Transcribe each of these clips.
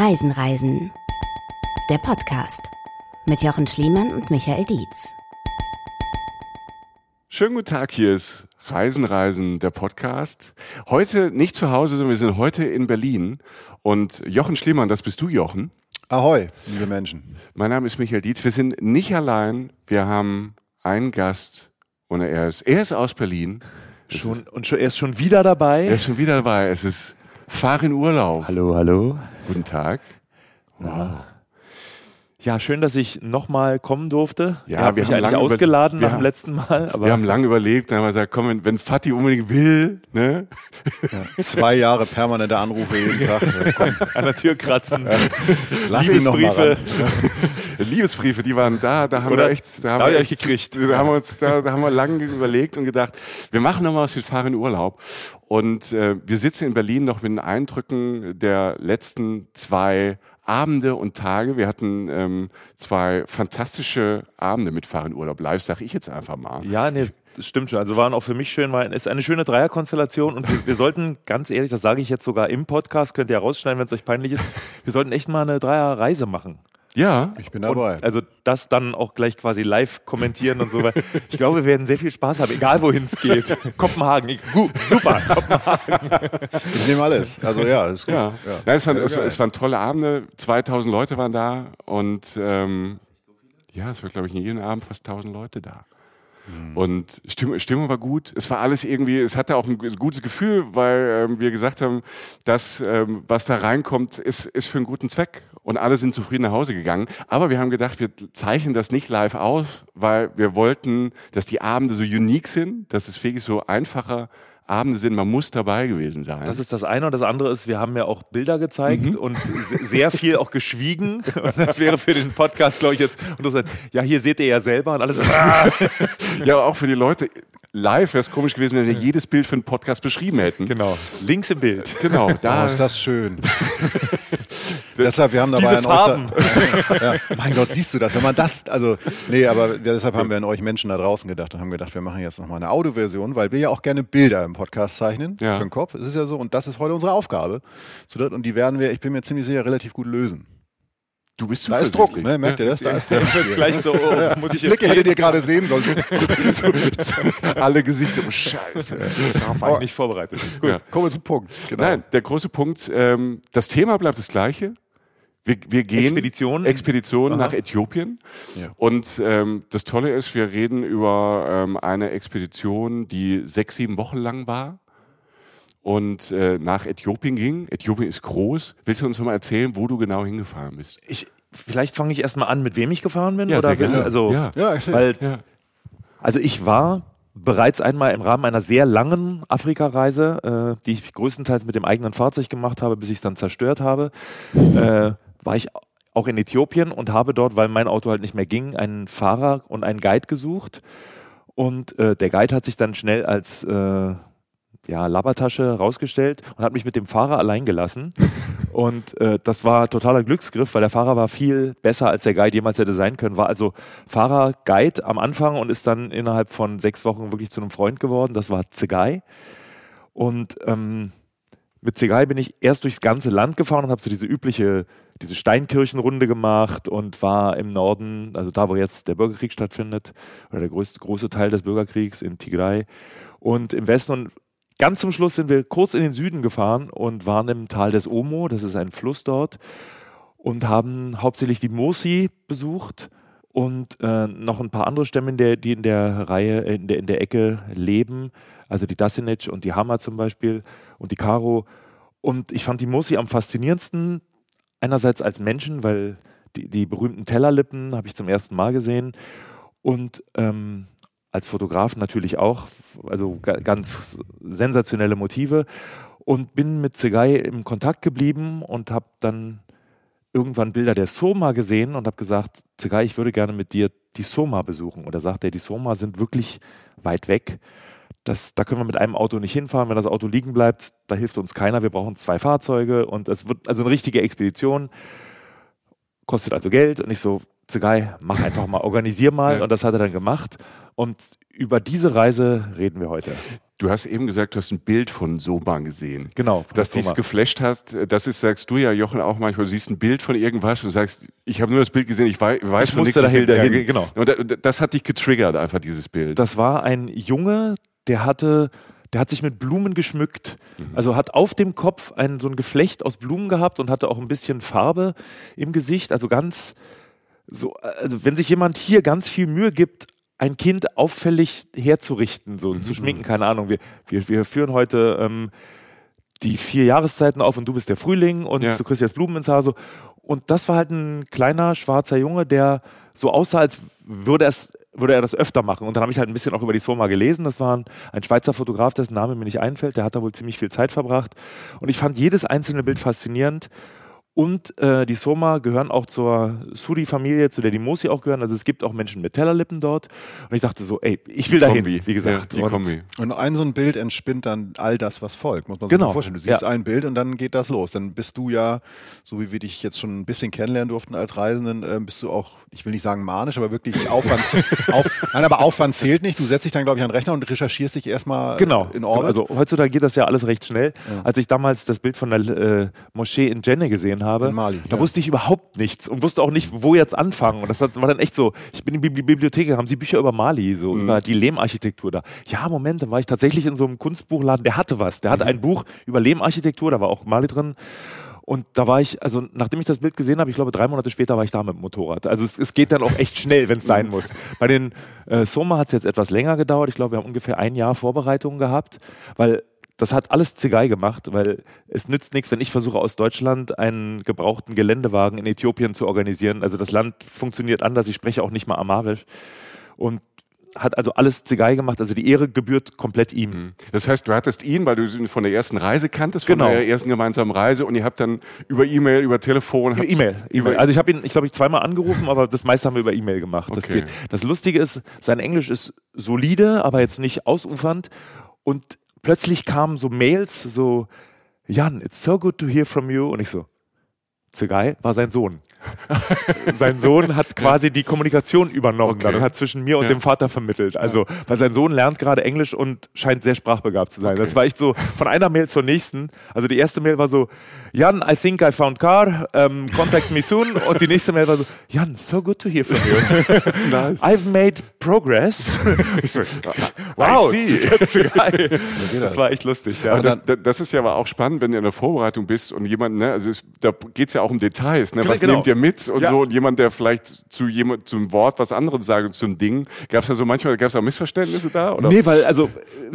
Reisen, Reisen. Der Podcast mit Jochen Schliemann und Michael Dietz. Schönen guten Tag, hier ist Reisen, Reisen, der Podcast. Heute nicht zu Hause, sondern wir sind heute in Berlin. Und Jochen Schliemann, das bist du, Jochen. Ahoi, liebe Menschen. Mein Name ist Michael Dietz. Wir sind nicht allein. Wir haben einen Gast und er ist, er ist aus Berlin. Schon, und schon, er ist schon wieder dabei. Er ist schon wieder dabei. Es ist Fahr in Urlaub. Hallo, hallo. Guten Tag. Wow. Ja, schön, dass ich nochmal kommen durfte. Ja, habt wir mich haben eigentlich ausgeladen wir nach dem haben- letzten Mal. Aber Wir haben lange überlegt, dann haben wir gesagt, komm, wenn, wenn Fatih unbedingt will, ne? Zwei Jahre permanente Anrufe jeden Tag. Ja, an der Tür kratzen. lass ihn noch mal Liebesbriefe. ran. Liebesbriefe, die waren da, da haben Oder wir echt, da haben da wir echt gekriegt. Da haben wir uns, da, da haben wir lange überlegt und gedacht, wir machen noch mal was, wir fahren in Urlaub. Und äh, wir sitzen in Berlin noch mit den Eindrücken der letzten zwei Abende und Tage. Wir hatten ähm, zwei fantastische Abende mit Fahren Urlaub live, sag ich jetzt einfach mal. Ja, nee, das stimmt schon. Also waren auch für mich schön, weil es ist eine schöne Dreierkonstellation und wir, sollten, ganz ehrlich, das sage ich jetzt sogar im Podcast, könnt ihr rausschneiden, wenn es euch peinlich ist, wir sollten echt mal eine Dreierreise machen. Ja, Ich bin dabei. Und also das dann auch gleich quasi live kommentieren und so. Weil ich glaube, wir werden sehr viel Spaß haben, egal wohin es geht. Kopenhagen, ich, gut, super. Ich nehme alles. Also ja, ist gut. Ja, Nein, es, waren, Ja, es, es waren tolle Abende. 2000 Leute waren da und ähm, ja, es war glaube ich jeden Abend fast 1000 Leute da. Und Stimmung, Stimmung war gut. Es war alles irgendwie, es hatte auch ein gutes Gefühl, weil ähm, wir gesagt haben, dass ähm, was da reinkommt, ist, ist für einen guten Zweck. Und alle sind zufrieden nach Hause gegangen. Aber wir haben gedacht, wir zeichnen das nicht live aus, weil wir wollten, dass die Abende so unique sind, dass es wirklich so einfache Abende sind. Man muss dabei gewesen sein. Das ist das eine und das andere ist, wir haben ja auch Bilder gezeigt und se- sehr viel auch geschwiegen. Und das wäre für den Podcast, glaube ich, jetzt. Und du sagst, ja, hier seht ihr ja selber und alles. Ja, aber auch für die Leute live wäre es komisch gewesen, wenn wir jedes Bild für einen Podcast beschrieben hätten. genau. Links im Bild. Genau, Oh, da. ist das schön. deshalb, wir haben dabei Diese Farben. Äußer- ja, mein Gott, siehst du das? Wenn man das, also, nee, aber ja, deshalb haben wir an euch Menschen da draußen gedacht und haben gedacht, wir machen jetzt nochmal eine Audioversion, weil wir ja auch gerne Bilder im Podcast zeichnen Ja. für den Kopf. Es ist ja so und das ist heute unsere Aufgabe. Zu. Und die werden wir, ich bin mir ziemlich sicher, relativ gut lösen. Du bist Da ist Druck, ne? Merkt ihr das? Da ist Druck. Jetzt gleich so, oh, muss ich Die jetzt Blicke hättet ihr reden? gerade sehen sollen. So, Alle Gesichter, oh Scheiße. Darauf war ich nicht vorbereitet. Gut. Ja. kommen wir zum Punkt. Genau. Nein, der große Punkt, ähm, das Thema bleibt das gleiche. Wir, wir gehen Expedition? Expedition nach Äthiopien. Ja. Und ähm, das Tolle ist, wir reden über ähm, eine Expedition, die sechs, sieben Wochen lang war und äh, nach Äthiopien ging. Äthiopien ist groß. Willst du uns mal erzählen, wo du genau hingefahren bist? Ich, vielleicht fange ich erstmal an, mit wem ich gefahren bin. Ja, oder sehr gerne. Also, Ja. Ja, weil, Ja. also ich war bereits einmal im Rahmen einer sehr langen Afrikareise, äh, die ich größtenteils mit dem eigenen Fahrzeug gemacht habe, bis ich es dann zerstört habe, äh, war ich auch in Äthiopien und habe dort, weil mein Auto halt nicht mehr ging, einen Fahrer und einen Guide gesucht. Und äh, der Guide hat sich dann schnell als äh, ja, Labertasche rausgestellt und hat mich mit dem Fahrer allein gelassen. Und äh, das war totaler Glücksgriff, weil der Fahrer war viel besser, als der Guide jemals hätte sein können. War also Fahrer, Guide am Anfang und ist dann innerhalb von sechs Wochen wirklich zu einem Freund geworden. Das war Zegai. Und ähm, mit Zegai bin ich erst durchs ganze Land gefahren und habe so diese übliche, diese Steinkirchenrunde gemacht und war im Norden, also da, wo jetzt der Bürgerkrieg stattfindet, oder der größte große Teil des Bürgerkriegs in Tigray. Und im Westen und ganz zum Schluss sind wir kurz in den Süden gefahren und waren im Tal des Omo, das ist ein Fluss dort, und haben hauptsächlich die Mosi besucht und äh, noch ein paar andere Stämme, der, die in der Reihe, äh, in der, in der Ecke leben, also die Dasinec und die Hama zum Beispiel und die Karo. Und ich fand die Mosi am faszinierendsten, einerseits als Menschen, weil die, die berühmten Tellerlippen habe ich zum ersten Mal gesehen und ähm, als Fotograf natürlich auch, also ga- ganz sensationelle Motive und bin mit Zegai im Kontakt geblieben und habe dann irgendwann Bilder der Soma gesehen und habe gesagt, Zegai, ich würde gerne mit dir die Soma besuchen. Da sagt er, die Soma sind wirklich weit weg. Das, da können wir mit einem Auto nicht hinfahren. Wenn das Auto liegen bleibt, da hilft uns keiner. Wir brauchen zwei Fahrzeuge und es wird also eine richtige Expedition. Kostet also Geld. Und ich so, Zegai, mach einfach mal, organisier mal. Ja. Und das hat er dann gemacht. Und über diese Reise reden wir heute. Du hast eben gesagt, du hast ein Bild von Soba gesehen. Genau. Dass dich geflasht hast, das ist, sagst du ja, Jochen, auch manchmal, du siehst ein Bild von irgendwas und sagst, ich habe nur das Bild gesehen, ich weiß, weiß Ich von musste nichts. dahin, Ja, genau. Und da- das hat dich getriggert, einfach dieses Bild. Das war ein Junge, der hatte, der hat sich mit Blumen geschmückt. Also hat auf dem Kopf ein, so ein Geflecht aus Blumen gehabt und hatte auch ein bisschen Farbe im Gesicht. Also ganz so, also wenn sich jemand hier ganz viel Mühe gibt, ein Kind auffällig herzurichten, so zu schminken, keine Ahnung. Wir, wir, wir führen heute ähm, die vier Jahreszeiten auf und du bist der Frühling und Ja. du kriegst jetzt Blumen ins Haar. So. Und das war halt ein kleiner schwarzer Junge, der so aussah, als würde, würde er das öfter machen. Und dann habe ich halt ein bisschen auch über die Soma gelesen. Das war ein, ein Schweizer Fotograf, dessen Name mir nicht einfällt. Der hat da wohl ziemlich viel Zeit verbracht. Und ich fand jedes einzelne Bild faszinierend. Und äh, die Soma gehören auch zur Suri-Familie, zu der die Mosi auch gehören. Also es gibt auch Menschen mit Tellerlippen dort. Und ich dachte so, ey, ich will dahin, Kombi. wie gesagt. Ja, die Und- Kombi. Und ein so ein Bild entspinnt dann all das, was folgt, muss man sich Genau. vorstellen. Du siehst Ja. ein Bild und dann geht das los. Dann bist du ja, so wie wir dich jetzt schon ein bisschen kennenlernen durften als Reisenden, ähm, bist du auch, ich will nicht sagen manisch, aber wirklich Aufwand, auf, nein, aber Aufwand zählt nicht. Du setzt dich dann, glaube ich, an den Rechner und recherchierst dich erstmal Genau. in Orbit. Also heutzutage geht das ja alles recht schnell. Als ich damals das Bild von der äh, Moschee in Jenne gesehen habe, In Mali, da ja. wusste ich überhaupt nichts und wusste auch nicht, wo jetzt anfangen. Und das war dann echt so, ich bin in die Bibli- Bibliothek, haben sie Bücher über Mali, so Mhm. über die Lehmarchitektur da. Ja, Moment, dann war ich tatsächlich in so einem Kunstbuchladen, der hatte was. Der hatte Mhm. ein Buch über Lehmarchitektur, da war auch Mali drin. Und da war ich, also nachdem ich das Bild gesehen habe, ich glaube drei Monate später war ich da mit dem Motorrad. Also es, es geht dann auch echt schnell, wenn es sein muss. Bei den äh, Soma hat es jetzt etwas länger gedauert. Ich glaube, wir haben ungefähr ein Jahr Vorbereitungen gehabt, weil das hat alles Zigei gemacht, weil es nützt nichts, wenn ich versuche aus Deutschland einen gebrauchten Geländewagen in Äthiopien zu organisieren. Also das Land funktioniert anders, ich spreche auch nicht mal Amarisch. Und hat also alles Zigei gemacht, also die Ehre gebührt komplett ihm. Das heißt, du hattest ihn, weil du ihn von der ersten Reise kanntest, von Genau. der ersten gemeinsamen Reise und ihr habt dann über E-Mail, über Telefon... Über E-Mail. E also ich habe ihn, ich glaube, ich zweimal angerufen, aber das meiste haben wir über E-Mail gemacht. Das, Okay. geht. das Lustige ist, sein Englisch ist solide, aber jetzt nicht ausufernd. Und plötzlich kamen so Mails, so, Jan, it's so good to hear from you. Und ich so, Zigei war sein Sohn. Sein Sohn hat quasi die Kommunikation übernommen Okay. dann und hat zwischen mir und Ja. dem Vater vermittelt. Also, weil sein Sohn lernt gerade Englisch und scheint sehr sprachbegabt zu sein. Das war echt so von einer Mail zur nächsten. Also die erste Mail war so, Jan, I think I found car, um, contact me soon. Und die nächste Mail war so, Jan, so good to hear from you. Nice. I've made progress. ich so, wow, das war echt lustig. Ja. Aber das, das- das ist ja aber auch spannend, wenn du in der Vorbereitung bist und jemand, ne, also es, da geht es ja auch um Details, ne, was Genau. nehmt ihr mit und Ja. so und jemand, der vielleicht zu jemand zum Wort was anderes sagt und zum Ding, gab es da so manchmal, gab es da Missverständnisse da? Oder? Nee, weil also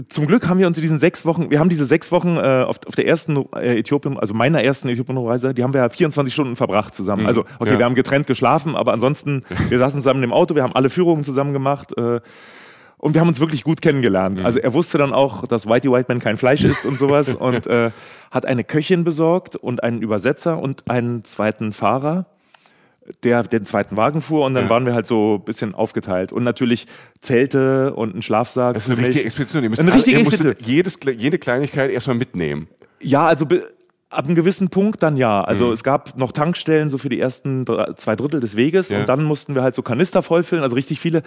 zum Glück haben wir uns in diesen sechs Wochen, wir haben diese sechs Wochen äh, auf, auf der ersten äh, Äthiopien, also meiner ersten Äthiopien-Reise, die haben wir ja 24 Stunden verbracht zusammen. Also okay, ja. wir haben getrennt geschlafen, aber ansonsten, wir saßen zusammen im Auto, wir haben alle Führungen zusammen gemacht. Äh, und wir haben uns wirklich gut kennengelernt. Also er wusste dann auch, dass Whitey White Man kein Fleisch isst und sowas und äh, hat eine Köchin besorgt und einen Übersetzer und einen zweiten Fahrer der den zweiten Wagen fuhr und dann Ja. waren wir halt so ein bisschen aufgeteilt. Und natürlich Zelte und ein Schlafsack. Das ist eine für mich. richtige Expedition. Ihr müsst Eine alle- richtige ihr Expedition. Jedes, jede Kleinigkeit erstmal mitnehmen. Ja, also ab einem gewissen Punkt dann ja. Also es gab noch Tankstellen so für die ersten drei, zwei Drittel des Weges Ja. und dann mussten wir halt so Kanister vollfüllen, also richtig viele.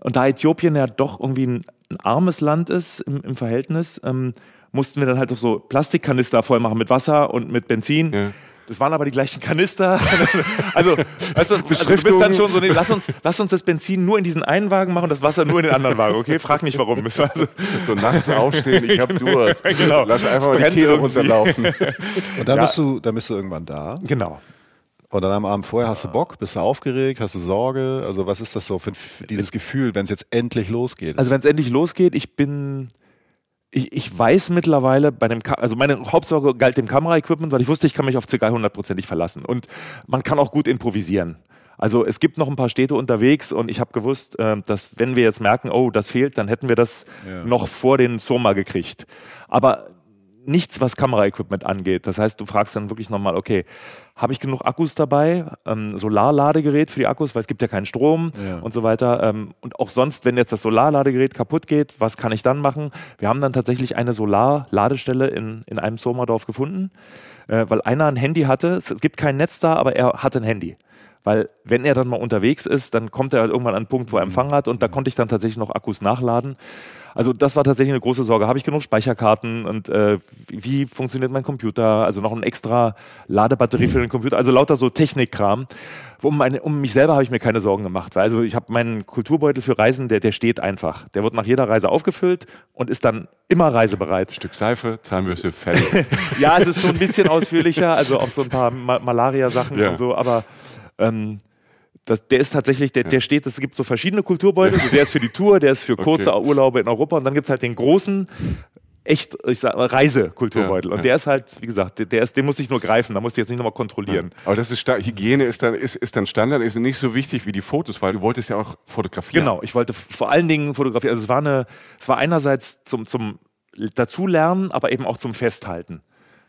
Und da Äthiopien ja doch irgendwie ein, ein armes Land ist im, im Verhältnis, ähm, mussten wir dann halt auch so Plastikkanister voll machen mit Wasser und mit Benzin. Ja. Das waren aber die gleichen Kanister. also, weißt du, also du bist dann schon so, nee, lass uns, lass uns das Benzin nur in diesen einen Wagen machen, das Wasser nur in den anderen Wagen, okay? Frag nicht warum. War so, nachts aufstehen, ich hab Durst. Genau. Lass einfach mal die Kehle irgendwie. runterlaufen. Und dann, Ja. bist du, dann bist du irgendwann da. genau. Und dann am Abend vorher hast du Bock, bist du aufgeregt, hast du Sorge? Also was ist das so für dieses Gefühl, wenn es jetzt endlich losgeht? Also wenn es endlich losgeht, ich bin, ich, ich weiß mittlerweile bei dem, Ka also meine Hauptsorge galt dem Kameraequipment, weil ich wusste, ich kann mich auf ca. hundertprozentig verlassen und man kann auch gut improvisieren. Also es gibt noch ein paar Städte unterwegs und ich habe gewusst, äh, dass wenn wir jetzt merken, oh, das fehlt, dann hätten wir das Ja. noch vor den Soma gekriegt. Aber nichts, was Kameraequipment angeht. Das heißt, du fragst dann wirklich nochmal, okay, habe ich genug Akkus dabei? Ähm, Solarladegerät für die Akkus, weil es gibt ja keinen Strom Ja. und so weiter. Ähm, und auch sonst, wenn jetzt das Solarladegerät kaputt geht, was kann ich dann machen? Wir haben dann tatsächlich eine Solarladestelle in, in einem Somerdorf gefunden, äh, weil einer ein Handy hatte. Es gibt kein Netz da, aber er hatte ein Handy. Weil wenn er dann mal unterwegs ist, dann kommt er halt irgendwann an einen Punkt, wo er Empfang hat und da konnte ich dann tatsächlich noch Akkus nachladen. Also das war tatsächlich eine große Sorge. Habe ich genug Speicherkarten und äh, wie funktioniert mein Computer? Also noch ein extra Ladebatterie für den Computer. Also lauter so Technikkram. Um, meine, um mich selber habe ich mir keine Sorgen gemacht. Weil also ich habe meinen Kulturbeutel für Reisen, der, der steht einfach. Der wird nach jeder Reise aufgefüllt und ist dann immer reisebereit. Stück Seife, Zahnbürste, Fell. ja, es ist schon ein bisschen ausführlicher, also auch so ein paar Ma Malaria-Sachen ja. und so, aber ähm, das, der ist tatsächlich, der, der steht, es gibt so verschiedene Kulturbeutel. Der ist für die Tour, der ist für kurze okay. Urlaube in Europa und dann gibt es halt den großen, echt, ich sag Reisekulturbeutel. Ja, und der ist halt, wie gesagt, der, der ist, den muss ich nur greifen, da muss ich jetzt nicht nochmal kontrollieren. Ja. Aber das ist Hygiene ist dann, ist, ist dann Standard, ist nicht so wichtig wie die Fotos, weil du wolltest ja auch fotografieren. Genau, ich wollte vor allen Dingen fotografieren. Also es war eine, es war einerseits zum, zum Dazulernen, aber eben auch zum Festhalten.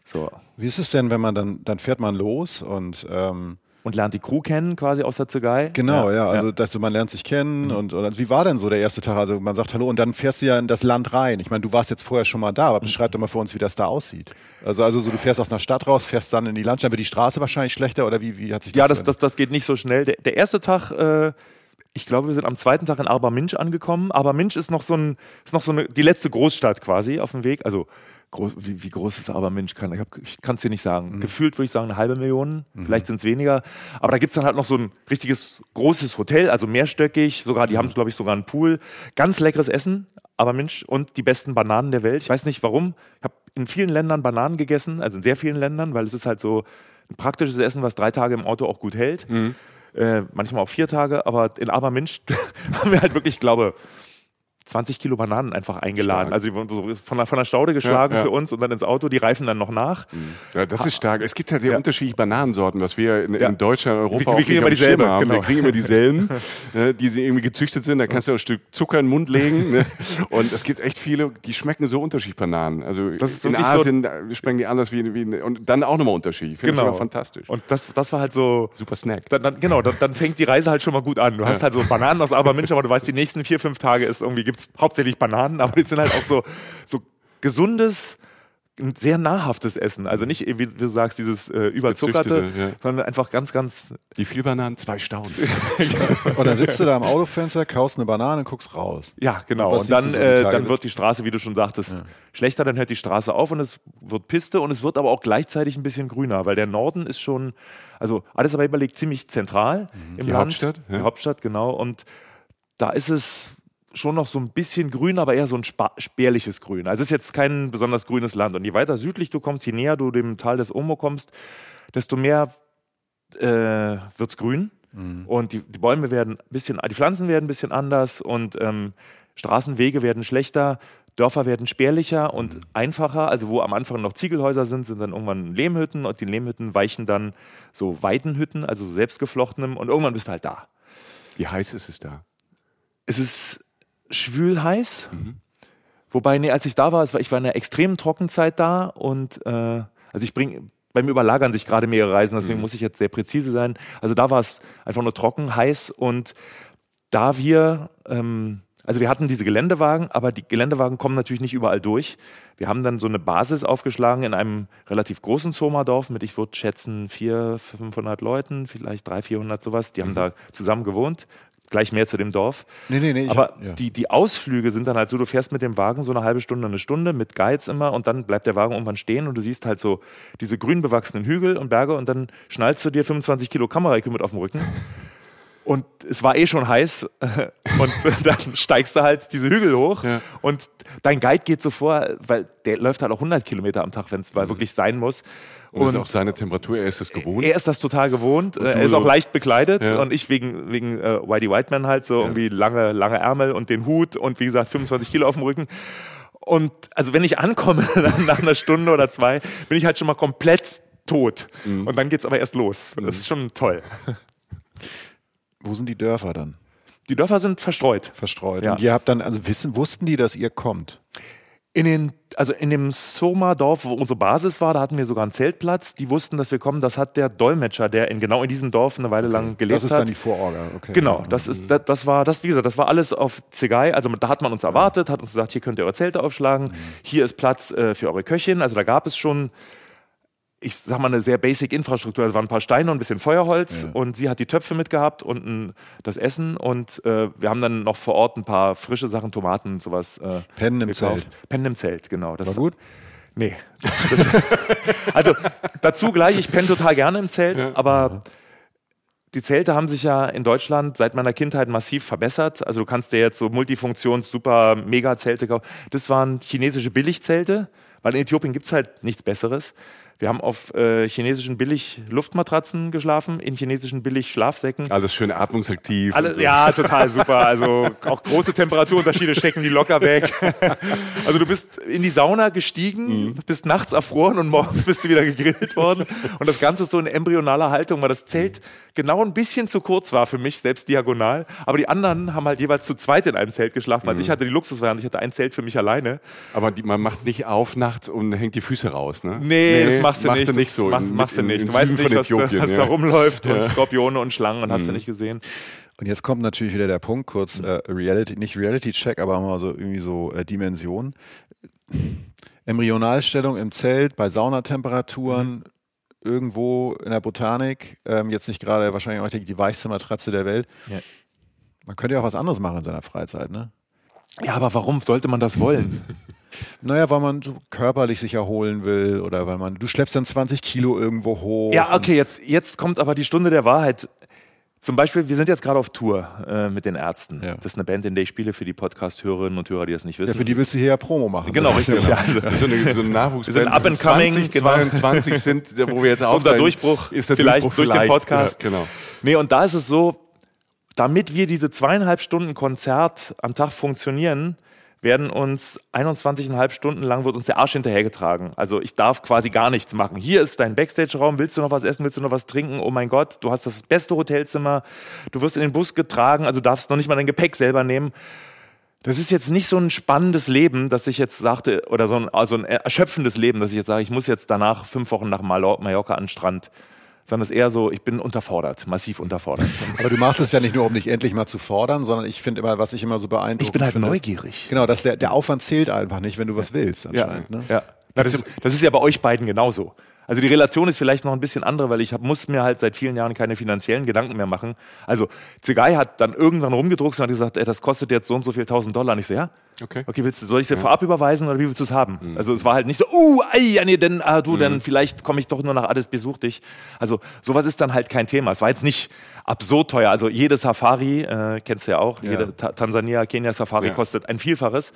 So. Wie ist es denn, wenn man dann, dann fährt man los und ähm und lernt die Crew kennen quasi aus der Zügei. Genau, ja, ja also dass man lernt sich kennen mhm. und, und, wie war denn so der erste Tag? Also man sagt Hallo und dann fährst du ja in das Land rein. Ich meine, du warst jetzt vorher schon mal da, aber beschreib doch mal für uns, wie das da aussieht. Also, also so, du fährst aus einer Stadt raus, fährst dann in die Landschaft, wird die Straße wahrscheinlich schlechter oder wie, wie hat sich das Ja, das, das, das geht nicht so schnell. Der, der erste Tag äh, ich glaube, wir sind am zweiten Tag in Arba-Minch angekommen. Arba-Minch ist noch so ein, ist noch so eine, die letzte Großstadt quasi auf dem Weg. Also groß, wie, wie, groß ist aber Mensch kann. Ich, ich kann es dir nicht sagen. Mhm. Gefühlt würde ich sagen eine halbe Million, mhm. vielleicht sind es weniger. Aber da gibt es dann halt noch so ein richtiges großes Hotel, also mehrstöckig. Sogar, die mhm. haben, glaube ich, sogar einen Pool. Ganz leckeres Essen, aber Mensch, und die besten Bananen der Welt. Ich weiß nicht warum. Ich habe in vielen Ländern Bananen gegessen, also in sehr vielen Ländern, weil es ist halt so ein praktisches Essen, was drei Tage im Auto auch gut hält. Mhm. Äh, manchmal auch vier Tage, aber in Aberminch haben wir halt wirklich, glaube ich, 20 Kilo Bananen einfach eingeladen. Stark. Also von der, von der Staude geschlagen ja, ja. für uns und dann ins Auto, die reifen dann noch nach. Mhm. Ja, das ist stark. Es gibt halt sehr ja. unterschiedliche Bananensorten, was wir in, in Deutschland, Europa wir, wir kriegen immer dieselben. Haben. Genau. Wir kriegen immer dieselben, ne, die sie irgendwie gezüchtet sind. Da kannst du auch ein Stück Zucker in den Mund legen. Ne? Und es gibt echt viele, die schmecken so unterschiedlich Bananen. Also in Asien so schmecken die anders wie, wie und dann auch nochmal unterschiedlich. Finde genau. ich fantastisch. Und das, das war halt so super Snack. Dann, dann, genau, dann, dann, fängt die Reise halt schon mal gut an. Du hast halt so Bananen aus Aberminch, aber du weißt, die nächsten vier, fünf Tage ist irgendwie gibt's hauptsächlich Bananen aber die sind halt auch so, so gesundes, ein sehr nahrhaftes Essen. Also nicht, wie du sagst, dieses äh, überzuckerte, ja. sondern einfach ganz, ganz. Wie viel Bananen? Zwei Staunen. und dann sitzt du da am Autofenster, kaust eine Banane und guckst raus. Ja, genau. Und, und dann, so äh, dann wird die Straße, wie du schon sagtest, ja. schlechter, dann hört die Straße auf und es wird Piste und es wird aber auch gleichzeitig ein bisschen grüner, weil der Norden ist schon, also alles aber überlegt, ziemlich zentral mhm. im die Land. Hauptstadt? Ja. Die Hauptstadt, genau. Und da ist es schon noch so ein bisschen grün, aber eher so ein spärliches Grün. Also es ist jetzt kein besonders grünes Land. Und je weiter südlich du kommst, je näher du dem Tal des Omo kommst, desto mehr äh, wird es grün. Mhm. Und die, die, Bäume werden ein bisschen, die Pflanzen werden ein bisschen anders und ähm, Straßenwege werden schlechter. Dörfer werden spärlicher und mhm. einfacher. Also wo am Anfang noch Ziegelhäuser sind, sind dann irgendwann Lehmhütten und die Lehmhütten weichen dann so Weidenhütten, also selbstgeflochtenem und irgendwann bist du halt da. Wie heiß ist es da? Es ist schwül heiß. Mhm. Wobei, nee, als ich da war, war, ich war in einer extremen Trockenzeit da und äh, also ich bringe, bei mir überlagern sich gerade mehrere Reisen, deswegen mhm. muss ich jetzt sehr präzise sein. Also da war es einfach nur trocken, heiß und da wir, ähm, also wir hatten diese Geländewagen, aber die Geländewagen kommen natürlich nicht überall durch. Wir haben dann so eine Basis aufgeschlagen in einem relativ großen Zomerdorf mit, ich würde schätzen, 400, 500 Leuten, vielleicht 300, 400 sowas. Die haben mhm. da zusammen gewohnt, gleich mehr zu dem Dorf. Nee, nee, nee. Aber hab, ja. die, die Ausflüge sind dann halt so, du fährst mit dem Wagen so eine halbe Stunde, eine Stunde mit Guides immer und dann bleibt der Wagen irgendwann stehen und du siehst halt so diese grün bewachsenen Hügel und Berge und dann schnallst du dir 25 Kilo Kameraequipment auf den Rücken. Und es war eh schon heiß und dann steigst du halt diese Hügel hoch ja. und dein Guide geht so vor, weil der läuft halt auch 100 Kilometer am Tag, wenn es mhm. wirklich sein muss. Und, und ist auch seine Temperatur, er ist es gewohnt. Er ist das total gewohnt. Er ist auch leicht bekleidet ja. und ich wegen, wegen äh, Whitey Whiteman halt so ja. irgendwie lange, lange Ärmel und den Hut und wie gesagt 25 Kilo auf dem Rücken. Und also wenn ich ankomme nach einer Stunde oder zwei, bin ich halt schon mal komplett tot. Mhm. Und dann geht es aber erst los. Das ist schon toll. Wo sind die Dörfer dann? Die Dörfer sind verstreut. Verstreut. Ja. Und ihr habt dann, also wissen, wussten die, dass ihr kommt? In den, also in dem Soma-Dorf, wo unsere Basis war, da hatten wir sogar einen Zeltplatz. Die wussten, dass wir kommen. Das hat der Dolmetscher, der in, genau in diesem Dorf eine Weile lang gelebt hat. Das ist hat. dann die Vororga, okay. Genau, das ist, das, das, war, das, wie gesagt, das war alles auf Zigai. Also da hat man uns erwartet, hat uns gesagt, hier könnt ihr eure Zelte aufschlagen, mhm. hier ist Platz äh, für eure Köchin. Also da gab es schon ich sag mal, eine sehr basic Infrastruktur. Es waren ein paar Steine und ein bisschen Feuerholz ja. und sie hat die Töpfe mitgehabt und ein, das Essen und äh, wir haben dann noch vor Ort ein paar frische Sachen, Tomaten und sowas. Äh, Pennen im gekauft. Zelt. Pennen im Zelt, genau. Das War gut? Nee. Das, also dazu gleich, ich penne total gerne im Zelt, ja. aber die Zelte haben sich ja in Deutschland seit meiner Kindheit massiv verbessert. Also du kannst dir jetzt so Multifunktions-, super Mega-Zelte kaufen. Das waren chinesische Billigzelte, weil in Äthiopien gibt es halt nichts Besseres. Wir haben auf äh, chinesischen Billig-Luftmatratzen geschlafen, in chinesischen Billig-Schlafsäcken. Alles schön atmungsaktiv. Alles, so. Ja, total super. Also auch große Temperaturunterschiede stecken die locker weg. Also du bist in die Sauna gestiegen, mhm. bist nachts erfroren und morgens bist du wieder gegrillt worden. Und das Ganze ist so in embryonaler Haltung, weil das Zelt genau ein bisschen zu kurz war für mich, selbst diagonal. Aber die anderen haben halt jeweils zu zweit in einem Zelt geschlafen. Also ich hatte die Luxusvariante, ich hatte ein Zelt für mich alleine. Aber die, man macht nicht auf nachts und hängt die Füße raus, ne? Nee, nee das machst du nicht. nicht so. Mach, machst du nicht. Du weißt nicht, was, da, was ja. da rumläuft ja. und Skorpione und Schlangen und mhm. hast du nicht gesehen. Und jetzt kommt natürlich wieder der Punkt, kurz äh, Reality, nicht Reality-Check, aber mal so irgendwie so äh, Dimension. Embryonalstellung im Zelt bei Saunatemperaturen, mhm irgendwo in der Botanik, ähm, jetzt nicht gerade wahrscheinlich auch die weichste Matratze der Welt. Ja. Man könnte ja auch was anderes machen in seiner Freizeit, ne? Ja, aber warum sollte man das wollen? Naja, weil man so körperlich sich erholen will oder weil man, du schleppst dann 20 Kilo irgendwo hoch. Ja, okay, jetzt, jetzt kommt aber die Stunde der Wahrheit. Zum Beispiel, wir sind jetzt gerade auf Tour äh, mit den Ärzten. Ja. Das ist eine Band, in der ich spiele für die Podcast-Hörerinnen und Hörer, die das nicht wissen. Ja, für die willst du hier ja Promo machen. Genau, richtig. Ja, also, so eine, so eine Nachwuchsband. Wir sind up and coming. 20, genau. 22 sind, wo wir jetzt auch unser Durchbruch. Ist der vielleicht Durchbruch durch vielleicht. den Podcast. Ja, genau. Nee, und da ist es so, damit wir diese zweieinhalb Stunden Konzert am Tag funktionieren, werden uns 21,5 Stunden lang wird uns der Arsch hinterhergetragen. Also ich darf quasi gar nichts machen. Hier ist dein Backstage-Raum. Willst du noch was essen? Willst du noch was trinken? Oh mein Gott, du hast das beste Hotelzimmer. Du wirst in den Bus getragen. Also darfst noch nicht mal dein Gepäck selber nehmen. Das ist jetzt nicht so ein spannendes Leben, dass ich jetzt sagte, oder so ein, also ein erschöpfendes Leben, dass ich jetzt sage, ich muss jetzt danach fünf Wochen nach Mallorca an den Strand sondern es ist eher so, ich bin unterfordert, massiv unterfordert. Aber du machst es ja nicht nur, um dich endlich mal zu fordern, sondern ich finde immer, was ich immer so beeindruckend Ich bin halt finde, neugierig. Genau, dass der, der Aufwand zählt einfach nicht, wenn du was willst anscheinend. Ja, ne? ja. Das, ist, das ist ja bei euch beiden genauso. Also die Relation ist vielleicht noch ein bisschen andere, weil ich hab, muss mir halt seit vielen Jahren keine finanziellen Gedanken mehr machen. Also Zigai hat dann irgendwann rumgedruckt und hat gesagt, ey, das kostet jetzt so und so viel tausend Dollar. Und ich so, ja, okay, okay willst du, soll ich es dir ja. vorab überweisen oder wie willst du es haben? Mhm. Also es war halt nicht so, uh, ey, ja, nee, denn, ah, du, mhm. dann vielleicht komme ich doch nur nach alles, besuch dich. Also sowas ist dann halt kein Thema. Es war jetzt nicht absurd teuer. Also jede Safari, äh, kennst du ja auch, ja. jede Ta Tansania, Kenia Safari ja. kostet ein Vielfaches.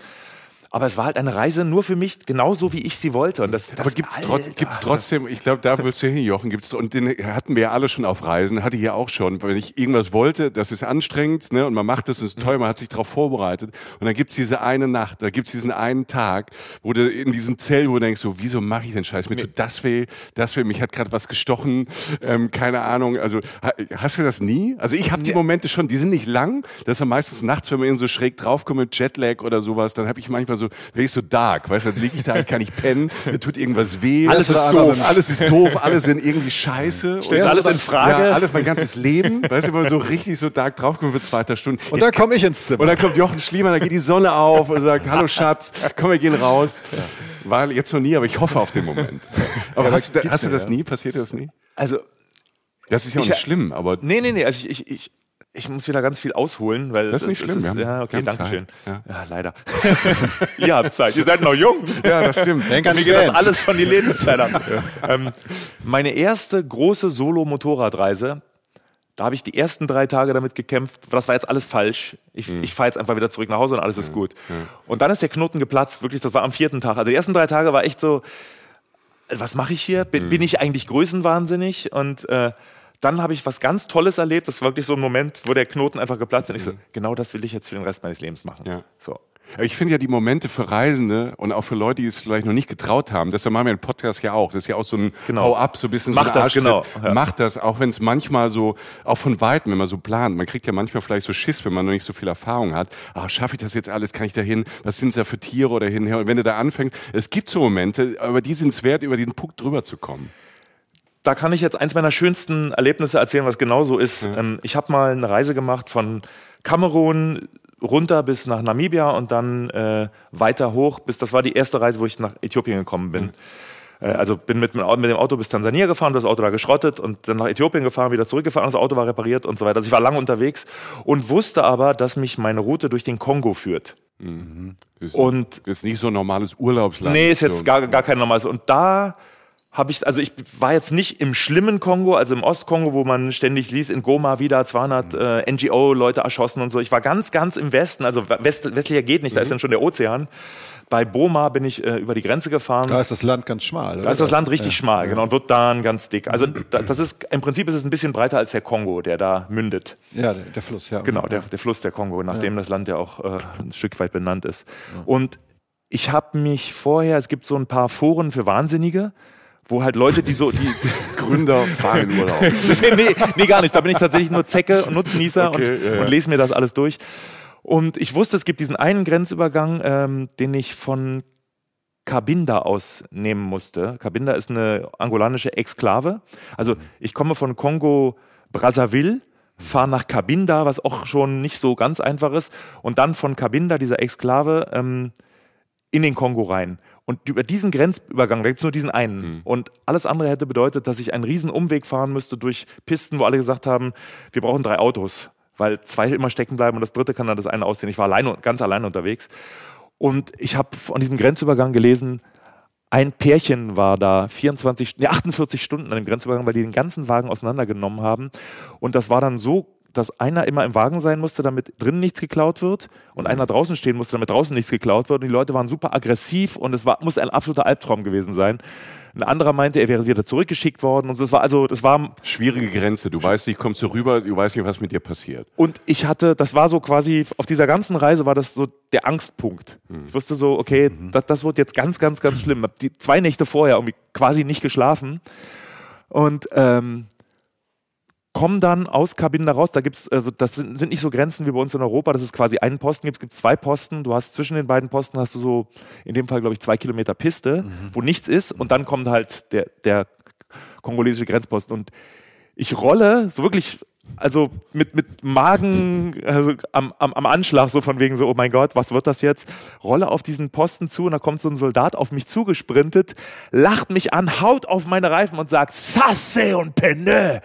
Aber es war halt eine Reise nur für mich, genauso wie ich sie wollte. Und das, das Aber gibt es trotz, trotzdem, ich glaube, da willst du hin, Jochen, gibt's, und den hatten wir ja alle schon auf Reisen, hatte ich ja auch schon. Wenn ich irgendwas wollte, das ist anstrengend, ne, und man macht das, ist toll, man hat sich darauf vorbereitet. Und dann gibt's diese eine Nacht, da gibt's diesen einen Tag, wo du in diesem Zelt, wo du denkst, so, wieso mache ich den Scheiß? Mir tut das weh, das weh, mich hat gerade was gestochen, ähm, keine Ahnung. Also, hast du das nie? Also ich habe die Momente schon, die sind nicht lang, das ist ja meistens nachts, wenn man in so schräg draufkommt mit Jetlag oder sowas, dann habe ich manchmal so, wenn ich so da dark, weißt du, dann liege ich da, ich kann nicht pennen, mir tut irgendwas weh. Alles ist doof, alles ist doof, alle sind irgendwie scheiße. Stellst alles in Frage? Ja, alles, mein ganzes Leben, weißt du, immer so richtig so dark draufkommen für zweiter Stunde. Und dann komme ich ins Zimmer. Und dann kommt Jochen Schliemann, dann geht die Sonne auf und sagt, hallo Schatz, komm, wir gehen raus. War jetzt noch nie, aber ich hoffe auf den Moment. Aber ja, hast, hast du das nie? Passiert dir das nie? Also, das ist ja auch nicht schlimm, aber. Nee, nee, nee. Also ich, ich, ich, ich muss wieder ganz viel ausholen, weil das ist nicht das, schlimm. Ist, ja, okay, danke schön. Ja. ja. leider. ihr habt Zeit, ihr seid noch jung. Ja, das stimmt. Denk an Mir geht das alles von die Lebenszeit ab. Ja. Ähm, meine erste große Solo-Motorradreise, da habe ich die ersten drei Tage damit gekämpft. Das war jetzt alles falsch. Ich, mhm. ich fahre jetzt einfach wieder zurück nach Hause und alles ist gut. Und dann ist der Knoten geplatzt. Wirklich, das war am vierten Tag. Also die ersten drei Tage war echt so, was mache ich hier? Bin, mhm. bin ich eigentlich größenwahnsinnig? Und äh, dann habe ich was ganz Tolles erlebt. Das war wirklich so ein Moment, wo der Knoten einfach geplatzt ist. Und ich so, mhm. genau das will ich jetzt für den Rest meines Lebens machen. Ja. So. Ich finde ja die Momente für Reisende und auch für Leute, die es vielleicht noch nicht getraut haben, deshalb machen wir den Podcast ja auch. Das ist ja auch so ein genau. Hau-up, so ein bisschen Macht so das, genau. Ja. Macht das, auch wenn es manchmal so, auch von Weitem, wenn man so plant. Man kriegt ja manchmal vielleicht so Schiss, wenn man noch nicht so viel Erfahrung hat. Ah, schaffe ich das jetzt alles? Kann ich da hin? Was sind es da für Tiere oder hinher? Und wenn du da anfängst, es gibt so Momente, aber die sind es wert, über den Punkt drüber zu kommen da kann ich jetzt eins meiner schönsten Erlebnisse erzählen, was genau so ist. Mhm. Ähm, ich habe mal eine Reise gemacht von Kamerun runter bis nach Namibia und dann äh, weiter hoch bis das war die erste Reise, wo ich nach Äthiopien gekommen bin. Mhm. Äh, also bin mit, mit dem Auto bis Tansania gefahren, das Auto da geschrottet und dann nach Äthiopien gefahren, wieder zurückgefahren, das Auto war repariert und so weiter. Also ich war lange unterwegs und wusste aber, dass mich meine Route durch den Kongo führt. Ist, Und- ist nicht so ein normales Urlaubsland. Nee, ist jetzt gar, gar kein normales. Und da habe ich, also ich war jetzt nicht im schlimmen Kongo, also im Ostkongo, wo man ständig liest, in Goma wieder 200 äh, NGO-Leute erschossen und so. Ich war ganz, ganz im Westen, also West, westlicher geht nicht, da ist dann schon der Ozean. Bei Boma bin ich äh, über die Grenze gefahren. Da ist das Land ganz schmal. Oder? Da ist das Land richtig ja. schmal, genau, und wird dann ganz dick. Also da, das ist, im Prinzip ist es ein bisschen breiter als der Kongo, der da mündet. Ja, der, der Fluss, ja. Genau, der, der Fluss der Kongo, nachdem das Land ja auch äh, ein Stück weit benannt ist. Und ich habe mich vorher, es gibt so ein paar Foren für Wahnsinnige, wo halt Leute, die so, die, Gründer fahren in Urlaub. nee, nee, nee, gar nicht. Da bin ich tatsächlich nur Zecke und Nutznießer Okay, und, ja, ja. und lese mir das alles durch. Und ich wusste, es gibt diesen einen Grenzübergang, ähm, den ich von Cabinda aus nehmen musste. Cabinda ist eine angolanische Exklave. Also ich komme von Kongo Brazzaville, fahre nach Cabinda, was auch schon nicht so ganz einfach ist, und dann von Cabinda, dieser Exklave, ähm, in den Kongo rein. Und über diesen Grenzübergang, da gibt es nur diesen einen. Und alles andere hätte bedeutet, dass ich einen riesen Umweg fahren müsste durch Pisten, wo alle gesagt haben, wir brauchen drei Autos, weil zwei immer stecken bleiben und das dritte kann dann das eine ausziehen. Ich war alleine, ganz allein unterwegs. Und ich habe von diesem Grenzübergang gelesen, ein Pärchen war da 24, nee, 48 Stunden an dem Grenzübergang, weil die den ganzen Wagen auseinandergenommen haben. Und das war dann so, dass einer immer im Wagen sein musste, damit drinnen nichts geklaut wird und einer draußen stehen musste, damit draußen nichts geklaut wird. Und die Leute waren super aggressiv und es war, muss ein absoluter Albtraum gewesen sein. Ein anderer meinte, er wäre wieder zurückgeschickt worden und. Das war also, das war Schwierige Grenze. Du weißt nicht, kommst du rüber, du weißt nicht, was mit dir passiert. Und ich hatte, das war so quasi, auf dieser ganzen Reise war das so der Angstpunkt. Ich wusste so, okay, das, das wird jetzt ganz, ganz, ganz schlimm. Hab die zwei Nächte vorher irgendwie quasi nicht geschlafen. Und ähm, komm dann aus Kabinen raus. Da gibt's, also das sind, sind nicht so Grenzen wie bei uns in Europa, dass es quasi einen Posten gibt. Es gibt zwei Posten. Du hast zwischen den beiden Posten hast du so, in dem Fall glaube ich, zwei Kilometer Piste, wo nichts ist. Und dann kommt halt der, der kongolesische Grenzposten. Und ich rolle so wirklich, also mit, mit Magen also am, am, am Anschlag, so von wegen so, oh mein Gott, was wird das jetzt? Rolle auf diesen Posten zu und da kommt so ein Soldat auf mich zugesprintet, lacht mich an, haut auf meine Reifen und sagt, Sasse und Penne.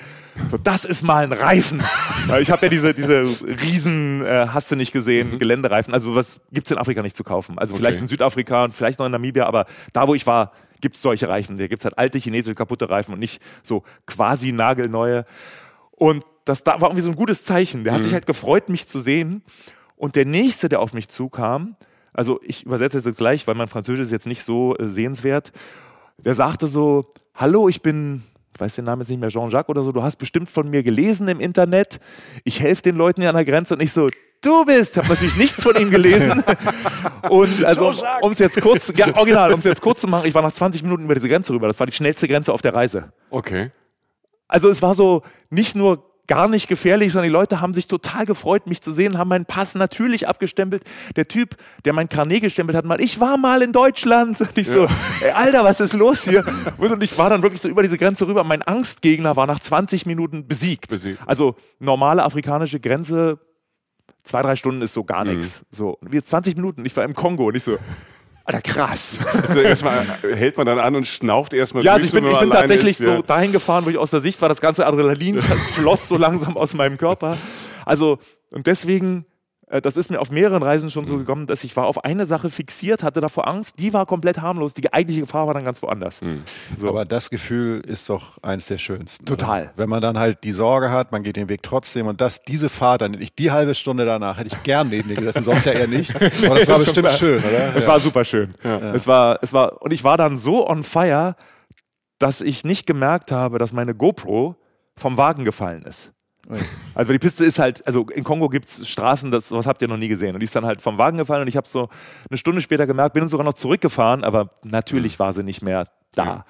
So, das ist mal ein Reifen. Ich habe ja diese, diese riesen, äh, hast du nicht gesehen, Geländereifen. Also was gibt's in Afrika nicht zu kaufen. Also vielleicht Okay. in Südafrika und vielleicht noch in Namibia, aber da, wo ich war, gibt's solche Reifen. Da gibt's halt alte chinesische kaputte Reifen und nicht so quasi nagelneue. Und das da war irgendwie so ein gutes Zeichen. Der hat sich halt gefreut, mich zu sehen. Und der nächste, der auf mich zukam, also ich übersetze das jetzt gleich, weil mein Französisch ist jetzt nicht so äh, sehenswert, der sagte so, hallo, ich bin, weiß den Namen jetzt nicht mehr, Jean-Jacques oder so, du hast bestimmt von mir gelesen im Internet, ich helfe den Leuten hier an der Grenze und ich so, du bist, ich habe natürlich nichts von ihm gelesen. Und also, um es jetzt kurz, ja, original, um es jetzt kurz zu machen, ich war nach 20 Minuten über diese Grenze rüber, das war die schnellste Grenze auf der Reise. Okay. Also es war so nicht nur gar nicht gefährlich, sondern die Leute haben sich total gefreut, mich zu sehen, haben meinen Pass natürlich abgestempelt. Der Typ, der mein Carnet gestempelt hat, mal, ich war mal in Deutschland. Und ich so, ey, Alter, was ist los hier? Und ich war dann wirklich so über diese Grenze rüber. Mein Angstgegner war nach 20 Minuten besiegt. Besiegt. Also normale afrikanische Grenze, zwei, drei Stunden ist so gar nichts. So, wir 20 Minuten, ich war im Kongo und ich so, Alter, krass. Also erstmal hält man dann an und schnauft erstmal Ja, also ich bin, ich bin tatsächlich ist, ja. so dahin gefahren, wo ich aus der Sicht war, das ganze Adrenalin floss so langsam aus meinem Körper. Also, und deswegen, das ist mir auf mehreren Reisen schon Mhm. so gekommen, dass ich war auf eine Sache fixiert, hatte davor Angst, die war komplett harmlos, die eigentliche Gefahr war dann ganz woanders. Mhm. So. Aber das Gefühl ist doch eins der schönsten. Total. Oder? Wenn man dann halt die Sorge hat, man geht den Weg trotzdem und das, diese Fahrt, dann ich die halbe Stunde danach hätte ich gern neben dir gesessen, sonst ja eher nicht. Aber das war bestimmt schön, oder? Es Ja. war super schön. Es war, es war, und ich war dann so on fire, dass ich nicht gemerkt habe, dass meine GoPro vom Wagen gefallen ist. Also die Piste ist halt, also in Kongo gibt es Straßen, das was habt ihr noch nie gesehen. Und die ist dann halt vom Wagen gefallen und ich habe so eine Stunde später gemerkt, bin sogar noch zurückgefahren, aber natürlich war sie nicht mehr da.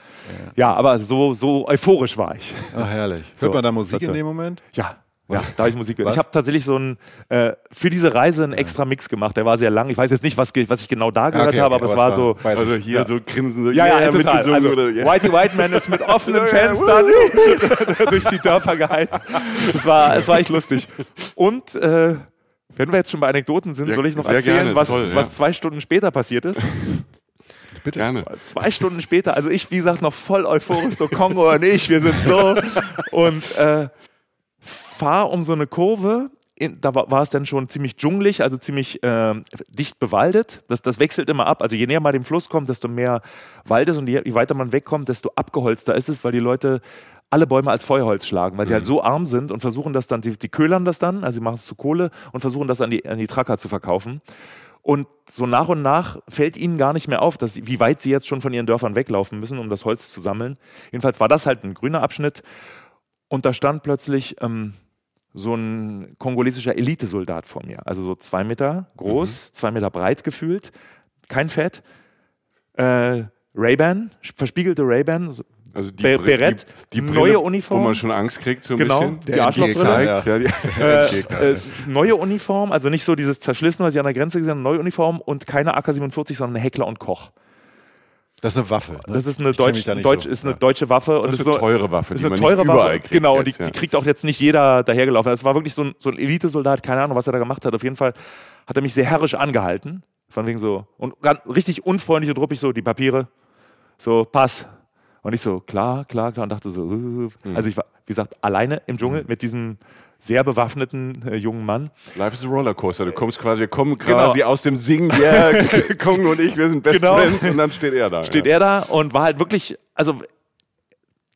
Ja, aber so, so euphorisch war ich. Ach, herrlich. So, Hört man da Musik war in dem Moment? Ja. Ja, da habe ich Musik gehört. Was? Ich habe tatsächlich so einen, äh, für diese Reise einen extra Mix gemacht. Der war sehr lang. Ich weiß jetzt nicht, was, was ich genau da gehört okay, habe, okay, aber es aber war es so. war- weiß Also hier Ja. so grinsen, so, Ja, ja, yeah, total. Also, oder, yeah. Whitey White Man ist mit offenen Ja, ja, Fenstern durch die Dörfer geheizt. Es war, es war echt lustig. Und äh, wenn wir jetzt schon bei Anekdoten sind, Ja, soll ich noch erzählen, gerne, was, toll, ja. was zwei Stunden später passiert ist? Bitte. Gerne. Zwei Stunden später, also ich, wie gesagt, noch voll euphorisch, so Kongo und ich, wir sind so. Und äh, fahr um so eine Kurve. In, da war, war es dann schon ziemlich dschungelig, also ziemlich äh, dicht bewaldet. Das, das wechselt immer ab. Also je näher man dem Fluss kommt, desto mehr Wald ist und je, je weiter man wegkommt, desto abgeholzter ist es, weil die Leute alle Bäume als Feuerholz schlagen, weil sie halt so arm sind und versuchen das dann, sie, sie köhlern das dann, also sie machen es zu Kohle und versuchen das an die, an die Tracker zu verkaufen. Und so nach und nach fällt ihnen gar nicht mehr auf, dass, wie weit sie jetzt schon von ihren Dörfern weglaufen müssen, um das Holz zu sammeln. Jedenfalls war das halt ein grüner Abschnitt. Und da stand plötzlich ähm, so ein kongolesischer Elitesoldat vor mir. Also so zwei Meter groß, zwei Meter breit gefühlt, kein Fett. Äh, Ray-Ban, verspiegelte Ray-Ban, so Also die, Be- Berett, die, die neue Brille, Uniform. Wo man schon Angst kriegt, so ein Genau, bisschen. die Arschlochbrille. Ja. Zeigt, ja, die, äh, äh, neue Uniform, also nicht so dieses Zerschlissene, was ich an der Grenze gesehen habe, neue Uniform und keine AK-47, sondern eine Heckler und Koch. Das ist eine Waffe. Ne? Das ist eine, Deutsch, da Deutsch, so. ist eine Ja. deutsche Waffe. und Das ist so- eine teure Waffe, ist die eine man teure Waffe. genau, jetzt, die, ja. die kriegt auch jetzt nicht jeder dahergelaufen. Es war wirklich so ein, so ein Elitesoldat, keine Ahnung, was er da gemacht hat. Auf jeden Fall hat er mich sehr herrisch angehalten. Von wegen so, und ganz, richtig unfreundlich und ruppig so, die Papiere, so, Pass. Und ich so, klar, klar, klar, und dachte so, Mhm. äh. also ich war, wie gesagt, alleine im Dschungel mit diesem sehr bewaffneten äh, jungen Mann. Life is a Rollercoaster. Du kommst quasi, wir kommen Genau. quasi aus dem Singen, ja, Kongo und ich, wir sind Best Genau. Friends und dann steht er da. steht ja. er da und war halt wirklich, also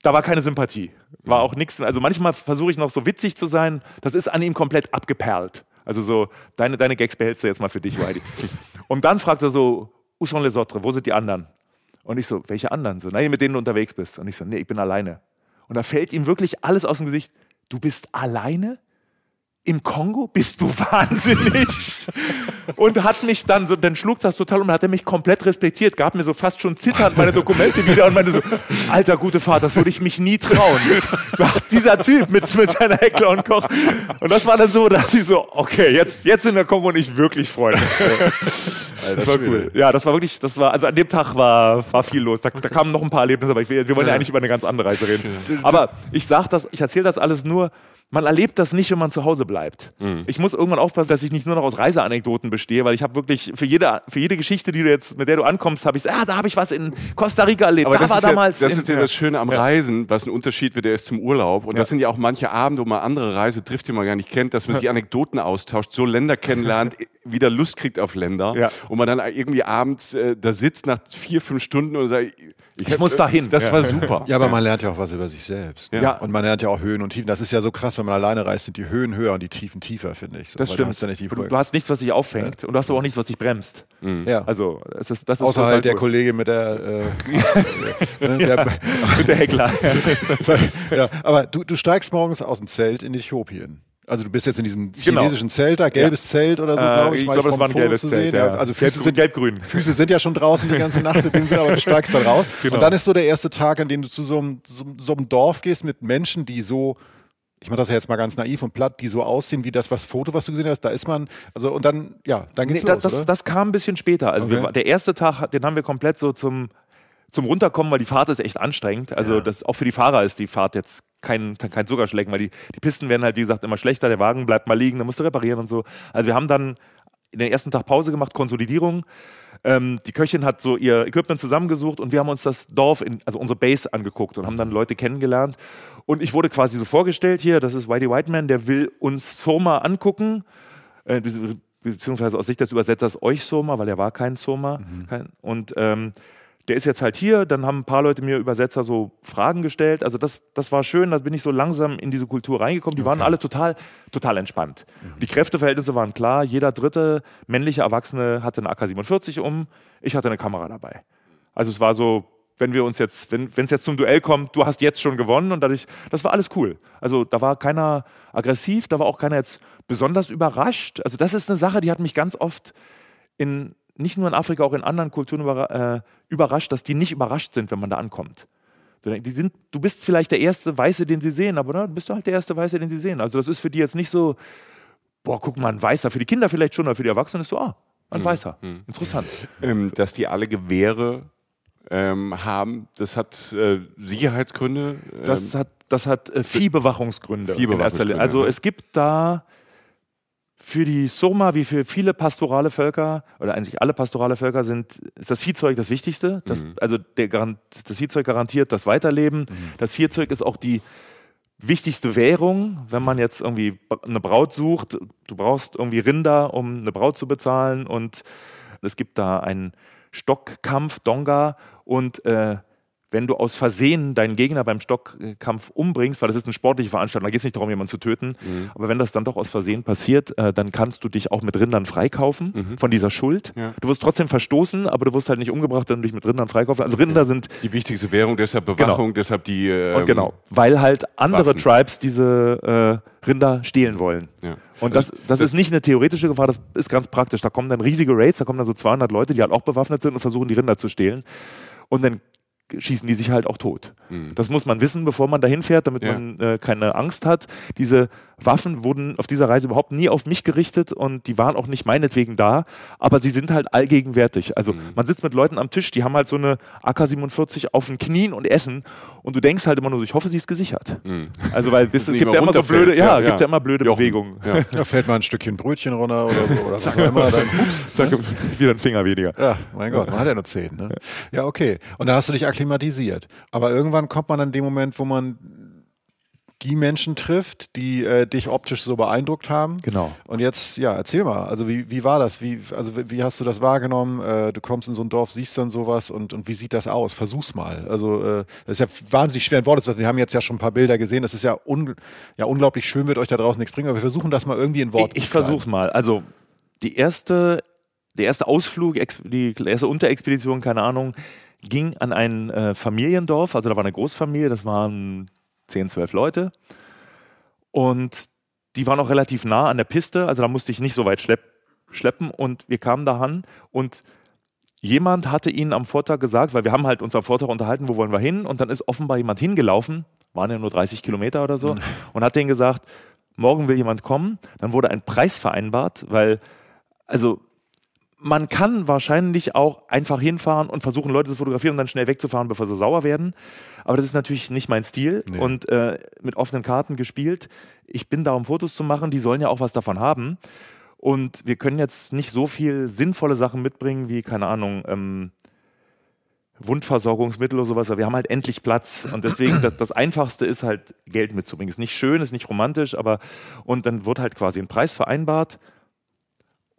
da war keine Sympathie. War auch nichts. Also manchmal versuche ich noch so witzig zu sein. Das ist an ihm komplett abgeperlt. Also so, deine, deine Gags behältst du jetzt mal für dich, Heidi. und dann fragt er so, où sont les autres? Wo sind die anderen? Und ich so, welche anderen? So, na, mit denen du unterwegs bist. Und ich so, nee, ich bin alleine. Und da fällt ihm wirklich alles aus dem Gesicht. Du bist alleine? Im Kongo? Bist du wahnsinnig? Und hat mich dann so, dann schlug das total um, hat er mich komplett respektiert, gab mir so fast schon zitternd meine Dokumente wieder und meinte so, alter gute Vater, das würde ich mich nie trauen. Sagt dieser Typ mit, mit seiner Heckler und Koch. Und das war dann so, da dachte ich so, okay, jetzt, jetzt sind der Kongo und ich wirklich Freunde. Das war cool. Ja, das war wirklich, das war, also an dem Tag war, war viel los. Da, da kamen noch ein paar Erlebnisse, aber ich, wir wollen ja eigentlich über eine ganz andere Reise reden. Aber ich sag das, ich erzähle das alles nur, man erlebt das nicht, wenn man zu Hause bleibt. Ich muss irgendwann aufpassen, dass ich nicht nur noch aus Reiseanekdoten bestehe, weil ich habe wirklich für jede, für jede Geschichte, die du jetzt, mit der du ankommst, habe ich, ah, da habe ich was in Costa Rica erlebt. Aber da das, war ist ja, damals. das in, ist ja das Schöne am Reisen, was ein Unterschied wird, der ist zum Urlaub. Und das sind ja auch manche Abende, wo man andere Reise trifft, die man gar nicht kennt, dass man sich Anekdoten austauscht, so Länder kennenlernt, wieder Lust kriegt auf Länder. Ja. Und man dann irgendwie abends äh, da sitzt nach vier, fünf Stunden und sagt, ich, muss dahin. Das Ja. war super. Ja, aber man lernt ja auch was über sich selbst. Ne? Ja. Und man lernt ja auch Höhen und Tiefen. Das ist ja so krass, wenn man alleine reist, sind die Höhen höher und die Tiefen tiefer, finde ich. So, Das stimmt. Du hast ja nicht die du, du hast nichts, was dich auffängt und du hast aber auch nichts, was dich bremst. ja. Also, es ist, das ist Außer halt der cool. Kollege mit der, äh, ne, der mit der Heckler. ja, aber du, du steigst morgens aus dem Zelt in Äthiopien. Also du bist jetzt in diesem Genau. chinesischen Zelt da, gelbes Zelt oder so, Äh, glaube ich. ich mal glaube, das war ein Foto gelbes zu Zelt, sehen. ja. Also Füße Gelb- sind, gelb-grün. Füße sind ja schon draußen die ganze Nacht in dem Sinne, aber du steigst dann raus. Genau. Und dann ist so der erste Tag, an dem du zu so einem, so, so einem Dorf gehst mit Menschen, die so ich mache das ja jetzt mal ganz naiv und platt, die so aussehen wie das was Foto, was du gesehen hast, da ist man, also und dann, ja, dann geht's Nee, los, das, oder? das kam ein bisschen später. Also Okay. wir, der erste Tag, den haben wir komplett so zum, zum Runterkommen, weil die Fahrt ist echt anstrengend. Also das, auch für die Fahrer ist die Fahrt jetzt kein, kein Zuckerschlecken, weil die, die Pisten werden halt, wie gesagt, immer schlechter, der Wagen bleibt mal liegen, dann musst du reparieren und so. Also wir haben dann in den ersten Tag Pause gemacht, Konsolidierung. Ähm, die Köchin hat so ihr Equipment zusammengesucht und wir haben uns das Dorf, in, also unsere Base angeguckt und haben dann Leute kennengelernt. Und ich wurde quasi so vorgestellt hier, das ist Whitey Whiteman, der will uns Soma angucken, äh, bezieh- beziehungsweise aus Sicht des Übersetzers euch Soma, weil er war kein Soma. Kein, und ähm, der ist jetzt halt hier, dann haben ein paar Leute mir Übersetzer so Fragen gestellt. Also das, das war schön, da bin ich so langsam in diese Kultur reingekommen. Die waren alle total, total entspannt. Die Kräfteverhältnisse waren klar. Jeder dritte männliche Erwachsene hatte eine AK-47 um, ich hatte eine Kamera dabei. Also es war so, wenn wir uns jetzt, wenn es jetzt zum Duell kommt, du hast jetzt schon gewonnen und dadurch, das war alles cool. Also da war keiner aggressiv, da war auch keiner jetzt besonders überrascht. Also das ist eine Sache, die hat mich ganz oft in, nicht nur in Afrika, auch in anderen Kulturen äh, überrascht, dass die nicht überrascht sind, wenn man da ankommt. Die sind, du bist vielleicht der erste Weiße, den sie sehen, aber dann bist du halt der erste Weiße, den sie sehen. Also das ist für die jetzt nicht so, boah, guck mal, ein Weißer. Für die Kinder vielleicht schon, aber für die Erwachsenen ist so, ah, ein Weißer. Interessant. Ähm, dass die alle Gewehre ähm, haben, das hat äh, Sicherheitsgründe. Ähm, Das hat, das hat äh, Viehbewachungsgründe. Viehbewachungsgründe. Also es gibt da für die Surma wie für viele pastorale Völker oder eigentlich alle pastorale Völker sind, ist das Viehzeug das Wichtigste. Das, Mhm. Also der, das Viehzeug garantiert das Weiterleben. Das Viehzeug ist auch die wichtigste Währung, wenn man jetzt irgendwie eine Braut sucht. Du brauchst irgendwie Rinder, um eine Braut zu bezahlen und es gibt da einen Stockkampf, Donga und äh, wenn du aus Versehen deinen Gegner beim Stockkampf umbringst, weil das ist eine sportliche Veranstaltung, da geht es nicht darum, jemanden zu töten, aber wenn das dann doch aus Versehen passiert, äh, dann kannst du dich auch mit Rindern freikaufen von dieser Schuld. Ja. Du wirst trotzdem verstoßen, aber du wirst halt nicht umgebracht, wenn du dich mit Rindern freikaufen. Also Rinder sind Die wichtigste Währung, deshalb Bewachung, deshalb die. Ähm, und genau, weil halt andere Waffen. Tribes diese äh, Rinder stehlen wollen. Ja. Und das, Also, das, ist nicht eine theoretische Gefahr, das ist ganz praktisch. Da kommen dann riesige Raids, da kommen dann so 200 Leute, die halt auch bewaffnet sind und versuchen, die Rinder zu stehlen. Und dann schießen die sich halt auch tot. Das muss man wissen, bevor man dahin fährt, damit Mhm. Ja. man äh, keine Angst hat. Diese Waffen wurden auf dieser Reise überhaupt nie auf mich gerichtet und die waren auch nicht meinetwegen da, aber sie sind halt allgegenwärtig. Also Mhm. man sitzt mit Leuten am Tisch, die haben halt so eine AK-47 auf den Knien und essen und du denkst halt immer nur so, ich hoffe, sie ist gesichert. Also weil es gibt ja immer so blöde, ja, Ja, ja. gibt ja immer blöde Jochen. Bewegungen. Ja. Da fällt mal ein Stückchen Brötchen runter oder so oder was auch immer. Dann, ups. Zack, wieder ein Finger weniger. Ja, mein Gott, man hat ja nur zehn. Ne? Ja, okay. Und da hast du dich akklimatisiert. Aber irgendwann kommt man an dem Moment, wo man die Menschen trifft, die äh, dich optisch so beeindruckt haben. Genau. Und jetzt, ja, erzähl mal. Also wie, wie war das? Wie, also wie- hast du das wahrgenommen? Äh, du kommst in so ein Dorf, siehst dann sowas und, und wie sieht das aus? Versuch's mal. Also äh, das ist ja wahnsinnig schwer in Worte zu fassen. Wir haben jetzt ja schon ein paar Bilder gesehen. Das ist ja, un, ja unglaublich schön, wird euch da draußen nichts bringen, aber wir versuchen das mal irgendwie in Worte Ich, ich zu kleiden. versuch's mal. Also die erste, der erste Ausflug, die erste Unterexpedition, keine Ahnung, ging an ein äh, Familiendorf. Also da war eine Großfamilie, das waren 10, 12 Leute. Und die waren auch relativ nah an der Piste, also da musste ich nicht so weit schlepp, schleppen. Und wir kamen da an und jemand hatte ihnen am Vortag gesagt, weil wir haben halt uns am Vortag unterhalten, wo wollen wir hin? Und dann ist offenbar jemand hingelaufen, waren ja nur 30 Kilometer oder so, und hat denen gesagt, morgen will jemand kommen. Dann wurde ein Preis vereinbart, weil, also man kann wahrscheinlich auch einfach hinfahren und versuchen, Leute zu fotografieren und dann schnell wegzufahren, bevor sie sauer werden. Aber das ist natürlich nicht mein Stil und äh, mit offenen Karten gespielt. Ich bin da, um Fotos zu machen. Die sollen ja auch was davon haben. Und wir können jetzt nicht so viel sinnvolle Sachen mitbringen wie, keine Ahnung, ähm, Wundversorgungsmittel oder sowas. Aber wir haben halt endlich Platz. Und deswegen, das, das Einfachste ist halt, Geld mitzubringen. Ist nicht schön, ist nicht romantisch, aber und dann wird halt quasi ein Preis vereinbart.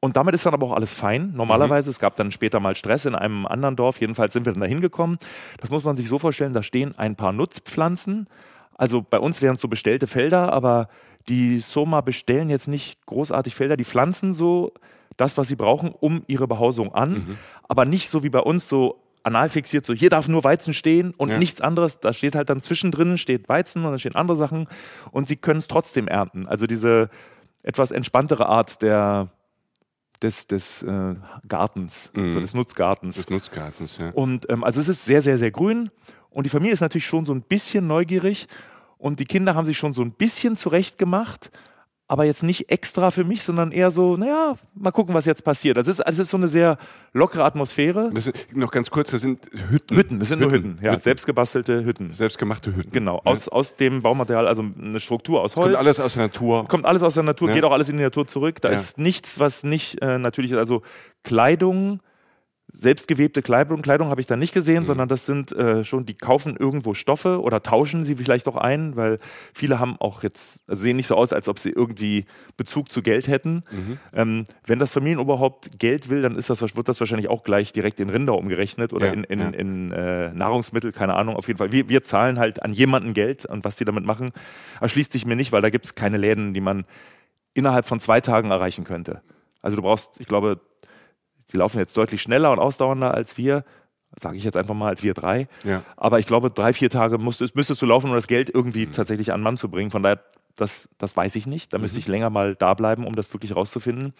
Und damit ist dann aber auch alles fein. Normalerweise, es gab dann später mal Stress in einem anderen Dorf. Jedenfalls sind wir dann da hingekommen. Das muss man sich so vorstellen, da stehen ein paar Nutzpflanzen. Also bei uns wären es so bestellte Felder, aber die Soma bestellen jetzt nicht großartig Felder. Die pflanzen so das, was sie brauchen, um ihre Behausung an. Aber nicht so wie bei uns so anal fixiert, so hier darf nur Weizen stehen und Ja. nichts anderes. Da steht halt dann zwischendrin steht Weizen und dann stehen andere Sachen und sie können es trotzdem ernten. Also diese etwas entspanntere Art der des, des äh, Gartens, so des Nutzgartens. Des Nutzgartens, ja. Und ähm, also es ist sehr, sehr, sehr grün. Und die Familie ist natürlich schon so ein bisschen neugierig. Und die Kinder haben sich schon so ein bisschen zurecht gemacht. Aber jetzt nicht extra für mich, sondern eher so, naja, mal gucken, was jetzt passiert. Das ist, das ist so eine sehr lockere Atmosphäre. Sind, noch ganz kurz, das sind Hütten. Hütten, das sind nur Hütten. Ja, selbstgebastelte Hütten. Selbstgemachte Hütten. Genau, Ja. aus, aus dem Baumaterial, also eine Struktur aus Holz. Kommt alles aus der Natur. Kommt alles aus der Natur, Ja. geht auch alles in die Natur zurück. Da ist nichts, was nicht äh, natürlich ist. Also Kleidung, selbstgewebte Kleidung, Kleidung habe ich da nicht Mhm. gesehen, sondern das sind äh, schon, die kaufen irgendwo Stoffe oder tauschen sie vielleicht auch ein, weil viele haben auch jetzt, also sehen nicht so aus, als ob sie irgendwie Bezug zu Geld hätten. Mhm. Ähm, wenn das Familienoberhaupt Geld will, dann ist das, wird das wahrscheinlich auch gleich direkt in Rinder umgerechnet oder Ja, in, in, ja. in äh, Nahrungsmittel, keine Ahnung, auf jeden Fall. Wir, wir zahlen halt an jemanden Geld und was die damit machen, erschließt sich mir nicht, weil da gibt es keine Läden, die man innerhalb von zwei Tagen erreichen könnte. Also du brauchst, ich glaube, die laufen jetzt deutlich schneller und ausdauernder als wir, sage ich jetzt einfach mal, als wir drei. Ja. Aber ich glaube, drei, vier Tage musstest, müsstest du laufen, um das Geld irgendwie tatsächlich an Mann zu bringen. Von daher, das, das weiß ich nicht. Da müsste ich länger mal da bleiben, um das wirklich rauszufinden.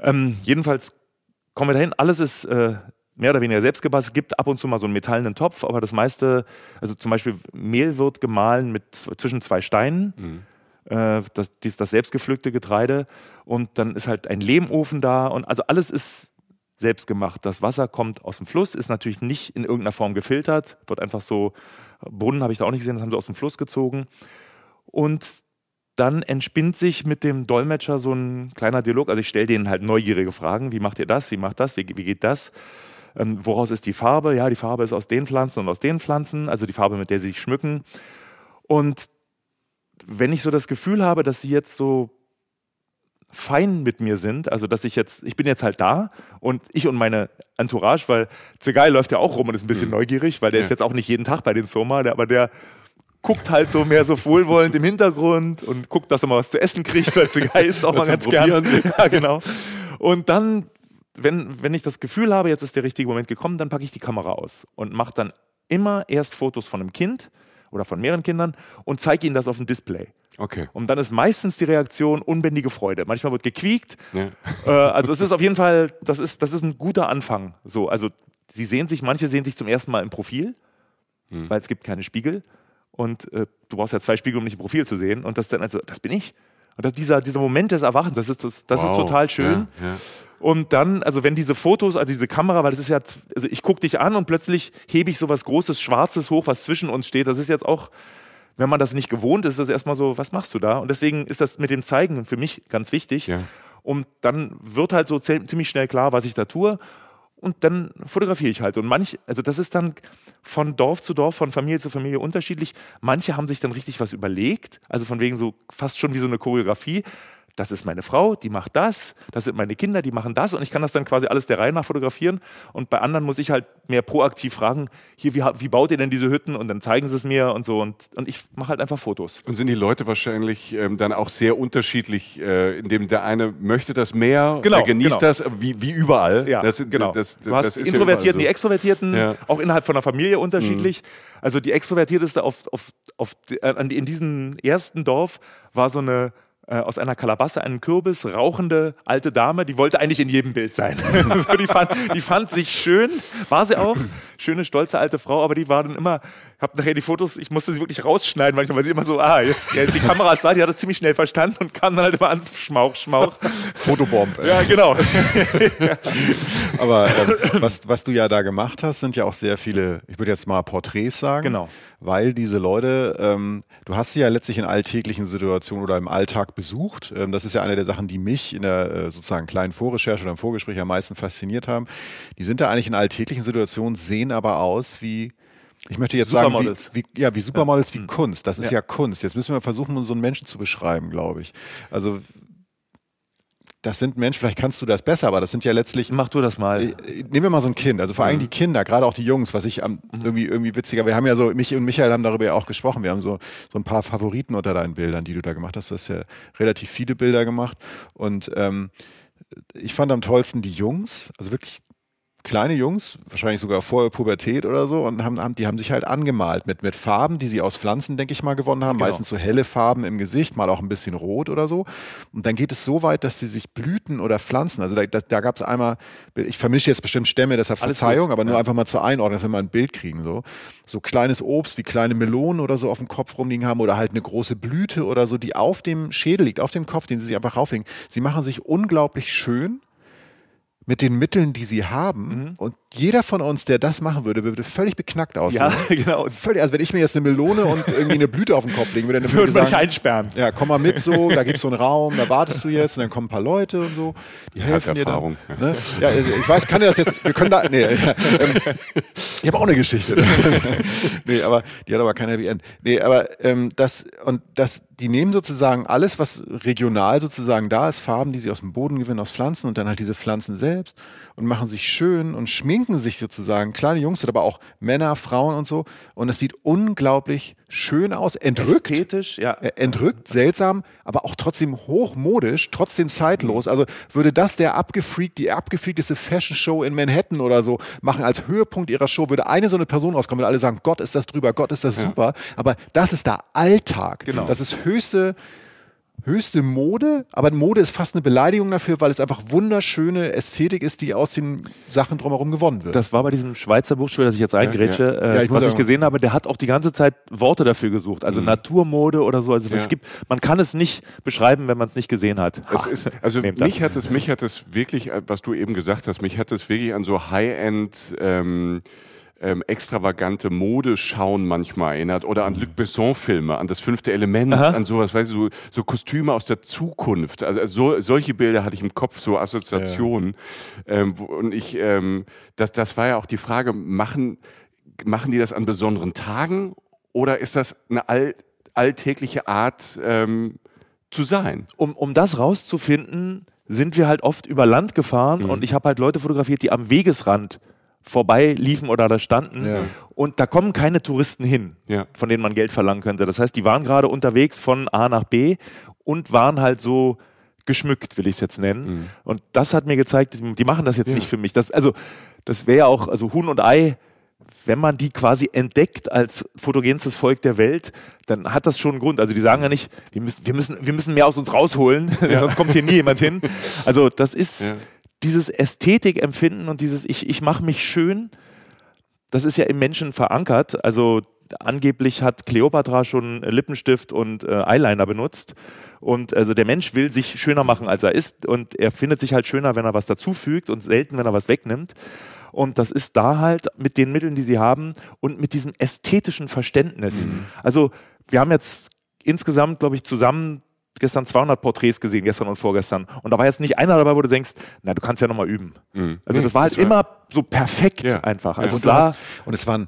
Ähm, jedenfalls kommen wir dahin. Alles ist äh, mehr oder weniger selbst gebastelt. Es gibt ab und zu mal so einen metallenen Topf, aber das meiste, also zum Beispiel Mehl wird gemahlen mit zwischen zwei Steinen. Äh, das, das selbstgepflückte Getreide. Und dann ist halt ein Lehmofen da. Und also alles ist selbst gemacht. Das Wasser kommt aus dem Fluss, ist natürlich nicht in irgendeiner Form gefiltert, wird einfach so, Brunnen habe ich da auch nicht gesehen, das haben sie aus dem Fluss gezogen. Und dann entspinnt sich mit dem Dolmetscher so ein kleiner Dialog. Also ich stelle denen halt neugierige Fragen. Wie macht ihr das? Wie macht das? Wie, wie geht das? Ähm, woraus ist die Farbe? Ja, die Farbe ist aus den Pflanzen und aus den Pflanzen, also die Farbe, mit der sie sich schmücken. Und wenn ich so das Gefühl habe, dass sie jetzt so fein mit mir sind, also dass ich jetzt, ich bin jetzt halt da und ich und meine Entourage, weil Zegai läuft ja auch rum und ist ein bisschen mhm. neugierig, weil der ja. ist jetzt auch nicht jeden Tag bei den Soma, der, aber der guckt halt so mehr so wohlwollend im Hintergrund und guckt, dass er mal was zu essen kriegt, weil Zegai isst auch mal ganz gerne. Ja, genau. Und dann, wenn, wenn ich das Gefühl habe, jetzt ist der richtige Moment gekommen, dann packe ich die Kamera aus und mache dann immer erst Fotos von einem Kind oder von mehreren Kindern und zeige ihnen das auf dem Display. Okay. Und dann ist meistens die Reaktion unbändige Freude. Manchmal wird gequiekt. Ja. Äh, also es ist auf jeden Fall, das ist, das ist ein guter Anfang. So, also sie sehen sich, manche sehen sich zum ersten Mal im Profil, hm. weil es gibt keine Spiegel. Und äh, du brauchst ja zwei Spiegel, um dich im Profil zu sehen. Und das ist dann also, das bin ich. Und dieser, dieser Moment des Erwachens, das ist, das, das wow. ist total schön. Ja, ja. Und dann, also wenn diese Fotos, also diese Kamera, weil das ist ja, also ich gucke dich an und plötzlich hebe ich so was Großes, Schwarzes hoch, was zwischen uns steht. Das ist jetzt auch wenn man das nicht gewohnt ist, ist das erstmal so, was machst du da? Und deswegen ist das mit dem Zeigen für mich ganz wichtig. Ja. Und dann wird halt so ziemlich schnell klar, was ich da tue. Und dann fotografiere ich halt. Und manch, also das ist dann von Dorf zu Dorf, von Familie zu Familie unterschiedlich. Manche haben sich dann richtig was überlegt, also von wegen so fast schon wie so eine Choreografie das ist meine Frau, die macht das, das sind meine Kinder, die machen das und ich kann das dann quasi alles der Reihe nach fotografieren und bei anderen muss ich halt mehr proaktiv fragen, hier, wie, wie baut ihr denn diese Hütten und dann zeigen sie es mir und so und, und ich mache halt einfach Fotos. Und sind die Leute wahrscheinlich ähm, dann auch sehr unterschiedlich, äh, indem der eine möchte das mehr, genau, der genießt genau. das, wie, wie überall. Ja, das, genau. Das, das, du hast die Introvertierten, so. die Extrovertierten, ja. auch innerhalb von der Familie unterschiedlich. Mhm. Also die Extrovertierteste auf, auf, auf, in diesem ersten Dorf war so eine äh, aus einer Kalabasse einen Kürbis, rauchende alte Dame, die wollte eigentlich in jedem Bild sein. die, fand, die fand sich schön, war sie auch, schöne, stolze alte Frau, aber die war dann immer, ich habe nachher die Fotos, ich musste sie wirklich rausschneiden manchmal, weil sie immer so, ah, jetzt, ja, die Kamera ist da, die hat das ziemlich schnell verstanden und kam dann halt immer an, Schmauch, Schmauch. Fotobomb. Ja, genau. aber äh, was, was du ja da gemacht hast, sind ja auch sehr viele, ich würde jetzt mal Porträts sagen. Genau. Weil diese Leute, ähm, du hast sie ja letztlich in alltäglichen Situationen oder im Alltag besucht. Ähm, das ist ja eine der Sachen, die mich in der äh, sozusagen kleinen Vorrecherche oder im Vorgespräch am meisten fasziniert haben. Die sind da eigentlich in alltäglichen Situationen, sehen aber aus wie ich möchte jetzt sagen, wie, wie, ja, wie Supermodels, ja. wie. Kunst. Das ist ja. ja. Kunst. Jetzt müssen wir versuchen, so einen Menschen zu beschreiben, glaube ich. Also, das sind Menschen, vielleicht kannst du das besser, aber das sind ja letztlich. Mach du das mal. Äh, nehmen wir mal so ein Kind, also vor allem mhm. die Kinder, gerade auch die Jungs, was ich am, mhm. irgendwie, irgendwie witziger, wir haben ja so, mich und Michael haben darüber ja auch gesprochen, wir haben so, so ein paar Favoriten unter deinen Bildern, die du da gemacht hast. Du hast ja relativ viele Bilder gemacht und ähm, ich fand am tollsten die Jungs, also wirklich kleine Jungs, wahrscheinlich sogar vor Pubertät oder so, und haben, haben, die haben sich halt angemalt mit, mit Farben, die sie aus Pflanzen, denke ich mal, gewonnen haben. Genau. Meistens so helle Farben im Gesicht, mal auch ein bisschen rot oder so. Und dann geht es so weit, dass sie sich Blüten oder Pflanzen, also da, da, da gab es einmal, ich vermische jetzt bestimmt Stämme, deshalb Verzeihung, aber nur ja. einfach mal zur Einordnung, dass wir mal ein Bild kriegen. So. so kleines Obst wie kleine Melonen oder so auf dem Kopf rumliegen haben oder halt eine große Blüte oder so, die auf dem Schädel liegt, auf dem Kopf, den sie sich einfach raufhängen. Sie machen sich unglaublich schön mit den Mitteln, die sie haben. Mhm. Und jeder von uns, der das machen würde, würde völlig beknackt aussehen. Ja, genau. Völlig, also wenn ich mir jetzt eine Melone und irgendwie eine Blüte auf den Kopf legen würde, dann würde ich einsperren. Ja, komm mal mit so, da gibt es so einen Raum, da wartest du jetzt und dann kommen ein paar Leute und so. Die helfen dir dann. Ne? Ja, ich weiß, kann dir das jetzt, wir können da, nee, ja, ähm, ich habe auch eine Geschichte. nee, aber die hat aber kein Happy End. Nee, aber ähm, das, und das, die nehmen sozusagen alles, was regional sozusagen da ist, Farben, die sie aus dem Boden gewinnen, aus Pflanzen und dann halt diese Pflanzen selbst und machen sich schön und schminken sich sozusagen, kleine Jungs, aber auch Männer, Frauen und so. Und es sieht unglaublich schön aus, entrückt. Ästhetisch, ja. Äh, entrückt, seltsam, aber auch trotzdem hochmodisch, trotzdem zeitlos. Also würde das der abgefreakt, die abgefreakteste Fashion Show in Manhattan oder so machen als Höhepunkt ihrer Show, würde eine so eine Person rauskommen, würde alle sagen, Gott ist das drüber, Gott ist das ja. super. Aber das ist der Alltag. Genau. Das ist höchste höchste Mode, aber Mode ist fast eine Beleidigung dafür, weil es einfach wunderschöne Ästhetik ist, die aus den Sachen drumherum gewonnen wird. Das war bei diesem Schweizer Buchstabe, das ich jetzt eingrätsche, ja, ja. Äh, ja, ich was ich gesehen habe, der hat auch die ganze Zeit Worte dafür gesucht, also mhm. Naturmode oder so. Also es gibt, man kann es nicht beschreiben, wenn man es nicht gesehen hat. Ha, ist, also mich hat es, mich hat es wirklich, äh, was du eben gesagt hast, mich hat es wirklich an so High-End ähm, ähm, extravagante Modeschauen manchmal erinnert oder an Luc Besson-Filme, an das fünfte Element, Aha. an sowas, weißt du, so, so Kostüme aus der Zukunft. Also so, solche Bilder hatte ich im Kopf, so Assoziationen. Ähm, wo, und ich, ähm, das, das war ja auch die Frage, machen, machen die das an besonderen Tagen oder ist das eine all, alltägliche Art ähm, zu sein? um, um das rauszufinden, sind wir halt oft über Land gefahren Mhm. und ich habe halt Leute fotografiert, die am Wegesrand vorbei liefen oder da standen Ja. und da kommen keine Touristen hin, Ja. von denen man Geld verlangen könnte. Das heißt, die waren gerade unterwegs von A nach B und waren halt so geschmückt, will ich es jetzt nennen. Mhm. Und das hat mir gezeigt, die, machen das jetzt nicht für mich. Das, also, das wäre ja auch, also Huhn und Ei, wenn man die quasi entdeckt als fotogenstes Volk der Welt, dann hat das schon einen Grund. Also die sagen ja nicht, wir müssen, wir müssen, wir müssen mehr aus uns rausholen, sonst kommt hier nie jemand hin. Also das ist Ja. Dieses Ästhetikempfinden und dieses ich, ich mache mich schön, das ist ja im Menschen verankert. Also angeblich hat Kleopatra schon Lippenstift und äh, Eyeliner benutzt. Und also der Mensch will sich schöner machen, als er ist. Und er findet sich halt schöner, wenn er was dazufügt und selten, wenn er was wegnimmt. Und das ist da halt mit den Mitteln, die sie haben und mit diesem ästhetischen Verständnis. Also wir haben jetzt insgesamt, glaube ich, zusammen gestern 200 Porträts gesehen, gestern und vorgestern. Und da war jetzt nicht einer dabei, wo du denkst, na, du kannst ja nochmal üben. Also das war halt das war- immer so perfekt Ja. einfach. Ja. Also Und hast, und es waren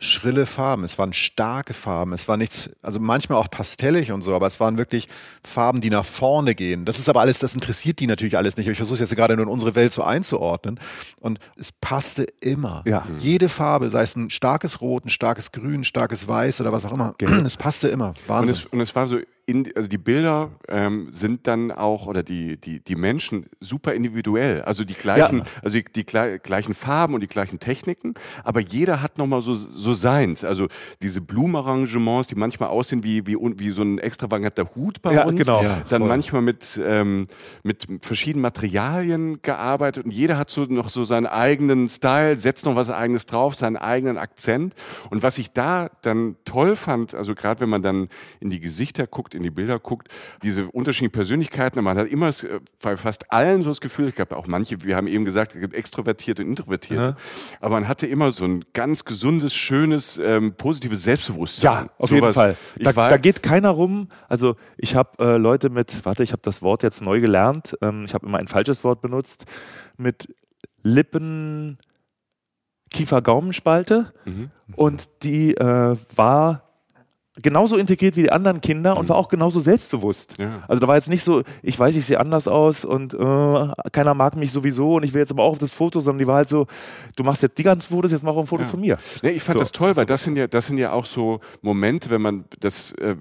schrille Farben, es waren starke Farben, es war nichts, also manchmal auch pastellig und so, aber es waren wirklich Farben, die nach vorne gehen. Das ist aber alles, das interessiert die natürlich alles nicht. Aber ich versuche jetzt gerade nur in unsere Welt so einzuordnen. Und es passte immer. Ja. Jede Farbe, sei es ein starkes Rot, ein starkes Grün, ein starkes Weiß oder was auch immer, es passte immer. Und Wahnsinn. es, und es war so, in, also die Bilder ähm, sind dann auch, oder die, die, die Menschen super individuell. Also die gleichen, Ja. also die, die glei- gleichen Farben und die gleichen Techniken, aber jeder hat nochmal so, so seins. Also diese Blumenarrangements, die manchmal aussehen wie, wie, wie so ein extravaganter Hut bei Ja, uns. genau. Ja, dann voll. manchmal mit, ähm, mit verschiedenen Materialien gearbeitet und jeder hat so noch so seinen eigenen Style, setzt noch was eigenes drauf, seinen eigenen Akzent. Und was ich da dann toll fand, also gerade wenn man dann in die Gesichter guckt, in die Bilder guckt, diese unterschiedlichen Persönlichkeiten, man hat immer äh, bei fast allen so das Gefühl, ich glaube auch manche, wir haben eben gesagt, es gibt Extrovertierte und Introvertierte, aber man hatte immer so ein ganz gesundes, schönes, ähm, positives Selbstbewusstsein. Ja, auf jeden Sowas. Fall. Da, war, da geht keiner rum. Also ich habe äh, Leute mit, warte, ich habe das Wort jetzt neu gelernt. Ähm, ich habe immer ein falsches Wort benutzt. Mit Lippen, Kiefer-Gaumenspalte. Mhm. Und die äh, war genauso integriert wie die anderen Kinder und war auch genauso selbstbewusst. Mhm. Ja. Also da war jetzt nicht so, ich weiß, ich sehe anders aus und äh, keiner mag mich sowieso und ich will jetzt aber auch auf das Foto, sondern die war halt so, du machst jetzt die ganzen Fotos, jetzt mach auch ein Foto Ja. von mir. Nee, ich fand So. das toll, weil das sind ja, das sind ja auch so Momente, wenn man das, äh,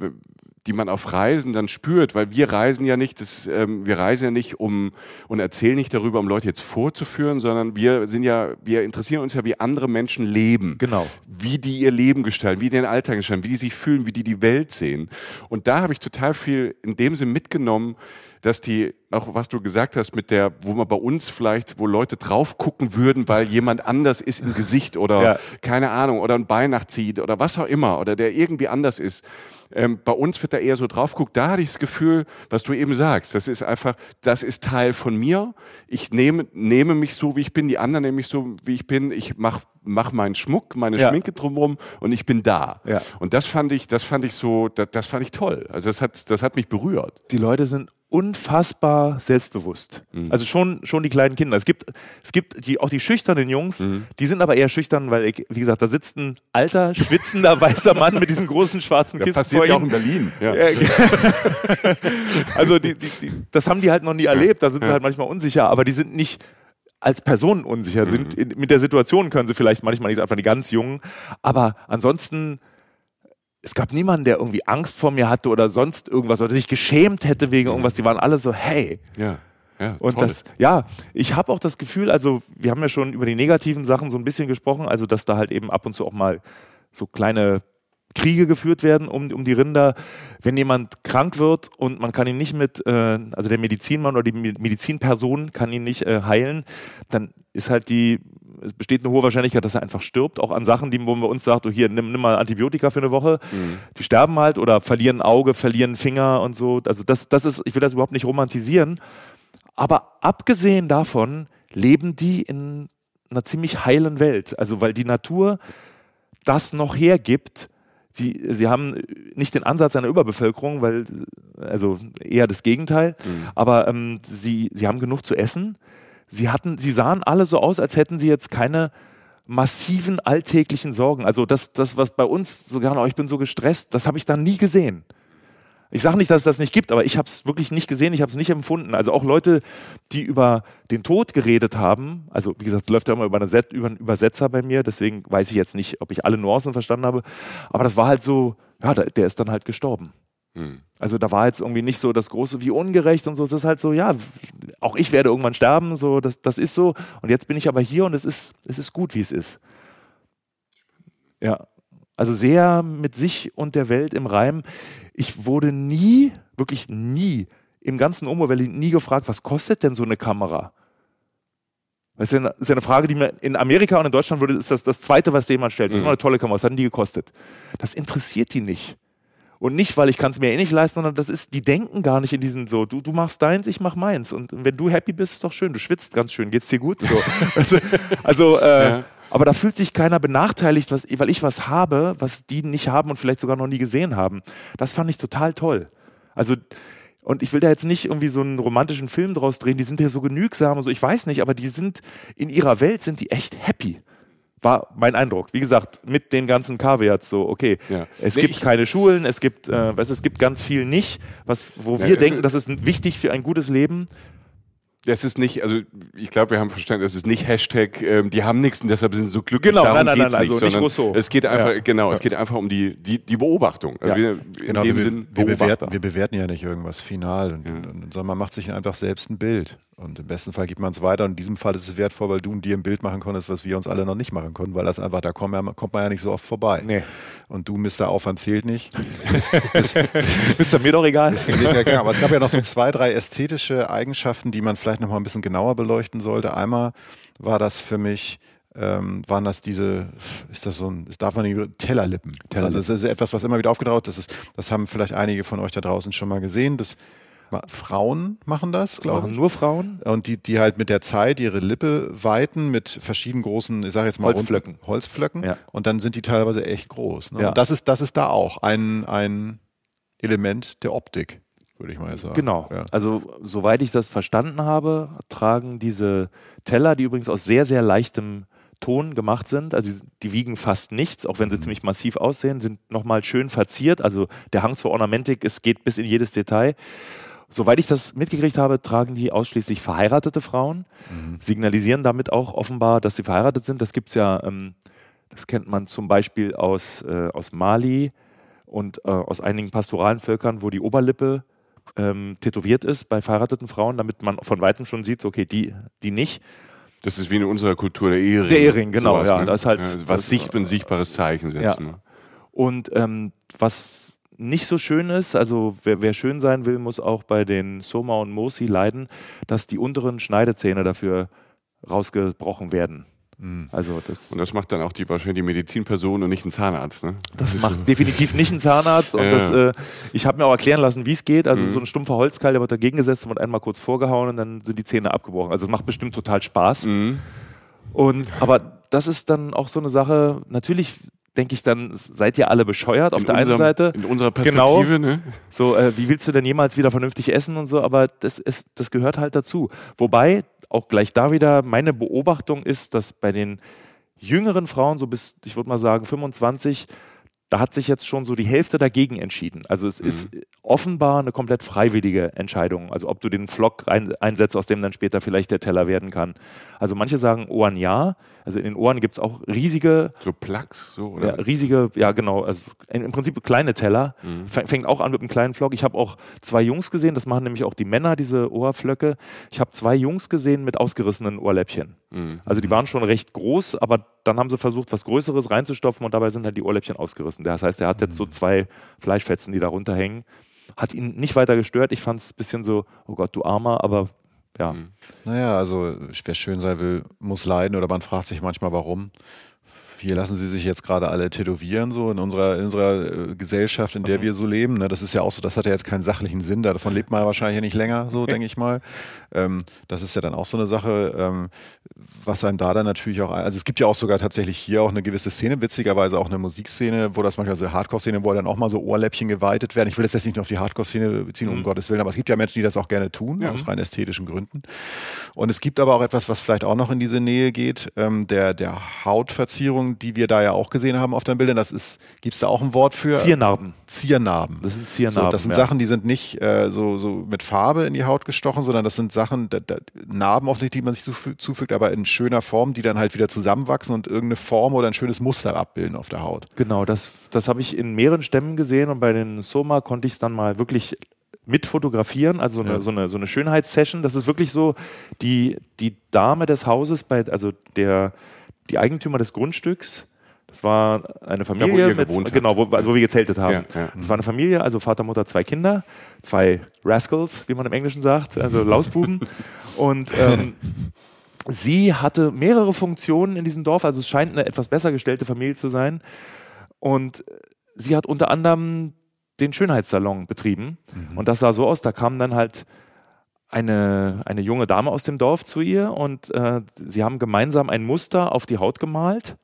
die man auf Reisen dann spürt, weil wir reisen ja nicht, das, ähm, wir reisen ja nicht um und erzählen nicht darüber, um Leute jetzt vorzuführen, sondern wir sind ja, wir interessieren uns ja, wie andere Menschen leben. Genau. Wie die ihr Leben gestalten, wie die den Alltag gestalten, wie die sich fühlen, wie die die Welt sehen. Und da habe ich total viel in dem Sinn mitgenommen, dass die, auch was du gesagt hast, mit der, wo man bei uns vielleicht, wo Leute drauf gucken würden, weil jemand anders ist im Gesicht oder Ja. keine Ahnung, oder ein Bein nachzieht oder was auch immer, oder der irgendwie anders ist. Ähm, bei uns wird da eher so drauf guckt. Da hatte ich das Gefühl, was du eben sagst, das ist einfach, das ist Teil von mir. Ich nehme, nehme mich so, wie ich bin, die anderen nehme mich so, wie ich bin. Ich mach, mach meinen Schmuck, meine Ja. Schminke drumherum und ich bin da. Ja. Und das fand ich, das fand ich so, das, das fand ich toll. Also das hat, das hat mich berührt. die Leute sind unfassbar selbstbewusst. Mhm. Also schon, schon die kleinen Kinder. Es gibt, es gibt die, auch die schüchternen Jungs, Mhm. die sind aber eher schüchtern, weil, ich, wie gesagt, da sitzt ein alter, schwitzender, weißer Mann mit diesen großen schwarzen Das Kisten passiert vor ja auch in Berlin. Ja. Ja, also die, die, die, das haben die halt noch nie erlebt, da sind sie halt manchmal unsicher, aber die sind nicht als Personen unsicher, sind in, mit der Situation können sie vielleicht manchmal nicht einfach die ganz Jungen, aber ansonsten es gab niemanden, der irgendwie Angst vor mir hatte oder sonst irgendwas oder sich geschämt hätte wegen irgendwas. Die waren alle so, hey. Ja. Ja, Und toll. das, ja, ich habe auch das Gefühl, also wir haben ja schon über die negativen Sachen so ein bisschen gesprochen, also dass da halt eben ab und zu auch mal so kleine Kriege geführt werden um, um die Rinder. Wenn jemand krank wird und man kann ihn nicht mit, äh, also der Medizinmann oder die Me- Medizinperson kann ihn nicht äh, heilen, dann ist halt die, es besteht eine hohe Wahrscheinlichkeit, dass er einfach stirbt, auch an Sachen, die, wo man uns sagt, oh, hier, nimm, nimm mal Antibiotika für eine Woche. Die sterben halt oder verlieren ein Auge, verlieren Finger und so. Also das, das ist, ich will das überhaupt nicht romantisieren. Aber abgesehen davon leben die in einer ziemlich heilen Welt. Also weil die Natur das noch hergibt. Sie, sie haben nicht den Ansatz einer Überbevölkerung, weil, also eher das Gegenteil, Mhm. aber ähm, sie, sie haben genug zu essen. Sie hatten, sie sahen alle so aus, als hätten sie jetzt keine massiven alltäglichen Sorgen. Also das, das was bei uns so gerne, oh, ich bin so gestresst, das habe ich da nie gesehen. Ich sage nicht, dass es das nicht gibt, aber ich habe es wirklich nicht gesehen, ich habe es nicht empfunden. Also auch Leute, die über den Tod geredet haben, also wie gesagt, es läuft ja immer über, eine Set, über einen Übersetzer bei mir, deswegen weiß ich jetzt nicht, ob ich alle Nuancen verstanden habe, aber das war halt so, ja, der ist dann halt gestorben. Mhm. Also da war jetzt irgendwie nicht so das große wie ungerecht und so. Es ist halt so, ja, auch ich werde irgendwann sterben, so, das, das ist so. Und jetzt bin ich aber hier und es ist, es ist gut, wie es ist. Ja. Also sehr mit sich und der Welt im Reim. Ich wurde nie, wirklich nie, im ganzen Oberwelle nie gefragt, was kostet denn so eine Kamera? Das ist ja, eine, das ist ja eine Frage, die mir in Amerika und in Deutschland würde, ist das das Zweite, was jemand stellt. Das ist Mhm. mal eine tolle Kamera, was hat denn die gekostet? Das interessiert die nicht. Und nicht, weil ich kann es mir eh nicht leisten, sondern das ist, die denken gar nicht in diesen so, du, du machst deins, ich mach meins. Und wenn du happy bist, ist doch schön. Du schwitzt ganz schön, geht's dir gut? So. also, also äh, Ja. aber da fühlt sich keiner benachteiligt, was, weil ich was habe, was die nicht haben und vielleicht sogar noch nie gesehen haben. Das fand ich total toll. Also, und ich will da jetzt nicht irgendwie so einen romantischen Film draus drehen, die sind ja so genügsam und so, ich weiß nicht, aber die sind in ihrer Welt sind die echt happy. War mein Eindruck. Wie gesagt, mit den ganzen Kaviats so, okay, Ja. es Nee, gibt ich- keine Schulen, es gibt, äh, weißt, du, es gibt ganz viel nicht, was, wo Ja, wir es denken, ist- das ist wichtig für ein gutes Leben. Es ist nicht, also ich glaube, wir haben verstanden, es ist nicht Hashtag, ähm, die haben nichts und deshalb sind sie so glücklich. Genau, Darum nein, nein, nein, nicht, also nicht Rousseau. Es geht einfach, Ja. genau, es geht einfach um die, die, die Beobachtung. Also Ja. wir, in Genau, dem wir, Sinn wir, bewerten, wir bewerten ja nicht irgendwas final, und, und, sondern man macht sich einfach selbst ein Bild. Und im besten Fall gibt man es weiter. Und in diesem Fall ist es wertvoll, weil du und dir ein Bild machen konntest, was wir uns alle noch nicht machen konnten, weil das einfach, da kommt man, kommt man ja nicht so oft vorbei. Nee. Und du, Mr. Aufwand zählt nicht. Ist ja mir doch egal. Genau. Aber es gab ja noch so zwei, drei ästhetische Eigenschaften, die man vielleicht noch mal ein bisschen genauer beleuchten sollte. Einmal war das für mich, ähm, waren das diese, ist das so ein, darf man nicht, Tellerlippen. Also das ist etwas, was immer wieder aufgetaucht ist. Das, ist, das haben vielleicht einige von euch da draußen schon mal gesehen. Das, Frauen machen das, glaube ich. nur Frauen? Und die, die halt mit der Zeit ihre Lippe weiten mit verschiedenen großen, ich sage jetzt mal Holzpflöcken. runden Holzpflöcken. Ja. Und dann sind die teilweise echt groß. Ne? Ja. Und das ist, das ist da auch ein, ein Element der Optik, würde ich mal sagen. Genau. Ja. Also, soweit ich das verstanden habe, tragen diese Teller, die übrigens aus sehr, sehr leichtem Ton gemacht sind, also die- die wiegen fast nichts, auch wenn sie ziemlich massiv aussehen, sind nochmal schön verziert. Also der Hang zur Ornamentik, es geht bis in jedes Detail. Soweit ich das mitgekriegt habe, tragen die ausschließlich verheiratete Frauen, signalisieren damit auch offenbar, dass sie verheiratet sind. Das gibt es ja, ähm, das kennt man zum Beispiel aus, äh, aus Mali und äh, aus einigen pastoralen Völkern, wo die Oberlippe ähm, tätowiert ist bei verheirateten Frauen, damit man von Weitem schon sieht, okay, die, die nicht. Das ist wie in unserer Kultur der Ehering. Der Ehering, genau, ja, das ist halt- was das- sicht, ein sichtbares Zeichen setzen. ne? Und ähm, was nicht so schön ist, also wer, wer schön sein will, muss auch bei den Soma und Mosi leiden, dass die unteren Schneidezähne dafür rausgebrochen werden. Also das, Und das macht dann auch die wahrscheinlich die Medizinperson und nicht ein Zahnarzt. Ne? das macht definitiv nicht ein Zahnarzt. Und Ja. das, äh, ich habe mir auch erklären lassen, wie es geht. Also so ein stumpfer Holzkeil, der wird dagegen gesetzt und wird einmal kurz vorgehauen und dann sind die Zähne abgebrochen. Also es macht bestimmt total Spaß. Mhm. Und aber das ist dann auch so eine Sache, natürlich denke ich dann, seid ihr alle bescheuert auf In der einen unserem- Seite. In unserer Genau. Perspektive, ne? So, äh, wie willst du denn jemals wieder vernünftig essen und so, aber das, ist, das gehört halt dazu. Wobei, auch gleich da wieder, meine Beobachtung ist, dass bei den jüngeren Frauen, so bis, ich würde mal sagen, 25, da hat sich jetzt schon so die Hälfte dagegen entschieden. Also es ist offenbar eine komplett freiwillige Entscheidung. Also ob du den Flock rein, einsetzt, aus dem dann später vielleicht der Teller werden kann. Also manche sagen Ohren ja. Also in den Ohren gibt es auch riesige So Plugs, so, ja, oder? riesige, ja genau, also im Prinzip kleine Teller. Fäng- Fängt auch an mit einem kleinen Flock. Ich habe auch zwei Jungs gesehen, das machen nämlich auch die Männer, diese Ohrflöcke. Ich habe zwei Jungs gesehen mit ausgerissenen Ohrläppchen. Also die waren schon recht groß, aber dann haben sie versucht, was Größeres reinzustopfen und dabei sind halt die Ohrläppchen ausgerissen. Das heißt, er hat jetzt so zwei Fleischfetzen, die da runterhängen. Hat ihn nicht weiter gestört. Ich fand es ein bisschen so, oh Gott, du Armer, aber ja. Naja, also wer schön sein will, muss leiden oder man fragt sich manchmal, warum. Hier lassen sie sich jetzt gerade alle tätowieren, so in unserer, in unserer äh, Gesellschaft, in der wir so leben. Ne? Das ist ja auch so, das hat ja jetzt keinen sachlichen Sinn, davon lebt man ja wahrscheinlich nicht länger, so denke ich mal. Ähm, das ist ja dann auch so eine Sache, ähm, was einem da dann natürlich auch, also es gibt ja auch sogar tatsächlich hier auch eine gewisse Szene, witzigerweise auch eine Musikszene, wo das manchmal so Hardcore-Szene, wo dann auch mal so Ohrläppchen geweitet werden. Ich will das jetzt nicht nur auf die Hardcore-Szene beziehen, um Mhm. Gottes Willen, aber es gibt ja Menschen, die das auch gerne tun, aus rein ästhetischen Gründen. Und es gibt aber auch etwas, was vielleicht auch noch in diese Nähe geht, ähm, der, der Hautverzierung, die wir da ja auch gesehen haben auf deinen Bildern. Das ist, gibt es da auch ein Wort für? Ziernarben. Ziernarben. Das sind Ziernarben. So, das sind ja. Sachen, die sind nicht äh, so, so mit Farbe in die Haut gestochen, sondern das sind Sachen, da, da, Narben offensichtlich, die man sich zufü- zufügt, aber in schöner Form, die dann halt wieder zusammenwachsen und irgendeine Form oder ein schönes Muster abbilden auf der Haut. Genau, das, das habe ich in mehreren Stämmen gesehen und bei den Soma konnte ich es dann mal wirklich mit fotografieren, also so eine, Ja. so eine, so eine Schönheitssession. Das ist wirklich so, die, die Dame des Hauses, bei, also der, die Eigentümer des Grundstücks, das war eine Familie, ihr mit, gewohnt habt. genau, wo, also wo wir gezeltet haben. Ja, ja. Das war eine Familie, also Vater, Mutter, zwei Kinder, zwei Rascals, wie man im Englischen sagt, also Lausbuben. und ähm, sie hatte mehrere Funktionen in diesem Dorf, also es scheint eine etwas besser gestellte Familie zu sein. Und sie hat unter anderem den Schönheitssalon betrieben. Und das sah so aus, da kam dann halt eine, eine junge Dame aus dem Dorf zu ihr und äh, sie haben gemeinsam ein Muster auf die Haut gemalt.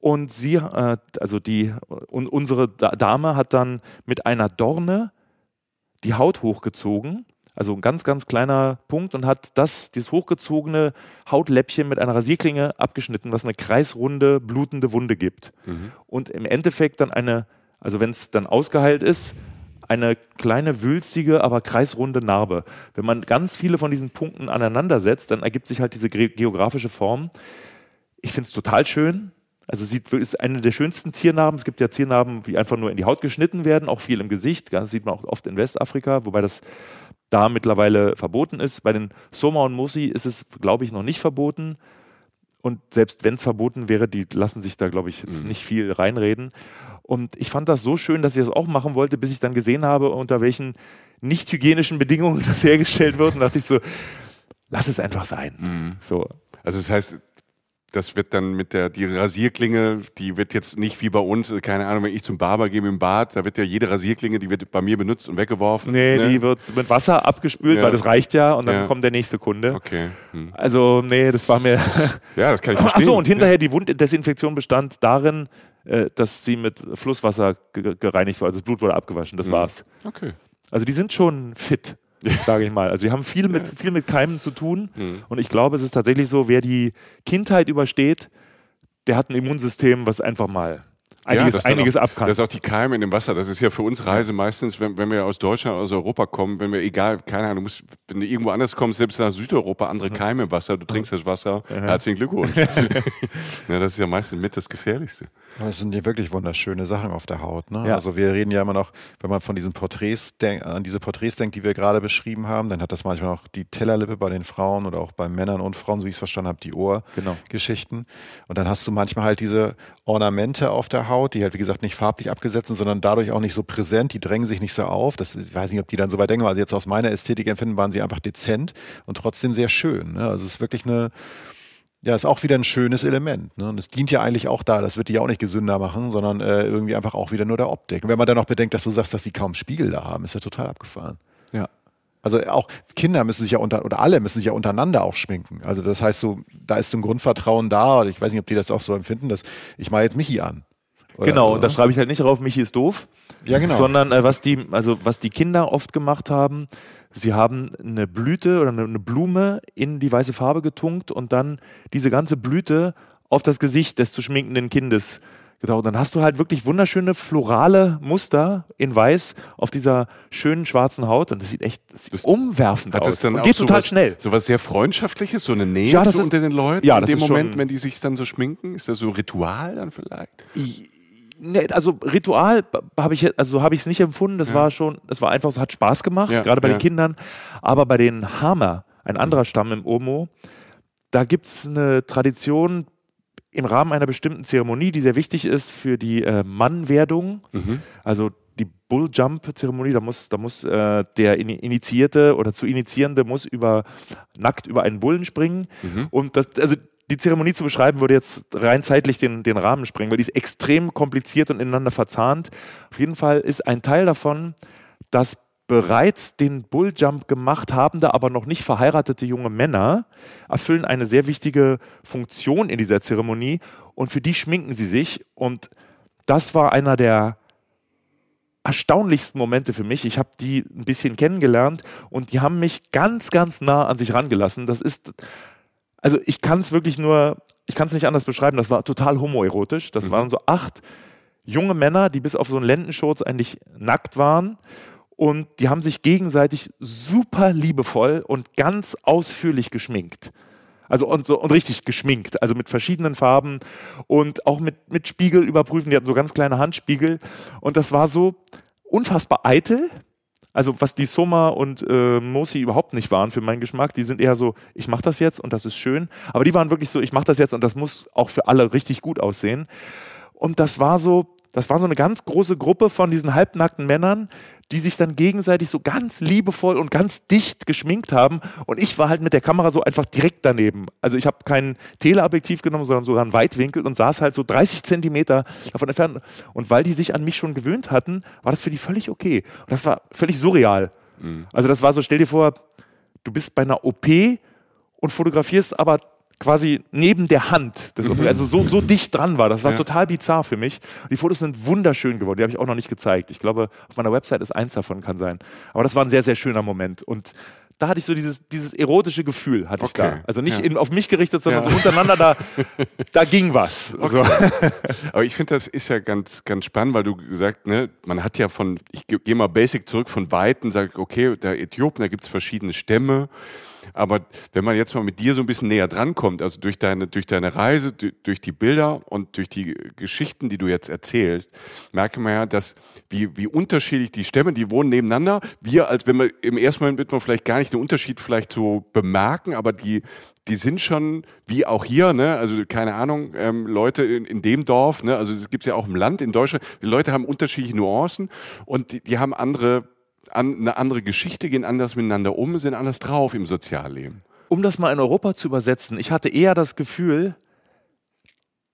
Und sie, äh, also die, und unsere Da- Dame hat dann mit einer Dorne die Haut hochgezogen, also ein ganz, ganz kleiner Punkt und hat das, dieses hochgezogene Hautläppchen mit einer Rasierklinge abgeschnitten, was eine kreisrunde, blutende Wunde gibt. Und im Endeffekt dann eine, also wenn es dann ausgeheilt ist, eine kleine, wülstige, aber kreisrunde Narbe. Wenn man ganz viele von diesen Punkten aneinander setzt, dann ergibt sich halt diese ge- geografische Form. Ich finde es total schön. Also sieht, ist eine der schönsten Ziernarben. Es gibt ja Ziernarben, die einfach nur in die Haut geschnitten werden, auch viel im Gesicht. Das sieht man auch oft in Westafrika, wobei das da mittlerweile verboten ist. Bei den Soma und Mosi ist es, glaube ich, noch nicht verboten. Und selbst wenn es verboten wäre, die lassen sich da, glaube ich, jetzt nicht viel reinreden. Und ich fand das so schön, dass ich das auch machen wollte, bis ich dann gesehen habe, unter welchen nicht hygienischen Bedingungen das hergestellt wird. Und dachte ich so, lass es einfach sein. So. Also das heißt, das wird dann mit der, die Rasierklinge, die wird jetzt nicht wie bei uns, keine Ahnung, wenn ich zum Barber gehe im Bad, da wird ja jede Rasierklinge, die wird bei mir benutzt und weggeworfen. Nee, ne? die wird mit Wasser abgespült, Ja. weil das reicht ja und dann Ja. kommt der nächste Kunde. Okay. Hm. Also, nee, das war mir. Ja, das kann ich verstehen. Achso, und hinterher die Wunddesinfektion bestand darin, äh, dass sie mit Flusswasser ge gereinigt war. Also das Blut wurde abgewaschen, das war's. Okay. Also die sind schon fit, sage ich mal. Also sie haben viel mit, viel mit Keimen zu tun. Und ich glaube, es ist tatsächlich so, wer die Kindheit übersteht, der hat ein Immunsystem, was einfach mal einiges, dann einiges auch, abkann. Das ist auch die Keime in dem Wasser. Das ist ja für uns Reise meistens, wenn, wenn wir aus Deutschland, aus Europa kommen, wenn wir, egal, keine Ahnung, du musst, wenn du irgendwo anders kommst, selbst nach Südeuropa, andere Keime im Wasser, du trinkst das Wasser, herzlichen Glückwunsch. ja, das ist ja meistens mit das Gefährlichste. Das sind ja wirklich wunderschöne Sachen auf der Haut. Ne? Ja. Also wir reden ja immer noch, wenn man von diesen Porträts denk, an diese Porträts denkt, die wir gerade beschrieben haben, dann hat das manchmal auch die Tellerlippe bei den Frauen oder auch bei Männern und Frauen, so wie ich es verstanden habe, die Genau. Ohrgeschichten. Und dann hast du manchmal halt diese Ornamente auf der Haut, die halt wie gesagt nicht farblich abgesetzt sind, sondern dadurch auch nicht so präsent, die drängen sich nicht so auf. Das, ich weiß nicht, ob die dann so weit denken, also jetzt aus meiner Ästhetik empfinden, waren sie einfach dezent und trotzdem sehr schön. Ne? Also es ist wirklich eine, ja, ist auch wieder ein schönes Element. Ne? Und es dient ja eigentlich auch da, das wird die ja auch nicht gesünder machen, sondern äh, irgendwie einfach auch wieder nur der Optik. Und wenn man dann noch bedenkt, dass du sagst, dass sie kaum Spiegel da haben, ist ja total abgefahren. ja. Also auch Kinder müssen sich ja unter oder alle müssen sich ja untereinander auch schminken. Also das heißt so, da ist so ein Grundvertrauen da. Und ich weiß nicht, ob die das auch so empfinden, dass ich mal jetzt Michi an. Oder- Genau, und oder? da schreibe ich halt nicht drauf, Michi ist doof. Ja, genau. Sondern äh, was die, also was die Kinder oft gemacht haben, sie haben eine Blüte oder eine, Blume in die weiße Farbe getunkt und dann diese ganze Blüte auf das Gesicht des zu schminkenden Kindes getaucht. Dann hast du halt wirklich wunderschöne florale Muster in Weiß auf dieser schönen schwarzen Haut und das sieht echt das sieht umwerfend Hat aus. das dann und auch geht so total was, schnell. So was sehr Freundschaftliches, so eine Nähe Ja, das so ist- unter den Leuten ja, in das dem Moment, wenn die sich dann so schminken? Ist das so Ritual dann vielleicht? Nee, also Ritual habe ich also so habe ich es nicht empfunden. Das war schon, das war einfach, es hat Spaß gemacht, Ja, gerade bei ja. den Kindern. Aber bei den Hamer, ein anderer Stamm im Omo, da gibt es eine Tradition im Rahmen einer bestimmten Zeremonie, die sehr wichtig ist für die äh, Mannwerdung. Also die Bull Jump Zeremonie. Da muss, da muss äh, der Initiierte oder zu Initiierende muss über nackt über einen Bullen springen. Mhm. Und das, also die Zeremonie zu beschreiben, würde jetzt rein zeitlich den, den Rahmen sprengen, weil die ist extrem kompliziert und ineinander verzahnt. Auf jeden Fall ist ein Teil davon, dass bereits den Bulljump gemacht habende, aber noch nicht verheiratete junge Männer erfüllen eine sehr wichtige Funktion in dieser Zeremonie und für die schminken sie sich. Und das war einer der erstaunlichsten Momente für mich. Ich habe die ein bisschen kennengelernt und die haben mich ganz, ganz nah an sich rangelassen. Das ist, also ich kann es wirklich nur, ich kann es nicht anders beschreiben. Das war total homoerotisch. Das mhm. waren so acht junge Männer, die bis auf so einen Lendenschurz eigentlich nackt waren und die haben sich gegenseitig super liebevoll und ganz ausführlich geschminkt. Also und, so, und richtig geschminkt, also mit verschiedenen Farben und auch mit, mit Spiegel überprüfen. Die hatten so ganz kleine Handspiegel und das war so unfassbar eitel. Also was die Soma und äh, Mosi überhaupt nicht waren für meinen Geschmack, die sind eher so, ich mache das jetzt und das ist schön. Aber die waren wirklich so, ich mache das jetzt und das muss auch für alle richtig gut aussehen. Und das war so, das war so eine ganz große Gruppe von diesen halbnackten Männern, die sich dann gegenseitig so ganz liebevoll und ganz dicht geschminkt haben. Und ich war halt mit der Kamera so einfach direkt daneben. Also ich habe kein Teleobjektiv genommen, sondern sogar einen Weitwinkel und saß halt so 30 Zentimeter davon entfernt. Und weil die sich an mich schon gewöhnt hatten, war das für die völlig okay. Und das war völlig surreal. Mhm. Also das war so, stell dir vor, du bist bei einer OP und fotografierst aber quasi neben der Hand des mhm. also so, so dicht dran war. Das war ja. total bizarr für mich. Die Fotos sind wunderschön geworden. Die habe ich auch noch nicht gezeigt. Ich glaube, auf meiner Website ist eins davon, kann sein. Aber das war ein sehr, sehr schöner Moment. Und da hatte ich so dieses, dieses erotische Gefühl, hatte okay. ich da. Also nicht ja. in, auf mich gerichtet, sondern ja. so untereinander, da, da ging was. Okay. So. Aber ich finde, das ist ja ganz, ganz spannend, weil du gesagt, ne, man hat ja von, ich gehe mal basic zurück, von Weiten, sage, okay, der Äthiopen, da gibt es verschiedene Stämme. Aber wenn man jetzt mal mit dir so ein bisschen näher drankommt, also durch deine, durch deine Reise, durch die Bilder und durch die Geschichten, die du jetzt erzählst, merke man ja, dass wie, wie unterschiedlich die Stämme, die wohnen nebeneinander. Wir, als wenn wir im ersten Moment wird man vielleicht gar nicht den Unterschied vielleicht so bemerken, aber die, die sind schon, wie auch hier, ne, also keine Ahnung, ähm, Leute in, in dem Dorf, ne, also es gibt ja auch im Land in Deutschland, die Leute haben unterschiedliche Nuancen und die, die haben andere an, eine andere Geschichte, gehen anders miteinander um, sind anders drauf im Sozialleben. Um das mal in Europa zu übersetzen, ich hatte eher das Gefühl,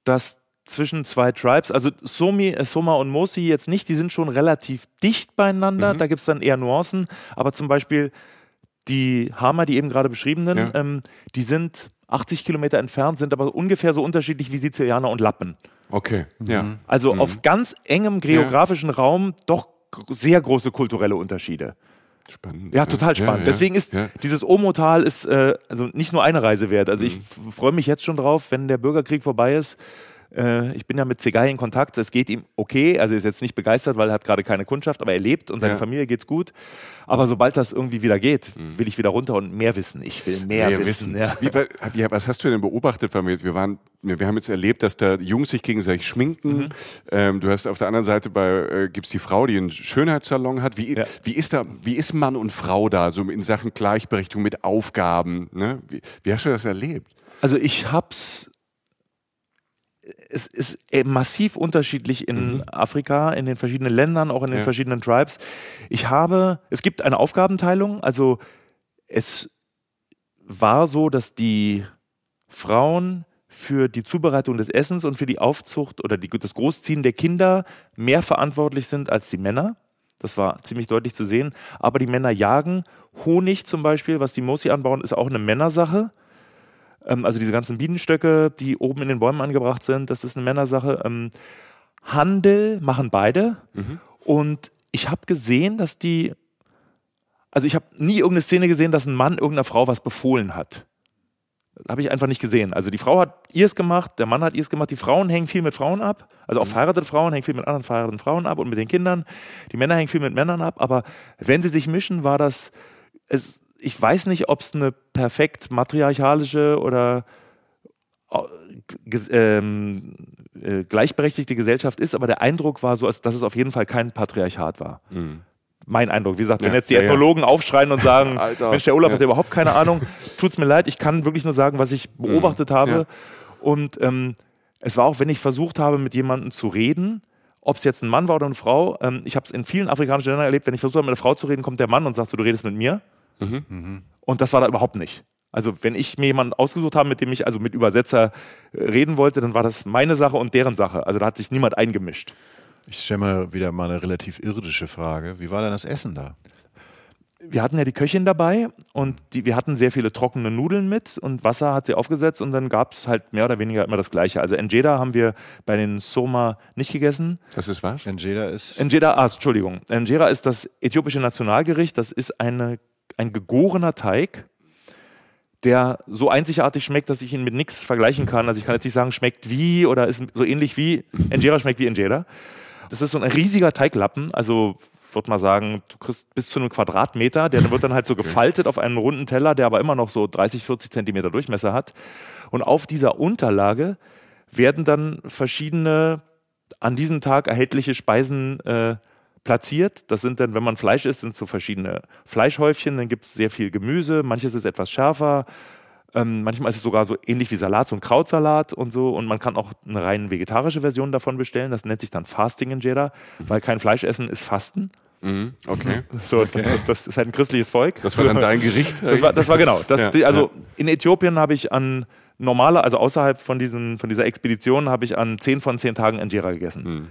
dass zwischen zwei Tribes, also Somi, äh, Soma und Mosi jetzt nicht, die sind schon relativ dicht beieinander, mhm. da gibt es dann eher Nuancen, aber zum Beispiel die Hama, die eben gerade beschriebenen, ja. ähm, die sind 80 Kilometer entfernt, sind aber ungefähr so unterschiedlich wie Sizilianer und Lappen. Okay, ja. Also mhm. auf ganz engem geografischen ja. Raum doch sehr große kulturelle Unterschiede. Spannend. Ja, total spannend. Ja, ja, Deswegen ist ja. dieses Omotal ist äh, also nicht nur eine Reise wert. Also mhm. ich freue mich jetzt schon drauf, wenn der Bürgerkrieg vorbei ist, äh, ich bin ja mit Zegai in Kontakt. Es geht ihm okay. Also er ist jetzt nicht begeistert, weil er hat gerade keine Kundschaft, aber er lebt und seiner ja. Familie geht's gut. Aber sobald das irgendwie wieder geht, mhm. will ich wieder runter und mehr wissen. Ich will mehr, mehr wissen. wissen. Ja. Wie, ja, was hast du denn beobachtet? Wir, waren, wir haben jetzt erlebt, dass da Jungs sich gegenseitig schminken. Mhm. Ähm, du hast auf der anderen Seite bei äh, gibt's die Frau, die einen Schönheitssalon hat. Wie, ja. wie ist da, wie ist Mann und Frau da so in Sachen Gleichberechtigung mit Aufgaben? Ne? Wie, wie hast du das erlebt? Also ich hab's es ist massiv unterschiedlich in mhm. Afrika, in den verschiedenen Ländern, auch in den ja. verschiedenen Tribes. Ich habe, es gibt eine Aufgabenteilung, also es war so, dass die Frauen für die Zubereitung des Essens und für die Aufzucht oder die, das Großziehen der Kinder mehr verantwortlich sind als die Männer. Das war ziemlich deutlich zu sehen. Aber die Männer jagen. Honig zum Beispiel, was die Mosi anbauen, ist auch eine Männersache. Ähm, also diese ganzen Bienenstöcke, die oben in den Bäumen angebracht sind, das ist eine Männersache. Ähm, Handel machen beide. Mhm. Und ich habe gesehen, dass die, also ich habe nie irgendeine Szene gesehen, dass ein Mann irgendeiner Frau was befohlen hat. Habe ich einfach nicht gesehen. Also die Frau hat ihrs gemacht, der Mann hat ihrs gemacht. Die Frauen hängen viel mit Frauen ab. Also auch mhm. verheiratete Frauen hängen viel mit anderen verheirateten Frauen ab und mit den Kindern. Die Männer hängen viel mit Männern ab. Aber wenn sie sich mischen, war das, es, ich weiß nicht, ob es eine perfekt matriarchalische oder äh, ähm, äh, gleichberechtigte Gesellschaft ist, aber der Eindruck war so, dass es auf jeden Fall kein Patriarchat war. Mhm. Mein Eindruck. Wie gesagt, wenn jetzt die ja, Ethnologen ja. aufschreien und sagen, Mensch, der Urlaub ja. hat überhaupt keine Ahnung, tut es mir leid, ich kann wirklich nur sagen, was ich mhm. beobachtet mhm. habe. Und ähm, es war auch, wenn ich versucht habe, mit jemandem zu reden ob es jetzt ein Mann war oder eine Frau. Ähm, ich habe es in vielen afrikanischen Ländern erlebt, wenn ich versuche, mit einer Frau zu reden, kommt der Mann und sagt so, du redest mit mir. Und das war da überhaupt nicht. Also wenn ich mir jemanden ausgesucht habe, mit dem ich also mit Übersetzer äh, reden wollte, dann war das meine Sache und deren Sache. Also da hat sich niemand eingemischt. Ich stelle mal wieder mal eine relativ irdische Frage. Wie war denn das Essen da? wir hatten ja die Köchin dabei und die, wir hatten sehr viele trockene Nudeln mit und Wasser hat sie aufgesetzt und dann gab es halt mehr oder weniger immer das Gleiche. Also Njeda haben wir bei den Soma nicht gegessen. Das ist was? Njeda ist. Njeda, ah, Entschuldigung. Njeda ist das äthiopische Nationalgericht. Das ist eine, ein gegorener Teig, der so einzigartig schmeckt, dass ich ihn mit nichts vergleichen kann. Also ich kann jetzt nicht sagen, schmeckt wie oder ist so ähnlich wie. Njeda schmeckt wie Njeda. Das ist so ein riesiger Teiglappen, also würde mal sagen, du kriegst bis zu einem Quadratmeter, der wird dann halt so gefaltet auf einem runden Teller, der aber immer noch so 30, 40 Zentimeter Durchmesser hat. Und auf dieser Unterlage werden dann verschiedene an diesem Tag erhältliche Speisen äh, platziert. Das sind dann, wenn man Fleisch isst, sind so verschiedene Fleischhäufchen, dann gibt es sehr viel Gemüse, manches ist etwas schärfer, ähm, manchmal ist es sogar so ähnlich wie Salat, so ein Krautsalat und so. Und man kann auch eine rein vegetarische Version davon bestellen. Das nennt sich dann Fasting in Jeddah, weil kein Fleisch essen ist Fasten. Mhm, okay. So, das, das, das ist halt ein christliches Volk. Das war dann dein Gericht? Das war, das war genau. Ja, die, also ja. in Äthiopien habe ich an normaler, also außerhalb von, diesen, von dieser Expedition, habe ich an 10 von 10 Tagen Injera gegessen.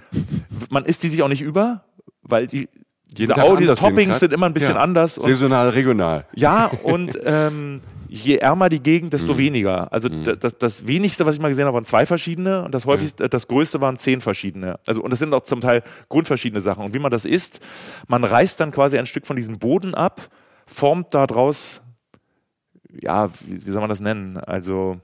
Man isst die sich auch nicht über, weil die, diese, Au- diese Toppings sind immer ein bisschen Ja. anders. Saisonal, regional. ja, und ähm, je ärmer die Gegend, Mhm. desto weniger. Also d- das, das wenigste, was ich mal gesehen habe, waren zwei verschiedene und das häufigste, das größte waren zehn verschiedene. Also und das sind auch zum Teil grundverschiedene Sachen. Und wie man das isst, man reißt dann quasi ein Stück von diesem Boden ab, formt daraus, ja, wie, wie soll man das nennen? Also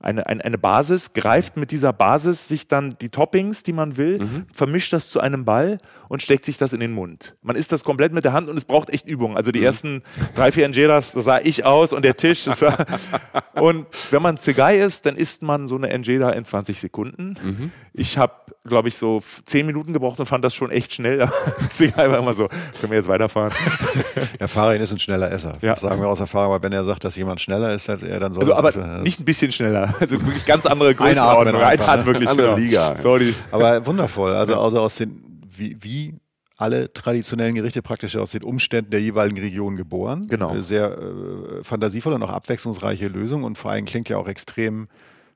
eine, eine, eine Basis, greift mit dieser Basis sich dann die Toppings, die man will, vermischt das zu einem Ball und steckt sich das in den Mund. Man isst das komplett mit der Hand und es braucht echt Übung. Also die ersten drei, vier Njedas, das sah ich aus und der Tisch. Und wenn man Zigai ist, dann isst man so eine Njeda in 20 Sekunden. Ich habe, glaube ich, so zehn Minuten gebraucht und fand das schon echt schnell. Zigai war immer so, können wir jetzt weiterfahren? Ja, Farin ist ein schneller Esser. Ja. Das sagen wir aus Erfahrung, aber wenn er sagt, dass jemand schneller ist als er, dann soll Also, aber nicht- nicht ein bisschen schneller. Also wirklich ganz andere Größenordnung. Einatmen Einatmen ne? wirklich. Andere genau. Liga. So, die, Aber wundervoll. Also, also aus den, wie, wie alle traditionellen Gerichte praktisch aus den Umständen der jeweiligen Region geboren. Genau. Sehr äh, fantasievolle und auch abwechslungsreiche Lösung und vor allem klingt ja auch extrem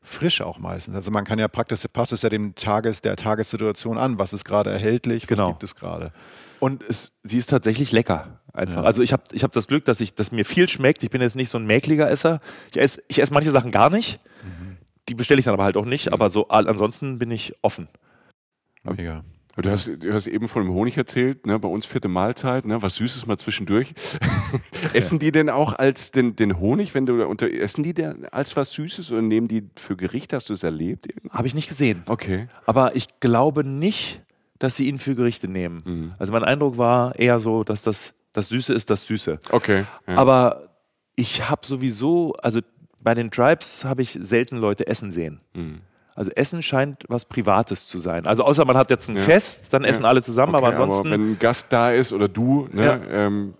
frisch auch meistens. Also man kann ja praktisch, passt es ja dem Tages, der Tagessituation an. Was ist gerade erhältlich? Was Genau. gibt es gerade? Und es, sie ist tatsächlich lecker. Einfach. Also ich habe ich hab das Glück, dass, ich, dass mir viel schmeckt. Ich bin jetzt nicht so ein mäkliger Esser. Ich esse ich ess manche Sachen gar nicht. Die bestelle ich dann aber halt auch nicht. Aber so ansonsten bin ich offen. Mega. Du hast, du hast eben von dem Honig erzählt, ne? bei uns vierte Mahlzeit, ne? was Süßes mal zwischendurch. essen die denn auch als den, den Honig, wenn du da unter, essen die denn als was Süßes oder nehmen die für Gerichte? Hast du es erlebt? Habe ich nicht gesehen. Okay. Aber ich glaube nicht, dass sie ihn für Gerichte nehmen. Also mein Eindruck war eher so, dass das, das Süße ist das Süße. Okay. Ja. Aber ich habe sowieso, also bei den Tribes habe ich selten Leute essen sehen. Mhm. Also Essen scheint was Privates zu sein. Also außer man hat jetzt ein Fest, dann essen alle zusammen, okay, aber ansonsten, wenn ein Gast da ist oder du, ne? Ja. ähm,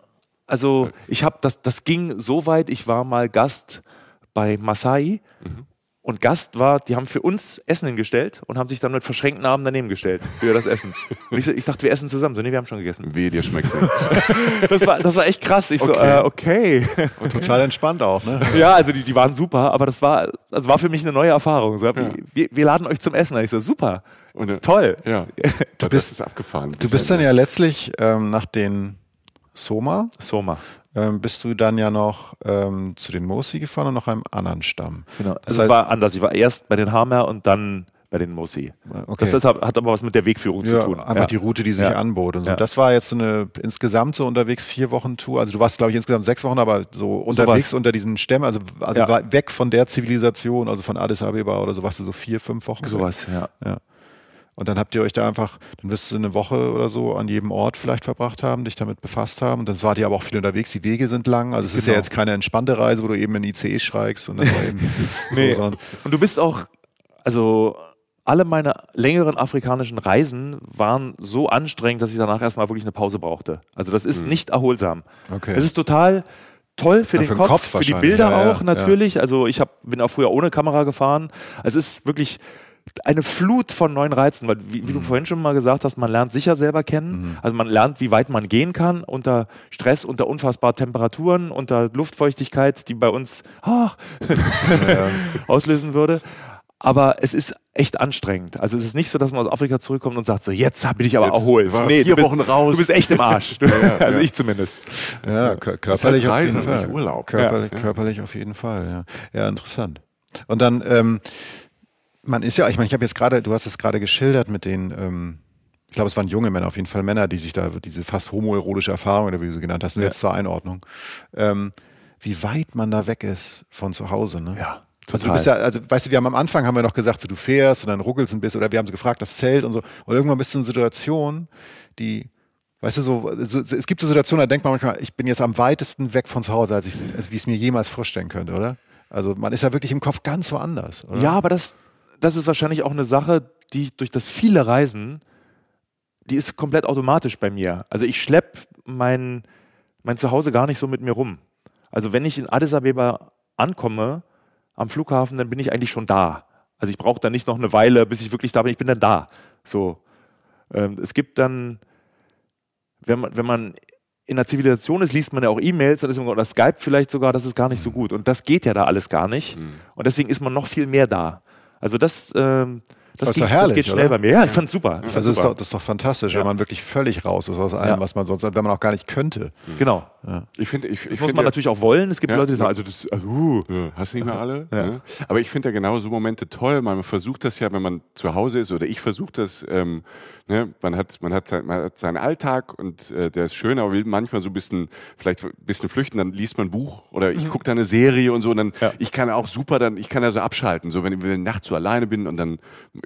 also ich habe das, das ging so weit, ich war mal Gast bei Masai und Gast war, die haben für uns Essen hingestellt und haben sich dann mit verschränkten Armen daneben gestellt für das Essen. Und ich, so, ich dachte, wir essen zusammen. So, nee, wir haben schon gegessen. weh, dir schmeckt's. Das war, das war echt krass. Ich so, Okay. äh, okay. Und total entspannt auch, ne? Ja, also die, die waren super, aber das war, das war für mich eine neue Erfahrung. So, wir, wir laden euch zum Essen. Und ich so, super, Und, äh, toll. Ja, du bist- das ist abgefahren. Du bist dann ja letztlich ähm, nach den Soma, Soma. Ähm, bist du dann ja noch ähm, zu den Mosi gefahren und noch einem anderen Stamm. Genau. Das Also heißt- es war anders. Ich war erst bei den Hamer und dann bei den Mosi. Okay. Das, das hat hat aber was mit der Wegführung Ja, zu tun. einfach ja. die Route, die sich Ja. anbot. Und so. Das war jetzt so eine insgesamt so unterwegs vier Wochen Tour. Also du warst, glaube ich, insgesamt sechs Wochen, aber so unterwegs unter diesen Stämmen, also, also weg von der Zivilisation, also von Addis Abeba oder so, warst du so vier, fünf Wochen. Sowas, ja. Und dann habt ihr euch da einfach, dann wirst du eine Woche oder so an jedem Ort vielleicht verbracht haben, dich damit befasst haben. Und dann wart ihr aber auch viel unterwegs. Die Wege sind lang. Also es ist ja Genau. jetzt keine entspannte Reise, wo du eben in ICE steigst und dann eben Nee. so, Und du bist auch, also alle meine längeren afrikanischen Reisen waren so anstrengend, dass ich danach erstmal wirklich eine Pause brauchte. Also das ist nicht erholsam. Okay. Es ist total toll für Ja, den für den Kopf, Kopf für die. Bilder Ja, ja, auch natürlich. Also ich hab, bin auch früher ohne Kamera gefahren. Es ist wirklich eine Flut von neuen Reizen, weil wie, wie du vorhin schon mal gesagt hast, man lernt sich ja selber kennen. Also man lernt, wie weit man gehen kann unter Stress, unter unfassbar Temperaturen, unter Luftfeuchtigkeit, die bei uns ah, auslösen würde. Aber es ist echt anstrengend. Also es ist nicht so, dass man aus Afrika zurückkommt und sagt so, jetzt bin ich aber Jetzt erholt. war Nee, vier bist, Wochen raus. Du bist echt im Arsch. also ich zumindest. Ja, kör- körperlich auf Reisen jeden und Fall. Urlaub. Körperlich, körperlich auf jeden Fall, ja. Ja, interessant. Und dann, ähm, man ist ja, ich meine, ich habe jetzt gerade, du hast es gerade geschildert mit den, ähm, ich glaube, es waren junge Männer, auf jeden Fall Männer, die sich da diese fast homoerotische Erfahrung, oder wie du sie genannt hast, nur jetzt zur Einordnung, ähm, wie weit man da weg ist von zu Hause, ne? Ja, Also du total. bist ja, also weißt du, wir haben am Anfang haben wir noch gesagt, so, du fährst und dann ruckelst ein bisschen oder wir haben so gefragt, das Zelt und so. Und irgendwann bist du in einer Situation, die, weißt du, so, so es gibt so Situationen, da denkt man manchmal, ich bin jetzt am weitesten weg von zu Hause, als ich, als wie ich es mir jemals vorstellen könnte, oder? Also man ist ja wirklich im Kopf ganz woanders, oder? Ja, aber das, das ist wahrscheinlich auch eine Sache, die durch das viele Reisen, die ist komplett automatisch bei mir. Also ich schlepp mein, mein Zuhause gar nicht so mit mir rum. Also wenn ich in Addis Abeba ankomme am Flughafen, dann bin ich eigentlich schon da. Also ich brauche dann nicht noch eine Weile, bis ich wirklich da bin. Ich bin dann da. So. Ähm, es gibt dann, wenn man, wenn man in der Zivilisation ist, liest man ja auch E-Mails und ist immer- oder Skype vielleicht sogar, das ist gar nicht so gut. Und das geht ja da alles gar nicht. Und deswegen ist man noch viel mehr da. Also das, ähm, das, Das doch herrlich, das geht schnell oder? bei mir. Ja, ich fand's super. Ich fand's Also das ist, super. doch, das ist doch fantastisch, Ja. wenn man wirklich völlig raus ist aus allem, Ja. was man sonst, wenn man auch gar nicht könnte. Genau. Ich finde, ich, ich Das muss man ja- natürlich auch wollen. Es gibt Ja. Leute, die sagen, also das, also, uh, Ja, hast nicht mehr alle. Ne? Aber ich finde ja genau so Momente toll. Man versucht das ja, wenn man zu Hause ist, oder ich versuche das. Ähm, ne? man, hat, man, hat sein, man hat seinen Alltag und äh, der ist schön, aber will manchmal so ein bisschen, vielleicht ein bisschen flüchten. Dann liest man ein Buch oder ich gucke da eine Serie und so. Und dann, Ja. ich kann auch super, dann ich kann ja so abschalten. So wenn ich wenn ich nachts so alleine bin und dann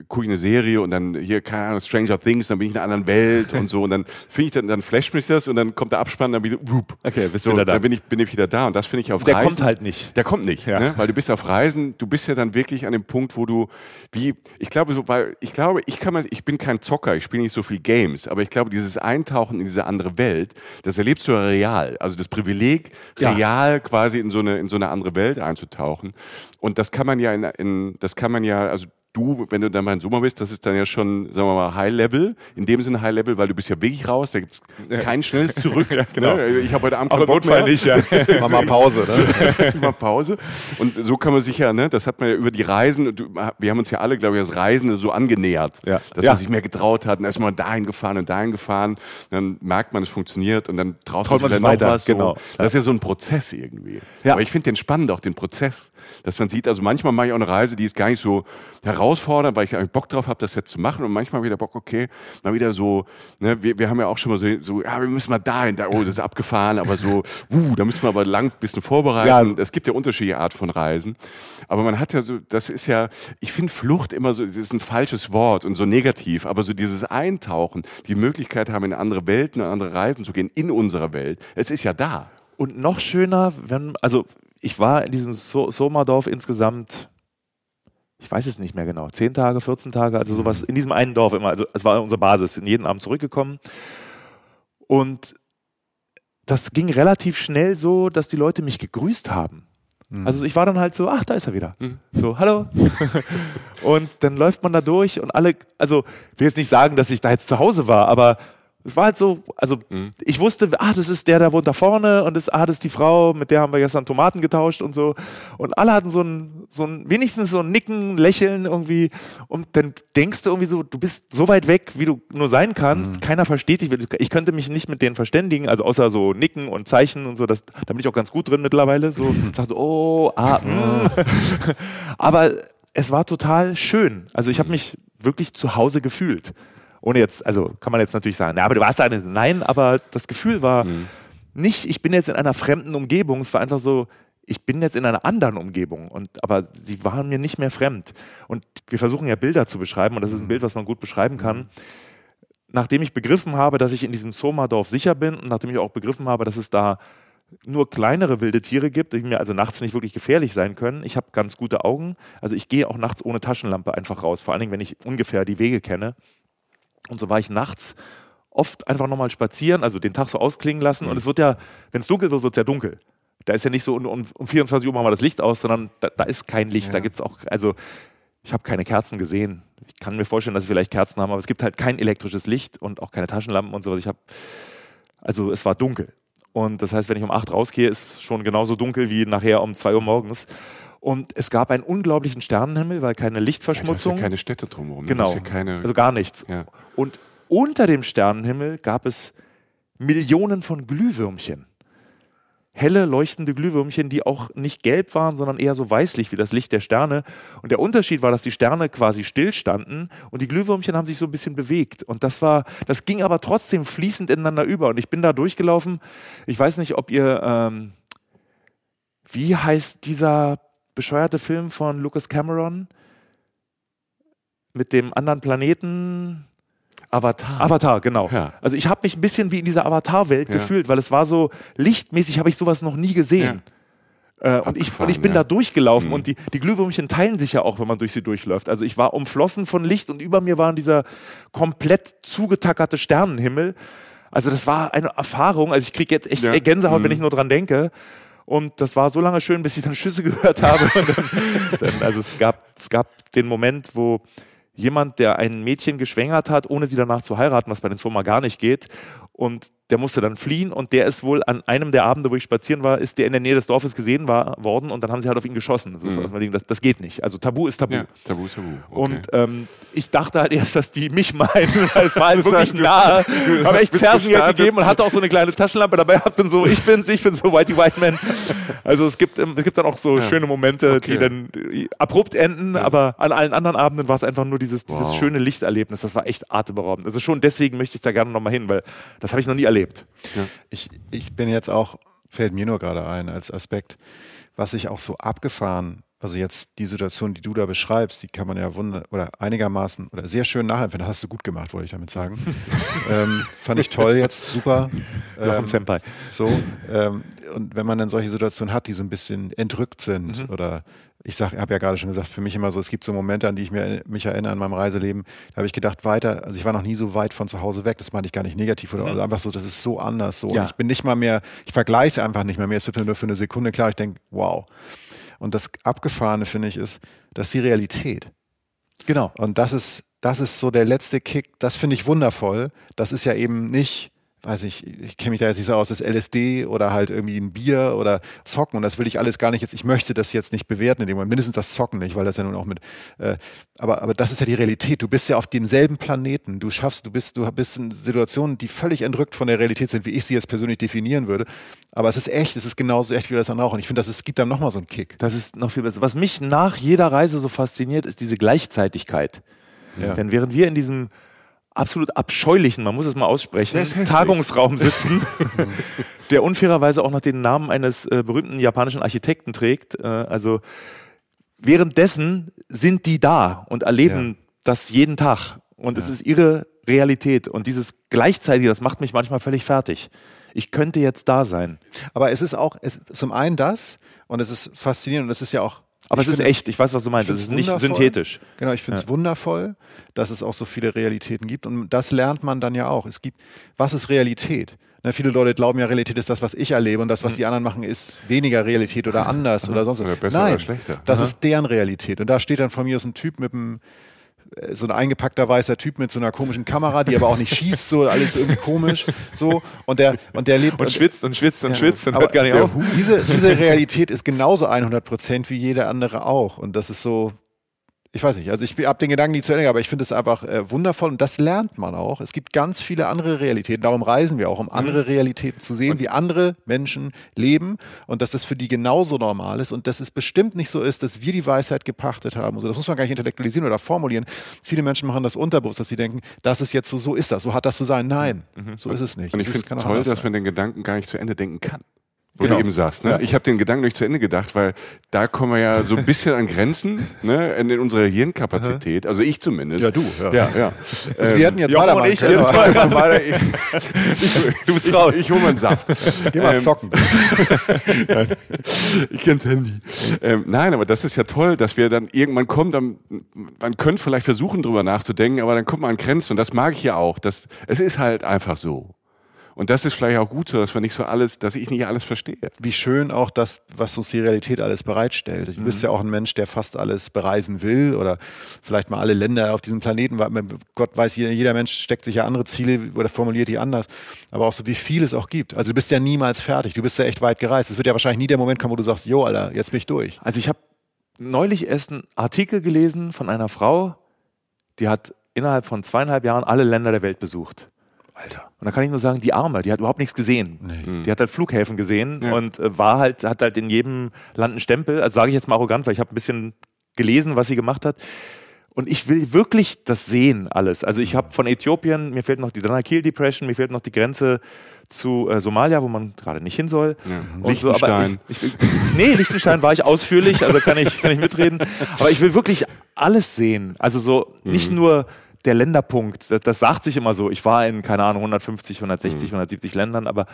gucke ich eine Serie und dann hier keine Ahnung, Stranger Things, dann bin ich in einer anderen Welt und so und dann finde ich dann, dann flasht mich das und dann kommt der Abspann, dann wieder, whoop. Okay, bist so, wieder da. Dann bin ich bin ich wieder da und das finde ich auf Der Reisen. kommt halt nicht. Der kommt nicht, Ja. ne? weil du bist auf Reisen, du bist ja dann wirklich an dem Punkt, wo du, wie, ich glaube, so, weil ich glaube, ich kann mal, ich bin kein Zocker, ich spiele nicht so viel Games, aber ich glaube, dieses Eintauchen in diese andere Welt, das erlebst du ja real. Also das Privileg, Ja. real quasi in so eine in so eine andere Welt einzutauchen. Und das kann man ja in, in das kann man ja, also du, wenn du dann mal in Sommer bist, das ist dann ja schon, sagen wir mal, High Level, in dem Sinne High Level, weil du bist ja wirklich raus, da gibt's kein schnelles Zurück. genau. ne? Ich habe heute Abend Aber Notfall nicht, ja. Mach mal Pause, ne? mal Pause. Und so kann man sich ja, ne, das hat man ja über die Reisen, wir haben uns ja alle, glaube ich, das Reisen so angenähert, Ja. dass Ja. man sich mehr getraut hat und erstmal dahin gefahren und dahin gefahren. Dann merkt man, es funktioniert und dann traut, Traut man man sich noch weiter, was. So. genau. Das ist ja so ein Prozess irgendwie. Ja. Aber ich finde den spannend, auch den Prozess, dass man sieht, also manchmal mache ich auch eine Reise, die ist gar nicht so herausfordernd, weil ich eigentlich Bock drauf habe, das jetzt zu machen und manchmal wieder Bock, okay, mal wieder so, ne, wir, wir haben ja auch schon mal so, so ja, wir müssen mal dahin, da, oh, das ist abgefahren, aber so, uh, da müssen wir aber lang ein bisschen vorbereiten. Ja. Es gibt ja unterschiedliche Art von Reisen, aber man hat ja so, das ist ja, ich finde Flucht immer so, das ist ein falsches Wort und so negativ, aber so dieses Eintauchen, die Möglichkeit haben, in andere Welten und andere Reisen zu gehen, in unserer Welt, es ist ja da. Und noch schöner, wenn, also ich war in diesem so Somerdorf insgesamt, ich weiß es nicht mehr genau, 10 Tage, 14 Tage, also sowas, in diesem einen Dorf immer, also es war unsere Basis, in jeden Abend zurückgekommen. Und das ging relativ schnell so, dass die Leute mich gegrüßt haben. Also ich war dann halt so, ach, da ist er wieder. So, hallo. und dann läuft man da durch und alle, also ich will jetzt nicht sagen, dass ich da jetzt zu Hause war, aber es war halt so, also ich wusste, ah, das ist der, der wohnt da vorne und das, ah, das ist die Frau, mit der haben wir gestern Tomaten getauscht und so. Und alle hatten so ein, so ein, wenigstens so ein Nicken, Lächeln irgendwie. Und dann denkst du irgendwie so, du bist so weit weg, wie du nur sein kannst. Keiner versteht dich. Ich könnte mich nicht mit denen verständigen, also außer so Nicken und Zeichen und so. Das, da bin ich auch ganz gut drin mittlerweile. So, sagte, oh, ah, mm. Aber es war total schön. Also ich habe mich wirklich zu Hause gefühlt. Ohne jetzt, also kann man jetzt natürlich sagen, na, aber du warst da eine, nein, aber das Gefühl war nicht, ich bin jetzt in einer fremden Umgebung, es war einfach so, ich bin jetzt in einer anderen Umgebung, und, aber sie waren mir nicht mehr fremd. Und wir versuchen ja Bilder zu beschreiben, und das ist ein Bild, was man gut beschreiben kann. Nachdem ich begriffen habe, dass ich in diesem Somerdorf sicher bin und nachdem ich auch begriffen habe, dass es da nur kleinere wilde Tiere gibt, die mir also nachts nicht wirklich gefährlich sein können. Ich habe ganz gute Augen. Also ich gehe auch nachts ohne Taschenlampe einfach raus, vor allen Dingen, wenn ich ungefähr die Wege kenne. Und so war ich nachts oft einfach nochmal spazieren, also den Tag so ausklingen lassen. Und es wird ja, wenn es dunkel wird, wird es ja dunkel. Da ist ja nicht so, um, um 24 Uhr machen wir das Licht aus, sondern da, da ist kein Licht. Da gibt es auch, also ich habe keine Kerzen gesehen. Ich kann mir vorstellen, dass sie vielleicht Kerzen haben, aber es gibt halt kein elektrisches Licht und auch keine Taschenlampen und sowas. Ich habe, also es war dunkel. Und das heißt, wenn ich um acht rausgehe, ist es schon genauso dunkel wie nachher um zwei Uhr morgens. Und es gab einen unglaublichen Sternenhimmel, weil keine Lichtverschmutzung. Ja, keine Städte drumherum. Ne? Genau. Ja keine also gar nichts. Ja. Und unter dem Sternenhimmel gab es Millionen von Glühwürmchen helle leuchtende Glühwürmchen, die auch nicht gelb waren, sondern eher so weißlich wie das Licht der Sterne. Und der Unterschied war, dass die Sterne quasi stillstanden und die Glühwürmchen haben sich so ein bisschen bewegt. Und das war, das ging aber trotzdem fließend ineinander über. Und ich bin da durchgelaufen. Ich weiß nicht, ob ihr, ähm, wie heißt dieser bescheuerte Film von Lucas Cameron mit dem anderen Planeten? Avatar. Avatar, genau. Ja. Also ich habe mich ein bisschen wie in dieser Avatar-Welt Ja. gefühlt, weil es war so lichtmäßig, habe ich sowas noch nie gesehen. Äh, und, ich, und ich bin da durchgelaufen Mhm. und die, die Glühwürmchen teilen sich ja auch, wenn man durch sie durchläuft. Also ich war umflossen von Licht und über mir war dieser komplett zugetackerte Sternenhimmel. Also das war eine Erfahrung. Also ich kriege jetzt echt. Gänsehaut, wenn Mhm. ich nur dran denke. Und das war so lange schön, bis ich dann Schüsse gehört habe. Dann, dann, also es gab, es gab den Moment, wo jemand, der ein Mädchen geschwängert hat, ohne sie danach zu heiraten, was bei den Soma gar nicht geht, und der musste dann fliehen und der ist wohl an einem der Abende, wo ich spazieren war, ist der in der Nähe des Dorfes gesehen war, worden und dann haben sie halt auf ihn geschossen. Das, das geht nicht. Also Tabu ist Tabu. Ja, Tabu ist Tabu. Okay. Und ähm, ich dachte halt erst, dass die mich meinen, weil es war halt Das wirklich nahe. du Habe echt Fersen gegeben und hatte auch so eine kleine Taschenlampe dabei. Hab dann so, ich bin's, ich bin so Whitey White Man. Also es gibt, ähm, es gibt dann auch so Ja. schöne Momente, Okay. die dann abrupt enden, aber an allen anderen Abenden war es einfach nur dieses, dieses Wow. schöne Lichterlebnis. Das war echt atemberaubend. Also schon deswegen möchte ich da gerne nochmal hin, weil das habe ich noch nie erlebt. Ich, ich bin jetzt auch, fällt mir nur gerade ein als Aspekt, was ich auch so abgefahren, also jetzt die Situation, die du da beschreibst, die kann man ja wunder oder einigermaßen oder sehr schön nachempfinden. Hast du gut gemacht, wollte ich damit sagen. ähm, fand ich toll jetzt, super. Ähm, Senpai. so, ähm, und wenn man dann solche Situationen hat, die so ein bisschen entrückt sind Mhm. oder ich sag, habe ja gerade schon gesagt, für mich immer so, es gibt so Momente, an die ich mir, mich erinnere in meinem Reiseleben, da habe ich gedacht, weiter, also ich war noch nie so weit von zu Hause weg, das meine ich gar nicht negativ oder also einfach so, das ist so anders so. Mhm. Ja. Und ich bin nicht mal mehr, ich vergleiche einfach nicht mehr mehr, es wird mir nur für eine Sekunde klar, ich denke, wow. Und das Abgefahrene, finde ich, ist, das ist die Realität. Genau. Und das ist, das ist so der letzte Kick. Das finde ich wundervoll. Das ist ja eben nicht, weiß ich, ich kenne mich da jetzt nicht so aus, das LSD oder halt irgendwie ein Bier oder Zocken. Und das will ich alles gar nicht jetzt, ich möchte das jetzt nicht bewerten in dem Moment. Mindestens das Zocken nicht, weil das ja nun auch mit, äh, aber, aber das ist ja die Realität. Du bist ja auf demselben Planeten. Du schaffst, du bist, du bist in Situationen, die völlig entrückt von der Realität sind, wie ich sie jetzt persönlich definieren würde. Aber es ist echt, es ist genauso echt wie das andere auch. Und ich finde, das ist, gibt dann nochmal so einen Kick. Das ist noch viel besser. Was mich nach jeder Reise so fasziniert, ist diese Gleichzeitigkeit. Ja. Denn während wir in diesem absolut abscheulichen, man muss es mal aussprechen. Tagungsraum sitzen, der unfairerweise auch noch den Namen eines äh, berühmten japanischen Architekten trägt. Äh, also währenddessen sind die da und erleben das jeden Tag. Und es ist ihre Realität. Und dieses Gleichzeitige, das macht mich manchmal völlig fertig. Ich könnte jetzt da sein. Aber es ist auch, es, zum einen das und es ist faszinierend und es ist ja auch. Aber ich es ist echt, ich weiß, was du meinst. Es ist nicht synthetisch. Genau, ich finde es wundervoll, dass es auch so viele Realitäten gibt. Und das lernt man dann ja auch. Es gibt, was ist Realität? Ne, viele Leute glauben ja, Realität ist das, was ich erlebe und das, was die anderen machen, ist weniger Realität oder anders oder sonst was. Oder besser Nein, oder schlechter. das ist deren Realität. Und da steht dann von mir so ein Typ mit einem so ein eingepackter weißer Typ mit so einer komischen Kamera, die aber auch nicht schießt, so alles irgendwie komisch, so und der und der lebt Und schwitzt und schwitzt und Ja. schwitzt und hört gar nicht auf. Diese, diese Realität ist genauso 100 Prozent wie jede andere auch. Und das ist so, ich weiß nicht, also ich habe den Gedanken nie zu Ende, aber ich finde es einfach äh, wundervoll und das lernt man auch. Es gibt ganz viele andere Realitäten. Darum reisen wir auch, um andere Realitäten zu sehen, wie andere Menschen leben und dass das für die genauso normal ist und dass es bestimmt nicht so ist, dass wir die Weisheit gepachtet haben. Also das muss man gar nicht intellektualisieren oder formulieren. Viele Menschen machen das unterbewusst, dass sie denken, das ist jetzt so, so ist das, so hat das zu sein. Nein, so ist es nicht. Und ich Es ist- finde es toll, dass man den Gedanken gar nicht zu Ende denken kann. Wo Genau. du eben sagst, ne? Ich habe den Gedanken nicht zu Ende gedacht, weil da kommen wir ja so ein bisschen an Grenzen, ne, in, unserer Hirnkapazität. Also ich zumindest. Ja, du, ja. Ja, ja. Also wir hätten jetzt Jochen und ich jetzt mal. Ich, du bist raus. Ich, ich hole mal einen Saft. Geh mal Ähm, zocken. Ich kenne Handy. Ähm, nein, aber das ist ja toll, dass wir dann irgendwann kommen, dann, man könnte vielleicht versuchen, drüber nachzudenken, aber dann kommt man an Grenzen und das mag ich ja auch. Das, es ist halt einfach so. Und das ist vielleicht auch gut so, dass wir nicht so alles, dass ich nicht alles verstehe. Wie schön auch das, was uns die Realität alles bereitstellt. Du bist ja auch ein Mensch, der fast alles bereisen will oder vielleicht mal alle Länder auf diesem Planeten. Gott weiß, jeder, jeder Mensch steckt sich ja andere Ziele oder formuliert die anders. Aber auch so, wie viel es auch gibt. Also du bist ja niemals fertig. Du bist ja echt weit gereist. Es wird ja wahrscheinlich nie der Moment kommen, wo du sagst, jo, Alter, jetzt bin ich durch. Also ich habe neulich erst einen Artikel gelesen von einer Frau, die hat innerhalb von zweieinhalb Jahren alle Länder der Welt besucht. Alter. Und da kann ich nur sagen, die Arme, die hat überhaupt nichts gesehen. Nee. Die hat halt Flughäfen gesehen Ja. und äh, war halt, hat halt in jedem Land einen Stempel. Also sage ich jetzt mal arrogant, weil ich habe ein bisschen gelesen, was sie gemacht hat. Und ich will wirklich das sehen, alles. Also ich habe von Äthiopien, mir fehlt noch die Danakil Depression, mir fehlt noch die Grenze zu äh, Somalia, wo man gerade nicht hin soll. Und so, aber Liechtenstein. ich, ich will, nee, Liechtenstein war ich ausführlich, also kann ich, kann ich mitreden. Aber ich will wirklich alles sehen. Also so nicht nur der Länderpunkt, das, das sagt sich immer so. Ich war in, keine Ahnung, 150, 160, 170 Ländern, aber